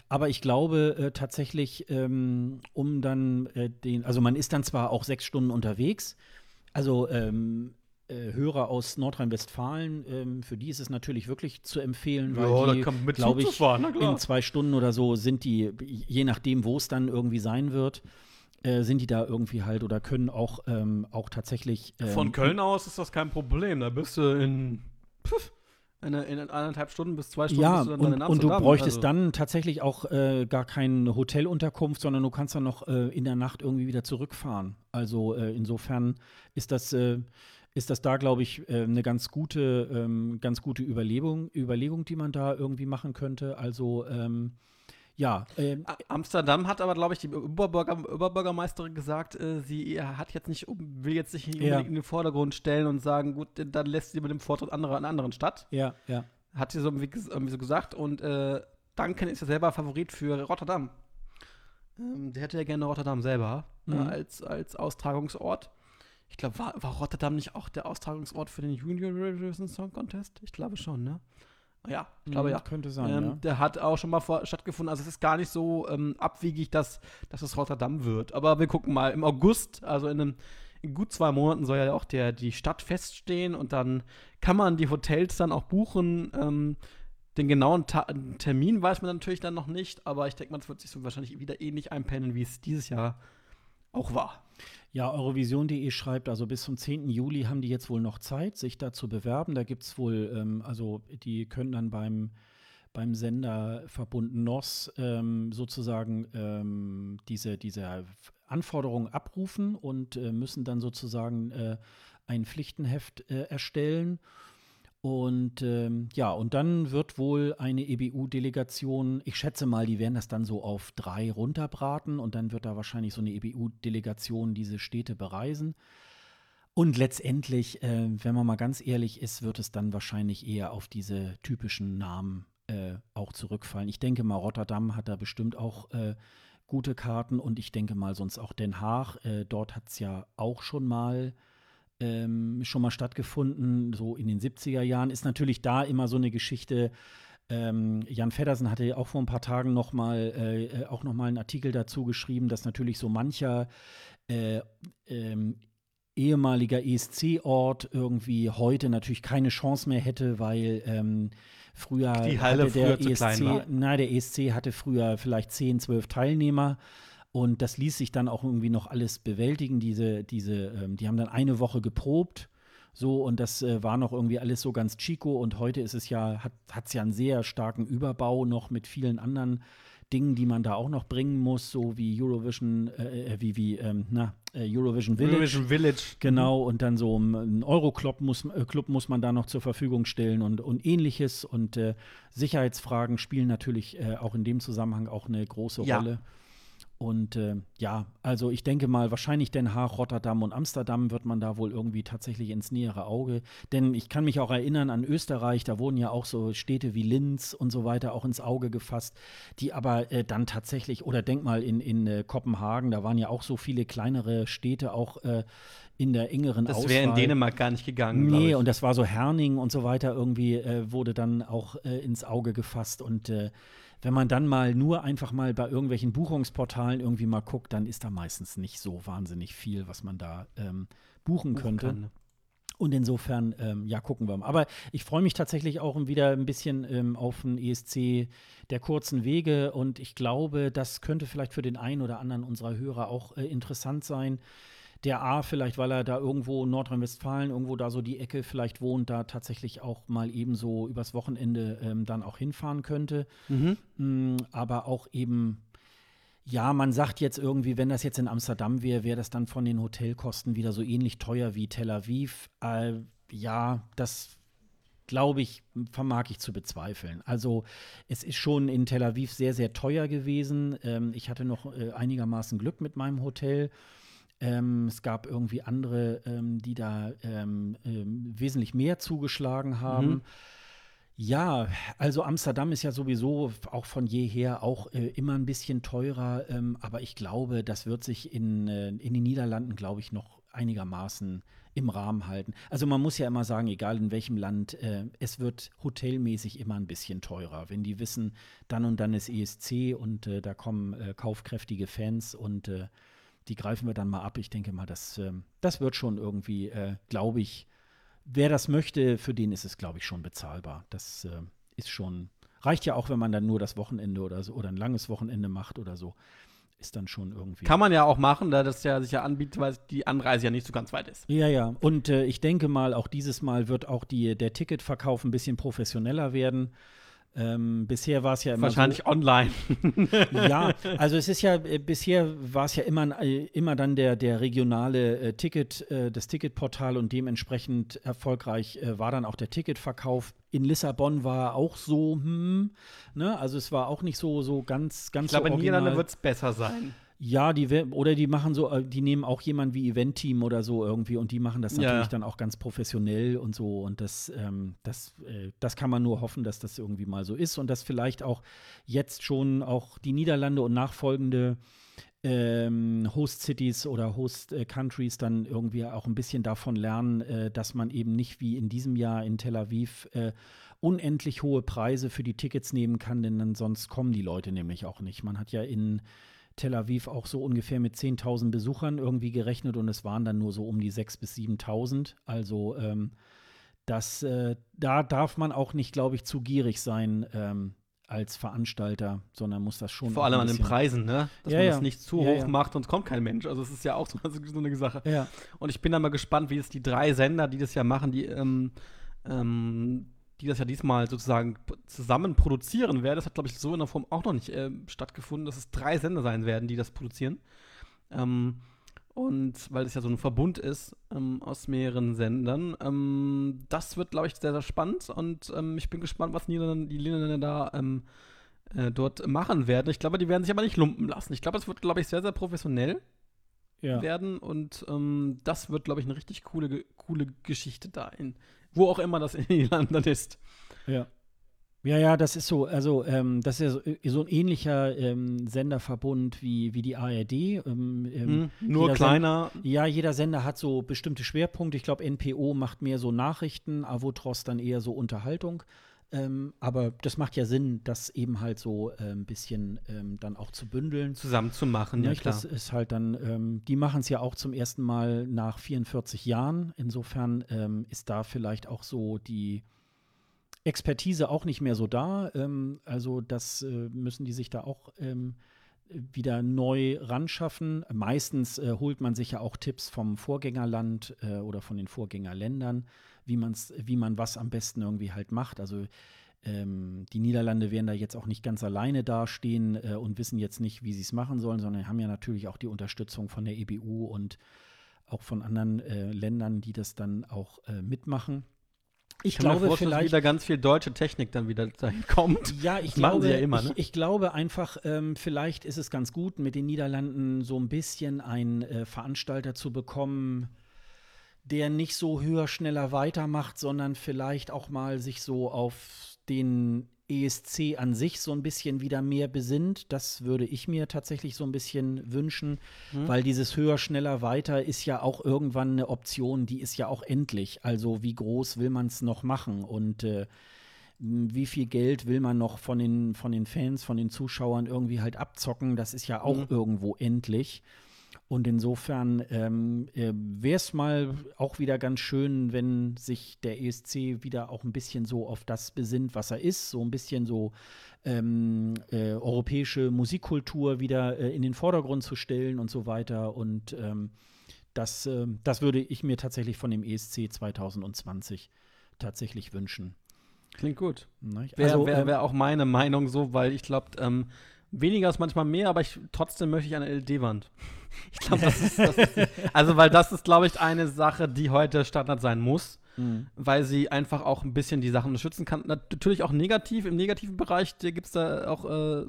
A: Aber ich glaube äh, tatsächlich, ähm, um dann äh, den, also man ist dann zwar auch sechs Stunden unterwegs, also ähm, äh, Hörer aus Nordrhein-Westfalen, ähm, für die ist es natürlich wirklich zu empfehlen, weil
B: Ja,
A: die, glaube ich,
B: fahren,
A: in zwei Stunden oder so sind die, je nachdem, wo es dann irgendwie sein wird, äh, sind die da irgendwie halt oder können auch, ähm, auch tatsächlich ähm,
B: Von Köln aus ist das kein Problem. Da bist du in, pff, in, in anderthalb Stunden bis zwei Stunden
A: Ja,
B: bist du dann,
A: und,
B: in
A: und du
B: Amsterdam.
A: bräuchtest
B: Also,
A: dann tatsächlich auch äh, gar keine Hotelunterkunft, sondern du kannst dann noch äh, in der Nacht irgendwie wieder zurückfahren. Also äh, insofern ist das, äh, ist das da, glaube ich, eine ganz gute, ähm, ganz gute Überlegung, Überlegung, die man da irgendwie machen könnte. Also ähm, ja, ähm,
B: Amsterdam hat aber, glaube ich, die Oberbürger, Oberbürgermeisterin gesagt, äh, sie hat jetzt nicht, will jetzt nicht
A: Ja.
B: in den Vordergrund stellen und sagen, gut, dann lässt sie mit dem Vortritt andere an einer anderen Stadt.
A: ja, ja.
B: Hat sie so irgendwie, so gesagt. Und äh, Duncan ist ja selber Favorit für Rotterdam. Ähm, der hätte ja gerne Rotterdam selber äh,
A: Mhm.
B: als, als Austragungsort. Ich glaube, war, war Rotterdam nicht auch der Austragungsort für den Junior Eurovision Song Contest? Ich glaube schon, ne? Ja, ich glaube
A: Mhm,
B: ja.
A: Könnte sein,
B: Ähm,
A: ja.
B: Der hat auch schon mal vor, stattgefunden. Also es ist gar nicht so ähm, abwegig, dass, dass es Rotterdam wird. Aber wir gucken mal. Im August, also in, einem, in gut zwei Monaten, soll ja auch der, die Stadt feststehen und dann kann man die Hotels dann auch buchen. Ähm, den genauen Ta Termin weiß man natürlich dann noch nicht, aber ich denke mal, es wird sich so wahrscheinlich wieder ähnlich einpendeln, wie es dieses Jahr auch war.
A: Ja, Eurovision.de schreibt, also bis zum 10. Juli haben die jetzt wohl noch Zeit, sich da zu bewerben. Da gibt es wohl, ähm, also die können dann beim, beim Senderverbund NOS ähm, sozusagen ähm, diese, diese Anforderungen abrufen und äh, müssen dann sozusagen äh, ein Pflichtenheft äh, erstellen. Und ähm, ja, und dann wird wohl eine EBU-Delegation, ich schätze mal, die werden das dann so auf drei runterbraten und dann wird da wahrscheinlich so eine EBU-Delegation diese Städte bereisen. Und letztendlich, äh, wenn man mal ganz ehrlich ist, wird es dann wahrscheinlich eher auf diese typischen Namen äh, auch zurückfallen. Ich denke mal, Rotterdam hat da bestimmt auch äh, gute Karten und ich denke mal sonst auch Den Haag. Äh, dort hat es ja auch schon mal ähm, schon mal stattgefunden, so in den 70er Jahren. Ist natürlich da immer so eine Geschichte. Ähm, Jan Feddersen hatte ja auch vor ein paar Tagen noch mal, äh, äh, auch noch mal einen Artikel dazu geschrieben, dass natürlich so mancher äh, ähm, ehemaliger ESC-Ort irgendwie heute natürlich keine Chance mehr hätte, weil, ähm, früher
B: Die Halle
A: hatte der
B: früher zu klein war.
A: ESC, na, der ESC hatte früher vielleicht 10, 12 Teilnehmer. Und das ließ sich dann auch irgendwie noch alles bewältigen. Diese, diese, ähm, die haben dann eine Woche geprobt. So, und das äh, war noch irgendwie alles so ganz chico. Und heute ist es ja, hat es ja einen sehr starken Überbau noch mit vielen anderen Dingen, die man da auch noch bringen muss, so wie Eurovision, äh, äh, wie, wie, ähm, na, äh, Eurovision Village.
B: Eurovision Village.
A: Genau, und dann so ein Euroclub muss, äh, Club muss man da noch zur Verfügung stellen und, und ähnliches. Und äh, Sicherheitsfragen spielen natürlich auch in dem Zusammenhang auch eine große
B: Ja.
A: Rolle. Und äh, ja, also ich denke mal, wahrscheinlich Den Haag, Rotterdam und Amsterdam wird man da wohl irgendwie tatsächlich ins nähere Auge. Denn ich kann mich auch erinnern an Österreich, da wurden ja auch so Städte wie Linz und so weiter auch ins Auge gefasst, die aber äh, dann tatsächlich, oder denk mal in, in äh, Kopenhagen, da waren ja auch so viele kleinere Städte auch äh, in der engeren
B: Das
A: Auswahl.
B: wäre in Dänemark gar nicht gegangen.
A: Nee, und das war so Herning und so weiter irgendwie äh, wurde dann auch äh, ins Auge gefasst. Und wenn man dann mal nur einfach mal bei irgendwelchen Buchungsportalen irgendwie mal guckt, dann ist da meistens nicht so wahnsinnig viel, was man da ähm, buchen könnte.
B: Kann, ne?
A: Und insofern, ähm, ja, gucken wir mal. Aber ich freue mich tatsächlich auch wieder ein bisschen ähm, auf den ESC der kurzen Wege und ich glaube, das könnte vielleicht für den einen oder anderen unserer Hörer auch äh, interessant sein. Der A, vielleicht, weil er da irgendwo in Nordrhein-Westfalen, irgendwo da so die Ecke vielleicht wohnt, da tatsächlich auch mal eben so übers Wochenende ähm, dann auch hinfahren könnte.
B: Mhm.
A: Mm, aber auch eben, ja, man sagt jetzt irgendwie, wenn das jetzt in Amsterdam wäre, wäre das dann von den Hotelkosten wieder so ähnlich teuer wie Tel Aviv. Äh, ja, das glaube ich, vermag ich zu bezweifeln. Also es ist schon in Tel Aviv sehr, sehr teuer gewesen. Ähm, ich hatte noch äh, einigermaßen Glück mit meinem Hotel. Ähm, es gab irgendwie andere, ähm, die da ähm, ähm, wesentlich mehr zugeschlagen haben.
B: Mhm.
A: Ja, also Amsterdam ist ja sowieso auch von jeher auch äh, immer ein bisschen teurer, ähm, aber ich glaube, das wird sich in, äh, in den Niederlanden, glaube ich, noch einigermaßen im Rahmen halten. Also man muss ja immer sagen, egal in welchem Land, äh, es wird hotelmäßig immer ein bisschen teurer. Wenn die wissen, dann und dann ist ESC und äh, da kommen äh, kaufkräftige Fans und äh, die greifen wir dann mal ab. Ich denke mal, das, ähm, das wird schon irgendwie, äh, glaube ich, wer das möchte, für den ist es, glaube ich, schon bezahlbar. Das äh, ist schon, reicht ja auch, wenn man dann nur das Wochenende oder so oder ein langes Wochenende macht oder so. Ist dann schon irgendwie.
B: Kann man ja auch machen, da das ja sich ja anbietet, weil die Anreise ja nicht so ganz weit ist.
A: Ja, ja. Und äh, ich denke mal, auch dieses Mal wird auch die, der Ticketverkauf ein bisschen professioneller werden. Ähm, bisher war es ja immer
B: Wahrscheinlich online.
A: so. Ja, also es ist ja, äh, bisher war es ja immer, äh, immer dann der, der regionale äh, Ticket, äh, das Ticketportal und dementsprechend erfolgreich äh, war dann auch der Ticketverkauf. In Lissabon war auch so, hm, ne? Also es war auch nicht so, so ganz, ganz
B: Ich glaube,
A: so
B: in Niederlande wird es besser sein.
A: Ja, die oder die machen so, äh, die nehmen auch jemanden wie Event-Team oder so irgendwie und die machen das
B: Ja.
A: natürlich dann auch ganz professionell und so. Und das, ähm, das, äh, das kann man nur hoffen, dass das irgendwie mal so ist und dass vielleicht auch jetzt schon auch die Niederlande und nachfolgende ähm, Host-Cities oder Host-Countries dann irgendwie auch ein bisschen davon lernen, äh, dass man eben nicht wie in diesem Jahr in Tel Aviv äh, unendlich hohe Preise für die Tickets nehmen kann, denn dann sonst kommen die Leute nämlich auch nicht. Man hat ja in Tel Aviv auch so ungefähr mit 10.000 Besuchern irgendwie gerechnet und es waren dann nur so um die 6.000 bis 7.000. Also ähm, das, äh, da darf man auch nicht, glaube ich, zu gierig sein ähm, als Veranstalter, sondern muss das schon
B: Vor allem an den Preisen, ne? Dass
A: Ja,
B: man
A: ja.
B: das nicht zu
A: Ja,
B: hoch macht, sonst kommt kein Mensch. Also es ist ja auch so, so eine Sache.
A: Ja,
B: Und ich bin dann mal gespannt, wie es die drei Sender, die das ja machen, die, ähm, ähm, die das ja diesmal sozusagen zusammen produzieren werden. Das hat, glaube ich, so in der Form auch noch nicht ähm, stattgefunden, dass es drei Sender sein werden, die das produzieren. Ähm, und weil es ja so ein Verbund ist ähm, aus mehreren Sendern. Ähm, das wird, glaube ich, sehr, sehr spannend. Und ähm, ich bin gespannt, was die Niederländer da ähm, äh, dort machen werden. Ich glaube, die werden sich aber nicht lumpen lassen. Ich glaube, es wird, glaube ich, sehr, sehr professionell
A: ja.
B: werden und ähm, das wird, glaube ich, eine richtig coole, coole Geschichte da in, wo auch immer das in Irland dann ist.
A: Ja. Ja, ja, das ist so, also ähm, das ist ja so, äh, ein ähnlicher ähm, Senderverbund wie, wie die ARD. Ähm, ähm,
B: Nur kleiner.
A: Ja, jeder Sender hat so bestimmte Schwerpunkte. Ich glaube, NPO macht mehr so Nachrichten, Avotros dann eher so Unterhaltung. Ähm, aber das macht ja Sinn, das eben halt so äh, ein bisschen ähm, dann auch zu bündeln.
B: zusammen zu machen, ja
A: Nicht?
B: klar.
A: Das ist halt dann, ähm, die machen es ja auch zum ersten Mal nach 44 Jahren. Insofern ähm, ist da vielleicht auch so die, Expertise auch nicht mehr so da. Ähm, also das äh, müssen die sich da auch ähm, wieder neu ranschaffen. Meistens äh, holt man sich ja auch Tipps vom Vorgängerland äh, oder von den Vorgängerländern, wie, man's, wie man was am besten irgendwie halt macht. Also ähm, die Niederlande werden da jetzt auch nicht ganz alleine dastehen äh, und wissen jetzt nicht, wie sie es machen sollen, sondern haben ja natürlich auch die Unterstützung von der EBU und auch von anderen äh, Ländern, die das dann auch äh, mitmachen.
B: Ich, ich glaube vor, vielleicht wieder ganz viel deutsche Technik dann wieder dahin kommt.
A: Ja, ich das glaube, ja immer, ne? ich, ich, glaube einfach, ähm, vielleicht ist es ganz gut, mit den Niederlanden so ein bisschen einen äh, Veranstalter zu bekommen, der nicht so höher, schneller weitermacht, sondern vielleicht auch mal sich so auf den ESC an sich so ein bisschen wieder mehr besinnt. Das würde ich mir tatsächlich so ein bisschen wünschen, mhm. weil dieses höher, schneller, weiter ist ja auch irgendwann eine Option, die ist ja auch endlich. Also wie groß will man es noch machen und äh, wie viel Geld will man noch von den, von den Fans, von den Zuschauern irgendwie halt abzocken, das ist ja auch mhm. irgendwo endlich. Und insofern ähm, äh, wäre es mal auch wieder ganz schön, wenn sich der ESC wieder auch ein bisschen so auf das besinnt, was er ist. So ein bisschen so ähm, äh, europäische Musikkultur wieder äh, in den Vordergrund zu stellen und so weiter. Und ähm, das, äh, das würde ich mir tatsächlich von dem ESC 2020 tatsächlich wünschen.
B: Klingt gut. Wäre also, wär, ähm, wär auch meine Meinung so, weil ich glaube, ähm, Weniger ist manchmal mehr, aber ich, trotzdem möchte ich eine LED-Wand. Ich glaube, das ist, das ist, also weil das ist, glaube ich, eine Sache, die heute Standard sein muss, mhm. weil sie einfach auch ein bisschen die Sachen unterstützen kann. Natürlich auch negativ, im negativen Bereich gibt es da auch äh,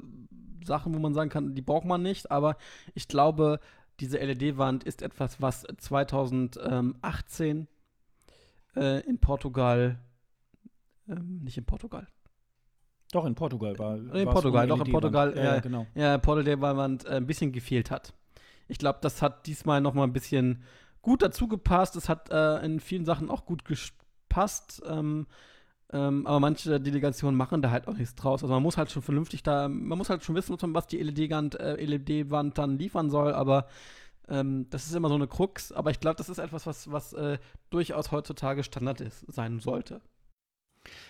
B: Sachen, wo man sagen kann, die braucht man nicht, aber ich glaube, diese LED-Wand ist etwas, was 2018 äh, in Portugal, äh, nicht in Portugal,
A: doch, in Portugal war
B: In Portugal, doch, in Portugal. Ja, äh, genau. Ja, Portugal, weil man äh, ein bisschen gefehlt hat. Ich glaube, das hat diesmal noch mal ein bisschen gut dazu gepasst. Es hat äh, in vielen Sachen auch gut gepasst. Ähm, ähm, aber manche Delegationen machen da halt auch nichts draus. Also man muss halt schon vernünftig da, man muss halt schon wissen, was die LED-Wand äh, LED dann liefern soll, aber ähm, das ist immer so eine Krux. Aber ich glaube, das ist etwas, was, was äh, durchaus heutzutage Standard ist, sein sollte.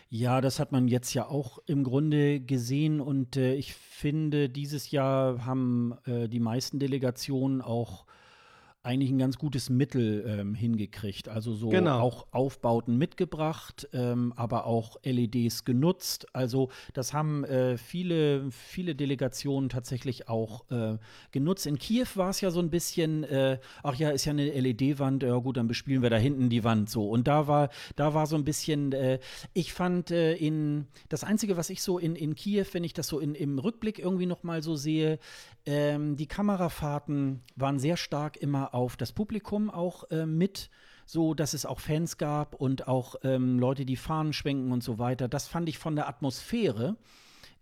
A: Ja, das hat man jetzt ja auch im Grunde gesehen und äh, ich finde, dieses Jahr haben äh, die meisten Delegationen auch eigentlich ein ganz gutes Mittel ähm, hingekriegt. Also so genau. auch Aufbauten mitgebracht, ähm, aber auch LEDs genutzt. Also das haben äh, viele, viele Delegationen tatsächlich auch äh, genutzt. In Kiew war es ja so ein bisschen, äh, ach ja, ist ja eine LED-Wand, ja gut, dann bespielen wir da hinten die Wand so. Und da war, da war so ein bisschen, äh, ich fand äh, in, das Einzige, was ich so in, in Kiew, wenn ich das so in, im Rückblick irgendwie noch mal so sehe, ähm, die Kamerafahrten waren sehr stark immer auf das Publikum auch äh, mit so, dass es auch Fans gab und auch ähm, Leute, die Fahnen schwenken und so weiter. Das fand ich von der Atmosphäre.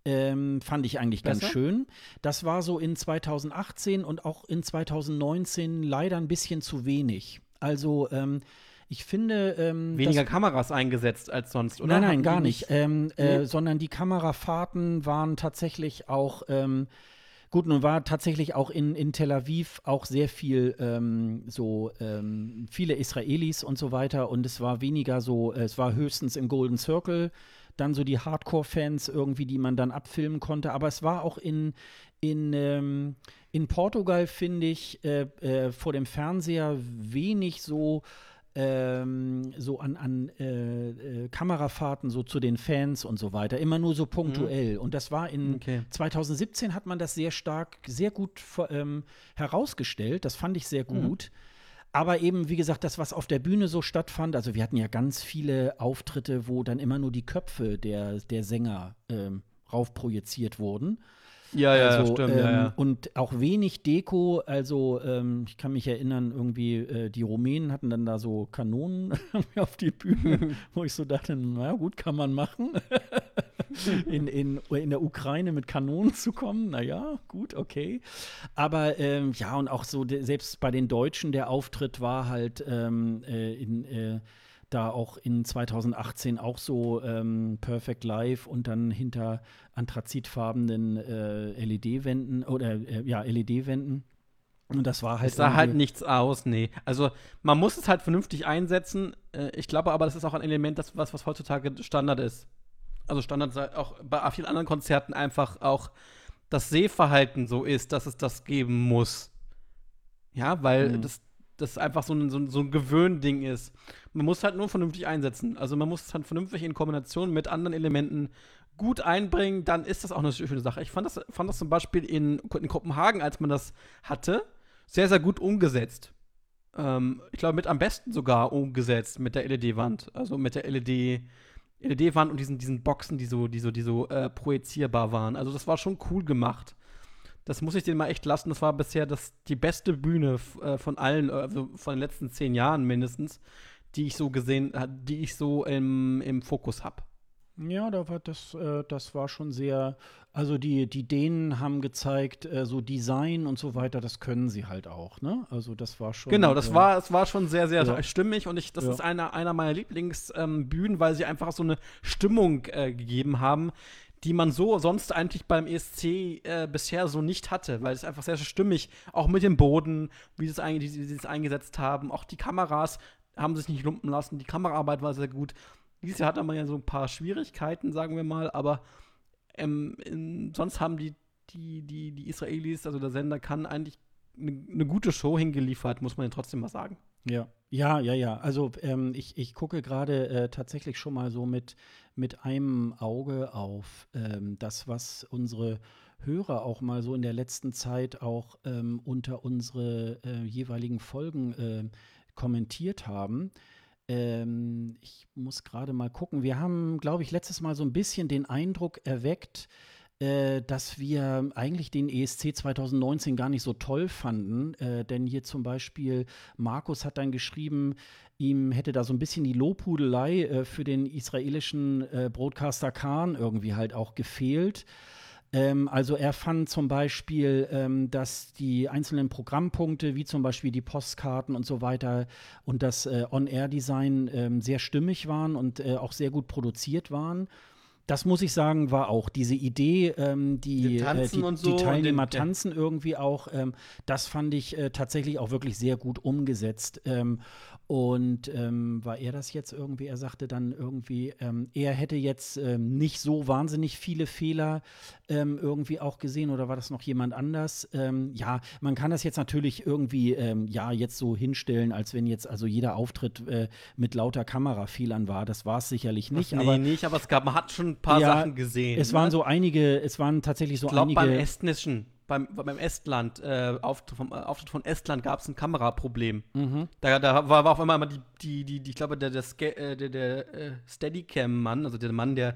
A: Ähm, fand ich eigentlich Besser? ganz schön. Das war so in 2018 und auch in 2019 leider ein bisschen zu wenig. Also ähm, ich finde. Ähm,
B: Weniger Kameras eingesetzt als sonst, oder?
A: Nein, nein, gar nicht. Ähm, äh, nee. sondern die Kamerafahrten waren tatsächlich auch ähm, Gut, nun war tatsächlich auch in, in Tel Aviv auch sehr viel ähm, so ähm, viele Israelis und so weiter und es war weniger so, es war höchstens im Golden Circle dann so die Hardcore-Fans irgendwie, die man dann abfilmen konnte, aber es war auch in, in, ähm, in Portugal, finde ich, äh, äh, vor dem Fernseher wenig so ähm, so an, an äh, äh, Kamerafahrten so zu den Fans und so weiter, immer nur so punktuell. Mhm. Und das war in okay. 2017 hat man das sehr stark, sehr gut ähm, herausgestellt. Das fand ich sehr mhm. gut. Mhm. Aber eben, wie gesagt, das, was auf der Bühne so stattfand, also wir hatten ja ganz viele Auftritte, wo dann immer nur die Köpfe der, der Sänger ähm, raufprojiziert wurden.
B: Ja, ja, also, stimmt. Ähm, ja, ja.
A: Und auch wenig Deko. Also, ähm, ich kann mich erinnern, irgendwie, äh, die Rumänen hatten dann da so Kanonen auf die Bühne, wo ich so dachte, na gut, kann man machen. in, in, in der Ukraine mit Kanonen zu kommen, naja, gut, okay. Aber ähm, ja, und auch so, selbst bei den Deutschen, der Auftritt war halt ähm, äh, in. Äh, da auch in 2018 auch so ähm, Perfect Live und dann hinter anthrazitfarbenen äh, LED-Wänden oder äh, ja, LED-Wänden. Und das war halt.
B: Es sah halt nichts aus, nee. Also man muss es halt vernünftig einsetzen. Äh, ich glaube aber, das ist auch ein Element, das, was, was heutzutage Standard ist. also Standard auch bei vielen anderen Konzerten einfach auch das Sehverhalten so ist, dass es das geben muss. Ja, weil mhm. das, das einfach so ein, so, so ein Gewöhnding ist. Man muss halt nur vernünftig einsetzen. Also man muss es halt vernünftig in Kombination mit anderen Elementen gut einbringen, dann ist das auch eine schöne Sache. Ich fand das, fand das zum Beispiel in, in Kopenhagen, als man das hatte, sehr, sehr gut umgesetzt. Ähm, ich glaube, mit am besten sogar umgesetzt mit der LED-Wand. Also mit der LED, LED-Wand und diesen, diesen Boxen, die so, die so, die so äh, projizierbar waren. Also das war schon cool gemacht. Das muss ich denen mal echt lassen. Das war bisher das, die beste Bühne äh, von allen, also von den letzten zehn Jahren mindestens, die ich so gesehen, äh, die ich so im, im Fokus habe.
A: Ja, da war das, äh, das war schon sehr, also die, die Dänen haben gezeigt, äh, so Design und so weiter, das können sie halt auch, ne? Also das war schon.
B: Genau, das äh, war, das war schon sehr, sehr ja. stimmig und ich, das ja. ist einer, einer meiner Lieblingsbühnen, ähm, weil sie einfach so eine Stimmung äh, gegeben haben, die man so sonst eigentlich beim ESC äh, bisher so nicht hatte, weil es einfach sehr, sehr stimmig, auch mit dem Boden, wie sie es, eingesetzt haben, auch die Kameras haben sich nicht lumpen lassen, die Kameraarbeit war sehr gut. Dieses Jahr hatte man ja so ein paar Schwierigkeiten, sagen wir mal, aber ähm, in, sonst haben die, die, die, die Israelis, also der Sender, kann eigentlich eine ne gute Show hingeliefert, muss man ja trotzdem mal sagen.
A: Ja, ja, ja, ja. Also ähm, ich, ich gucke gerade äh, tatsächlich schon mal so mit, mit einem Auge auf ähm, das, was unsere Hörer auch mal so in der letzten Zeit auch ähm, unter unsere äh, jeweiligen Folgen äh, kommentiert haben. Ähm, ich muss gerade mal gucken. Wir haben, glaube ich, letztes Mal so ein bisschen den Eindruck erweckt, äh, dass wir eigentlich den ESC 2019 gar nicht so toll fanden. Äh, denn hier zum Beispiel Markus hat dann geschrieben, ihm hätte da so ein bisschen die Lobhudelei äh, für den israelischen äh, Broadcaster Khan irgendwie halt auch gefehlt. Ähm, also er fand zum Beispiel, ähm, dass die einzelnen Programmpunkte, wie zum Beispiel die Postkarten und so weiter und das äh, On-Air-Design ähm, sehr stimmig waren und auch sehr gut produziert waren. Das muss ich sagen, war auch diese Idee, ähm, die, äh, die, so die, Teilnehmer den, tanzen irgendwie auch, ähm, das fand ich äh, tatsächlich auch wirklich sehr gut umgesetzt. Ähm, und ähm, war er das jetzt irgendwie? Er sagte dann irgendwie, ähm, er hätte jetzt ähm, nicht so wahnsinnig viele Fehler ähm, irgendwie auch gesehen oder war das noch jemand anders? Ähm, ja, man kann das jetzt natürlich irgendwie ähm, ja jetzt so hinstellen, als wenn jetzt also jeder Auftritt äh, mit lauter Kamerafehlern war. Das war es sicherlich nicht.
B: Ach, nee,
A: aber
B: nicht, aber es gab, man hat schon ein paar ja, Sachen gesehen.
A: Es ne? waren so einige, es waren tatsächlich so
B: ich glaub,
A: einige.
B: Beim estnischen beim, beim Estland, äh, Auftritt, vom, äh, Auftritt von Estland gab es ein Kameraproblem. Mhm. Da, da war, war auf einmal die, die, die, die ich glaube, der, der, äh, der, der äh, Steadicam-Mann, also der Mann, der,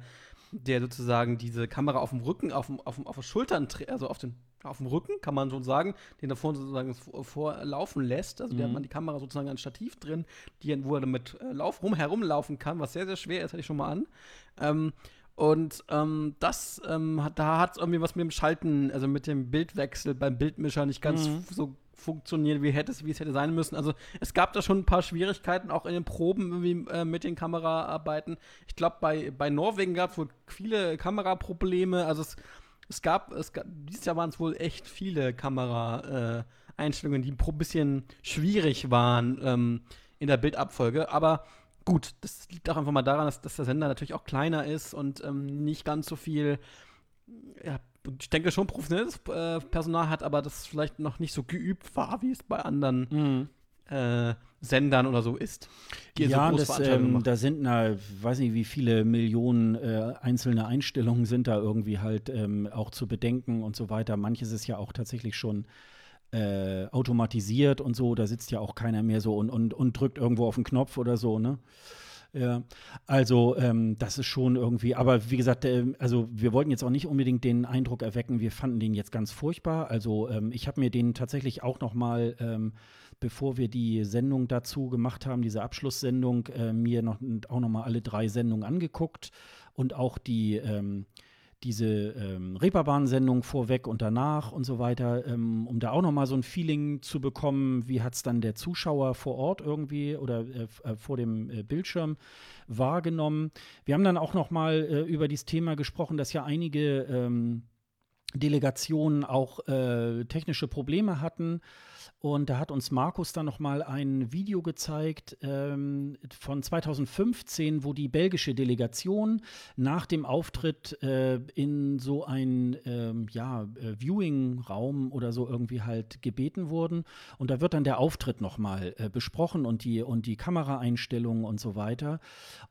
B: der sozusagen diese Kamera auf dem Rücken, auf, dem, auf, dem, auf den Schultern, also auf, den, auf dem Rücken, kann man schon sagen, den da vorne sozusagen vorlaufen lässt. Also mhm. der hat man die Kamera sozusagen ein Stativ drin, die, wo er damit äh, lauf, rum, herumlaufen kann, was sehr, sehr schwer ist, hatte ich schon mal an. Ähm, und ähm, das, ähm, hat, da hat es irgendwie was mit dem Schalten, also mit dem Bildwechsel beim Bildmischer nicht ganz mhm. so funktioniert, wie, hätte es, wie es hätte sein müssen. Also es gab da schon ein paar Schwierigkeiten, auch in den Proben irgendwie äh, mit den Kameraarbeiten. Ich glaube, bei, bei Norwegen gab es wohl viele Kameraprobleme. Also es, es gab, es gab, dieses Jahr waren es wohl echt viele Kameraeinstellungen, äh, die ein bisschen schwierig waren ähm, in der Bildabfolge. Aber gut, das liegt auch einfach mal daran, dass, dass der Sender natürlich auch kleiner ist und ähm, nicht ganz so viel, ja, ich denke schon professionelles äh, Personal hat, aber das vielleicht noch nicht so geübt war, wie es bei anderen mhm. äh, Sendern oder so ist.
A: ja, so das, ähm, da sind, na, weiß nicht, wie viele Millionen äh, einzelne Einstellungen sind da irgendwie halt ähm, auch zu bedenken und so weiter. Manches ist ja auch tatsächlich schon äh, automatisiert und so. Da sitzt ja auch keiner mehr so und, und, und drückt irgendwo auf den Knopf oder so, ne? Ja, also ähm, das ist schon irgendwie, aber wie gesagt, äh, also wir wollten jetzt auch nicht unbedingt den Eindruck erwecken, wir fanden den jetzt ganz furchtbar. Also ähm, ich habe mir den tatsächlich auch noch mal, ähm, bevor wir die Sendung dazu gemacht haben, diese Abschlusssendung, äh, mir noch, auch noch mal alle drei Sendungen angeguckt und auch die ähm, diese ähm, Reeperbahn-Sendung vorweg und danach und so weiter, ähm, um da auch noch mal so ein Feeling zu bekommen, wie hat es dann der Zuschauer vor Ort irgendwie oder äh, äh, vor dem äh, Bildschirm wahrgenommen. Wir haben dann auch noch mal äh, über dieses Thema gesprochen, dass ja einige ähm, Delegationen auch äh, technische Probleme hatten Und da hat uns Markus dann noch mal ein Video gezeigt ähm, von 2015, wo die belgische Delegation nach dem Auftritt äh, in so ein ähm, ja, äh, Viewing-Raum oder so irgendwie halt gebeten wurden. Und da wird dann der Auftritt noch mal äh, besprochen und die, und die Kameraeinstellungen und so weiter.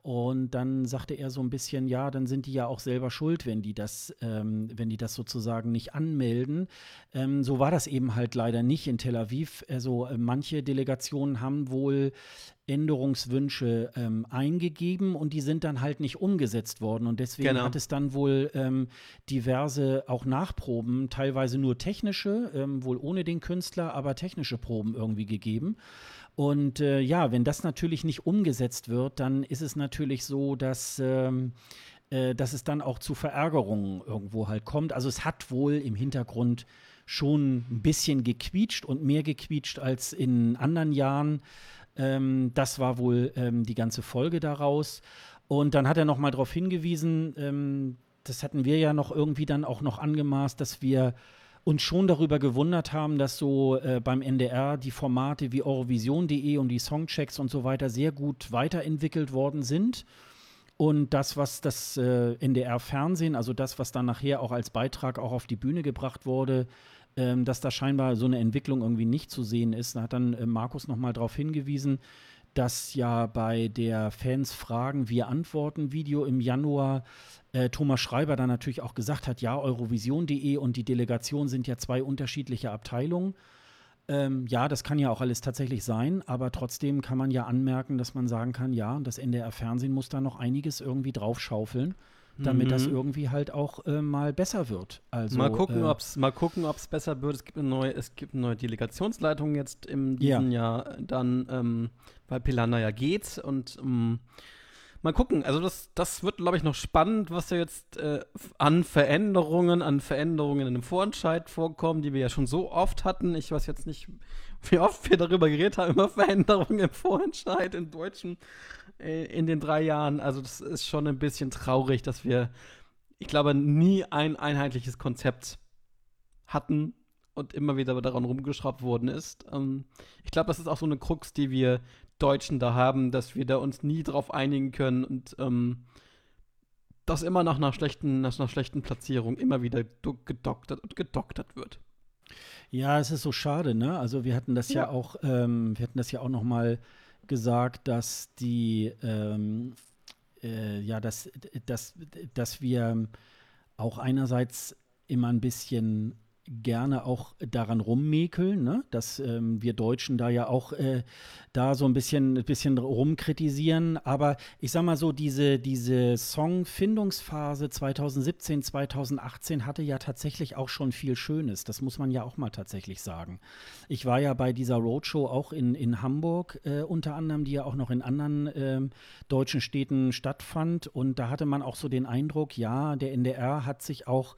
A: Und dann sagte er so ein bisschen, ja, dann sind die ja auch selber schuld, wenn die das, ähm, wenn die das sozusagen nicht anmelden. Ähm, so war das eben halt leider nicht in Tel Aviv. Aviv, also äh, manche Delegationen haben wohl Änderungswünsche ähm, eingegeben und die sind dann halt nicht umgesetzt worden. Und deswegen genau. hat es dann wohl ähm, diverse auch Nachproben, teilweise nur technische, ähm, wohl ohne den Künstler, aber technische Proben irgendwie gegeben. Und äh, ja, wenn das natürlich nicht umgesetzt wird, dann ist es natürlich so, dass ähm, äh, dass es dann auch zu Verärgerungen irgendwo halt kommt. Also es hat wohl im Hintergrund schon ein bisschen gequietscht und mehr gequietscht als in anderen Jahren. Ähm, das war wohl ähm, die ganze Folge daraus. Und dann hat er noch mal darauf hingewiesen, ähm, das hatten wir ja noch irgendwie dann auch noch angemaßt, dass wir uns schon darüber gewundert haben, dass so äh, beim NDR die Formate wie Eurovision.de und die Songchecks und so weiter sehr gut weiterentwickelt worden sind. Und das, was das äh, NDR-Fernsehen, also das, was dann nachher auch als Beitrag auch auf die Bühne gebracht wurde, ähm, dass da scheinbar so eine Entwicklung irgendwie nicht zu sehen ist. Da hat dann äh, Markus nochmal darauf hingewiesen, dass ja bei der Fans Fragen, wir antworten Video im Januar äh, Thomas Schreiber dann natürlich auch gesagt hat, ja, Eurovision.de und die Delegation sind ja zwei unterschiedliche Abteilungen. Ähm, ja, das kann ja auch alles tatsächlich sein, aber trotzdem kann man ja anmerken, dass man sagen kann, ja, das NDR-Fernsehen muss da noch einiges irgendwie draufschaufeln damit mhm. das irgendwie halt auch äh, mal besser wird. Also,
B: mal gucken, äh, ob es mal gucken, ob es besser wird. Es gibt eine neue, es gibt eine neue Delegationsleitung jetzt in diesem ja. Jahr, dann ähm, weil Pilana ja geht und ähm, mal gucken. Also das, das wird, glaube ich, noch spannend, was da jetzt äh, an Veränderungen, an Veränderungen in dem Vorentscheid vorkommen, die wir ja schon so oft hatten. Ich weiß jetzt nicht, wie oft wir darüber geredet haben, über Veränderungen im Vorentscheid in deutschen in den drei Jahren. Also das ist schon ein bisschen traurig, dass wir, ich glaube, nie ein einheitliches Konzept hatten und immer wieder daran rumgeschraubt worden ist. Ähm, ich glaube, das ist auch so eine Krux, die wir Deutschen da haben, dass wir da uns nie drauf einigen können und ähm, das immer nach einer schlechten, nach einer schlechten Platzierung immer wieder gedoktert und gedoktert wird.
A: Ja, es ist so schade, ne? Also wir hatten das ja, ja auch, ähm, wir hatten das ja auch noch mal gesagt, dass die, ähm, äh, ja, dass, dass, dass wir auch einerseits immer ein bisschen gerne auch daran rummäkeln, ne? dass ähm, wir Deutschen da ja auch äh, da so ein bisschen, ein bisschen rumkritisieren. Aber ich sag mal so, diese, diese Songfindungsphase 2017, 2018 hatte ja tatsächlich auch schon viel Schönes. Das muss man ja auch mal tatsächlich sagen. Ich war ja bei dieser Roadshow auch in, in Hamburg äh, unter anderem, die ja auch noch in anderen äh, deutschen Städten stattfand. Und da hatte man auch so den Eindruck, ja, der NDR hat sich auch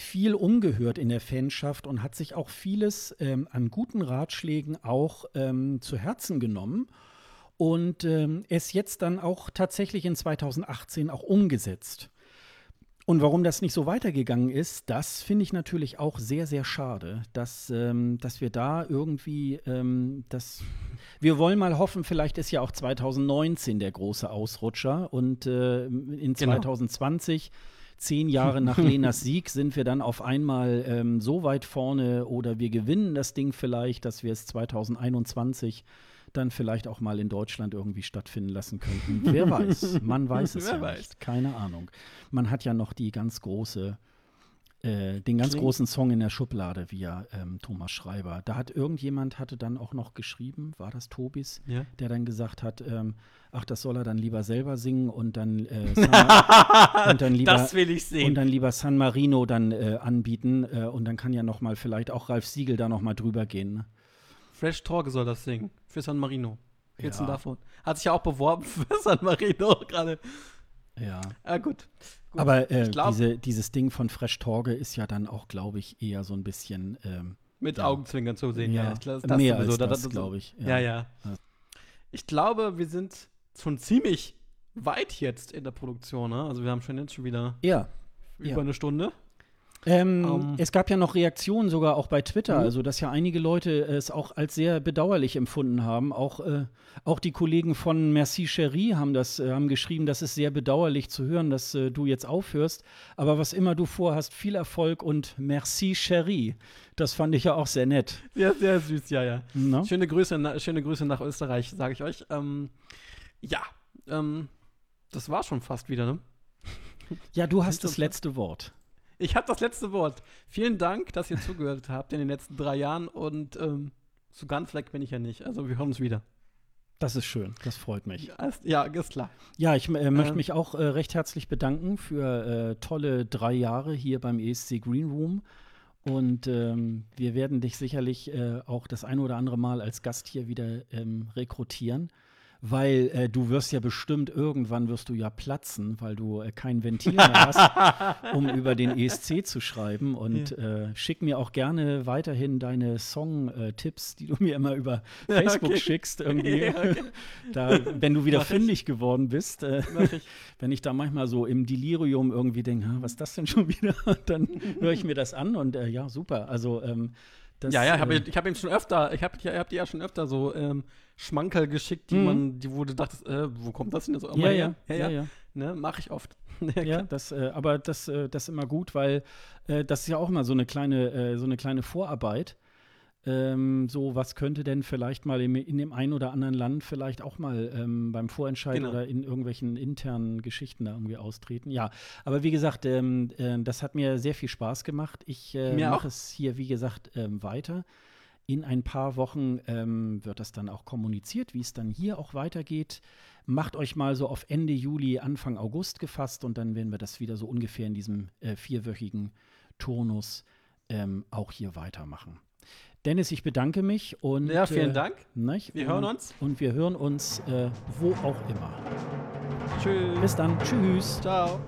A: viel umgehört in der Fanschaft und hat sich auch vieles ähm, an guten Ratschlägen auch ähm, zu Herzen genommen und ähm, es jetzt dann auch tatsächlich in 2018 auch umgesetzt. Und warum das nicht so weitergegangen ist, das finde ich natürlich auch sehr, sehr schade, dass, ähm, dass wir da irgendwie, ähm, das, wir wollen mal hoffen, vielleicht ist ja auch 2019 der große Ausrutscher und äh, in 2020 genau zehn Jahre nach Lenas Sieg sind wir dann auf einmal ähm, so weit vorne oder wir gewinnen das Ding vielleicht, dass wir es 2021 dann vielleicht auch mal in Deutschland irgendwie stattfinden lassen könnten. Wer weiß, man weiß es Wer ja weiß. nicht, keine Ahnung. Man hat ja noch die ganz große äh, den ganz Klingt. großen Song in der Schublade via ähm, Thomas Schreiber. Da hat irgendjemand hatte dann auch noch geschrieben, war das Tobis, ja. der dann gesagt hat, ähm, ach, das soll er dann lieber selber singen und dann, äh, San, und dann lieber
B: das will ich sehen.
A: und dann lieber San Marino dann äh, anbieten äh, und dann kann ja noch mal vielleicht auch Ralf Siegel da noch mal drüber gehen. Ne?
B: Fresh Torge soll das singen für San Marino. Jetzt ja. davon. Hat sich ja auch beworben für San Marino gerade.
A: Ja.
B: Ah, gut.
A: gut. Aber äh, glaub, diese, dieses Ding von Fresh Torge ist ja dann auch, glaube ich, eher so ein bisschen. Ähm,
B: mit ja. Augenzwinkern zu sehen.
A: Ja, ja das, das mehr als das, das glaube ich.
B: Ja. ja, ja. Ich glaube, wir sind schon ziemlich weit jetzt in der Produktion. Ne? Also wir haben schon jetzt schon wieder
A: ja.
B: über eine Stunde.
A: Ähm,
B: Ähm.
A: es gab ja noch Reaktionen sogar auch bei Twitter,
B: Mhm.
A: also dass ja einige Leute es auch als sehr bedauerlich empfunden haben. Auch, äh, auch die Kollegen von Merci Cherie haben das äh, haben geschrieben, das ist sehr bedauerlich zu hören, dass äh, du jetzt aufhörst. Aber was immer du vorhast, viel Erfolg und Merci Cherie. Das fand ich ja auch sehr nett.
B: Sehr, sehr süß, ja, ja.
A: Ne?
B: Schöne Grüße, na, schöne Grüße nach Österreich, sage ich euch. Ähm, ja, ähm, das war schon fast wieder, ne?
A: Ja, du hast das letzte Wort.
B: Ich habe das letzte Wort. Vielen Dank, dass ihr zugehört habt in den letzten drei Jahren und ähm, so ganz weg bin ich ja nicht. Also wir hören uns wieder.
A: Das ist schön, das freut mich.
B: Ja, ist, klar.
A: Ja, ich äh, möchte
B: Ähm.
A: mich auch äh, recht herzlich bedanken für äh, tolle drei Jahre hier beim ESC Green Room. Und ähm, wir werden dich sicherlich äh, auch das ein oder andere Mal als Gast hier wieder ähm, rekrutieren, weil äh, du wirst ja bestimmt irgendwann wirst du ja platzen, weil du äh, kein Ventil mehr hast, um über den ESC zu schreiben. Und äh, schick mir auch gerne weiterhin deine Song-Tipps, die du mir immer über Facebook
B: okay.
A: schickst. Irgendwie.
B: Ja, okay.
A: Da, wenn du wieder
B: Mach ich.
A: fündig geworden bist, äh,
B: ich.
A: wenn ich da manchmal so im Delirium irgendwie denke, "Ha, was ist das denn schon wieder? dann höre ich mir das an und äh, ja, super. Also ähm, das,
B: ja, ja, ich habe
A: äh,
B: ich hab ihm schon öfter, ich habe ich hab dir ja schon öfter so ähm, Schmankerl geschickt, die
A: Mhm.
B: man, die wo du dachtest, äh, wo kommt das denn jetzt
A: ja,
B: mal
A: ja,
B: her?
A: ja, ja,
B: Ne, mache ich oft.
A: ja, das, äh, aber das, äh, das ist immer gut, weil äh, das ist ja auch immer so eine kleine, äh, so eine kleine Vorarbeit. Ähm, so, was könnte denn vielleicht mal im, in dem einen oder anderen Land vielleicht auch mal ähm, beim Vorentscheid
B: Genau.
A: oder in irgendwelchen internen Geschichten da irgendwie austreten? Ja, aber wie gesagt, ähm, äh, das hat mir sehr viel Spaß gemacht. Ich mache es hier, wie gesagt, ähm, weiter. In ein paar Wochen ähm, wird das dann auch kommuniziert, wie es dann hier auch weitergeht. Macht euch mal so auf Ende Juli, Anfang August gefasst und dann werden wir das wieder so ungefähr in diesem äh, vierwöchigen Turnus ähm, auch hier weitermachen. Dennis, ich bedanke mich und
B: Ja, vielen
A: äh,
B: Dank.
A: nicht?
B: Wir
A: und,
B: hören uns.
A: Und wir hören uns äh, wo auch immer.
B: Tschüss.
A: Bis dann. Tschüss.
B: Ciao.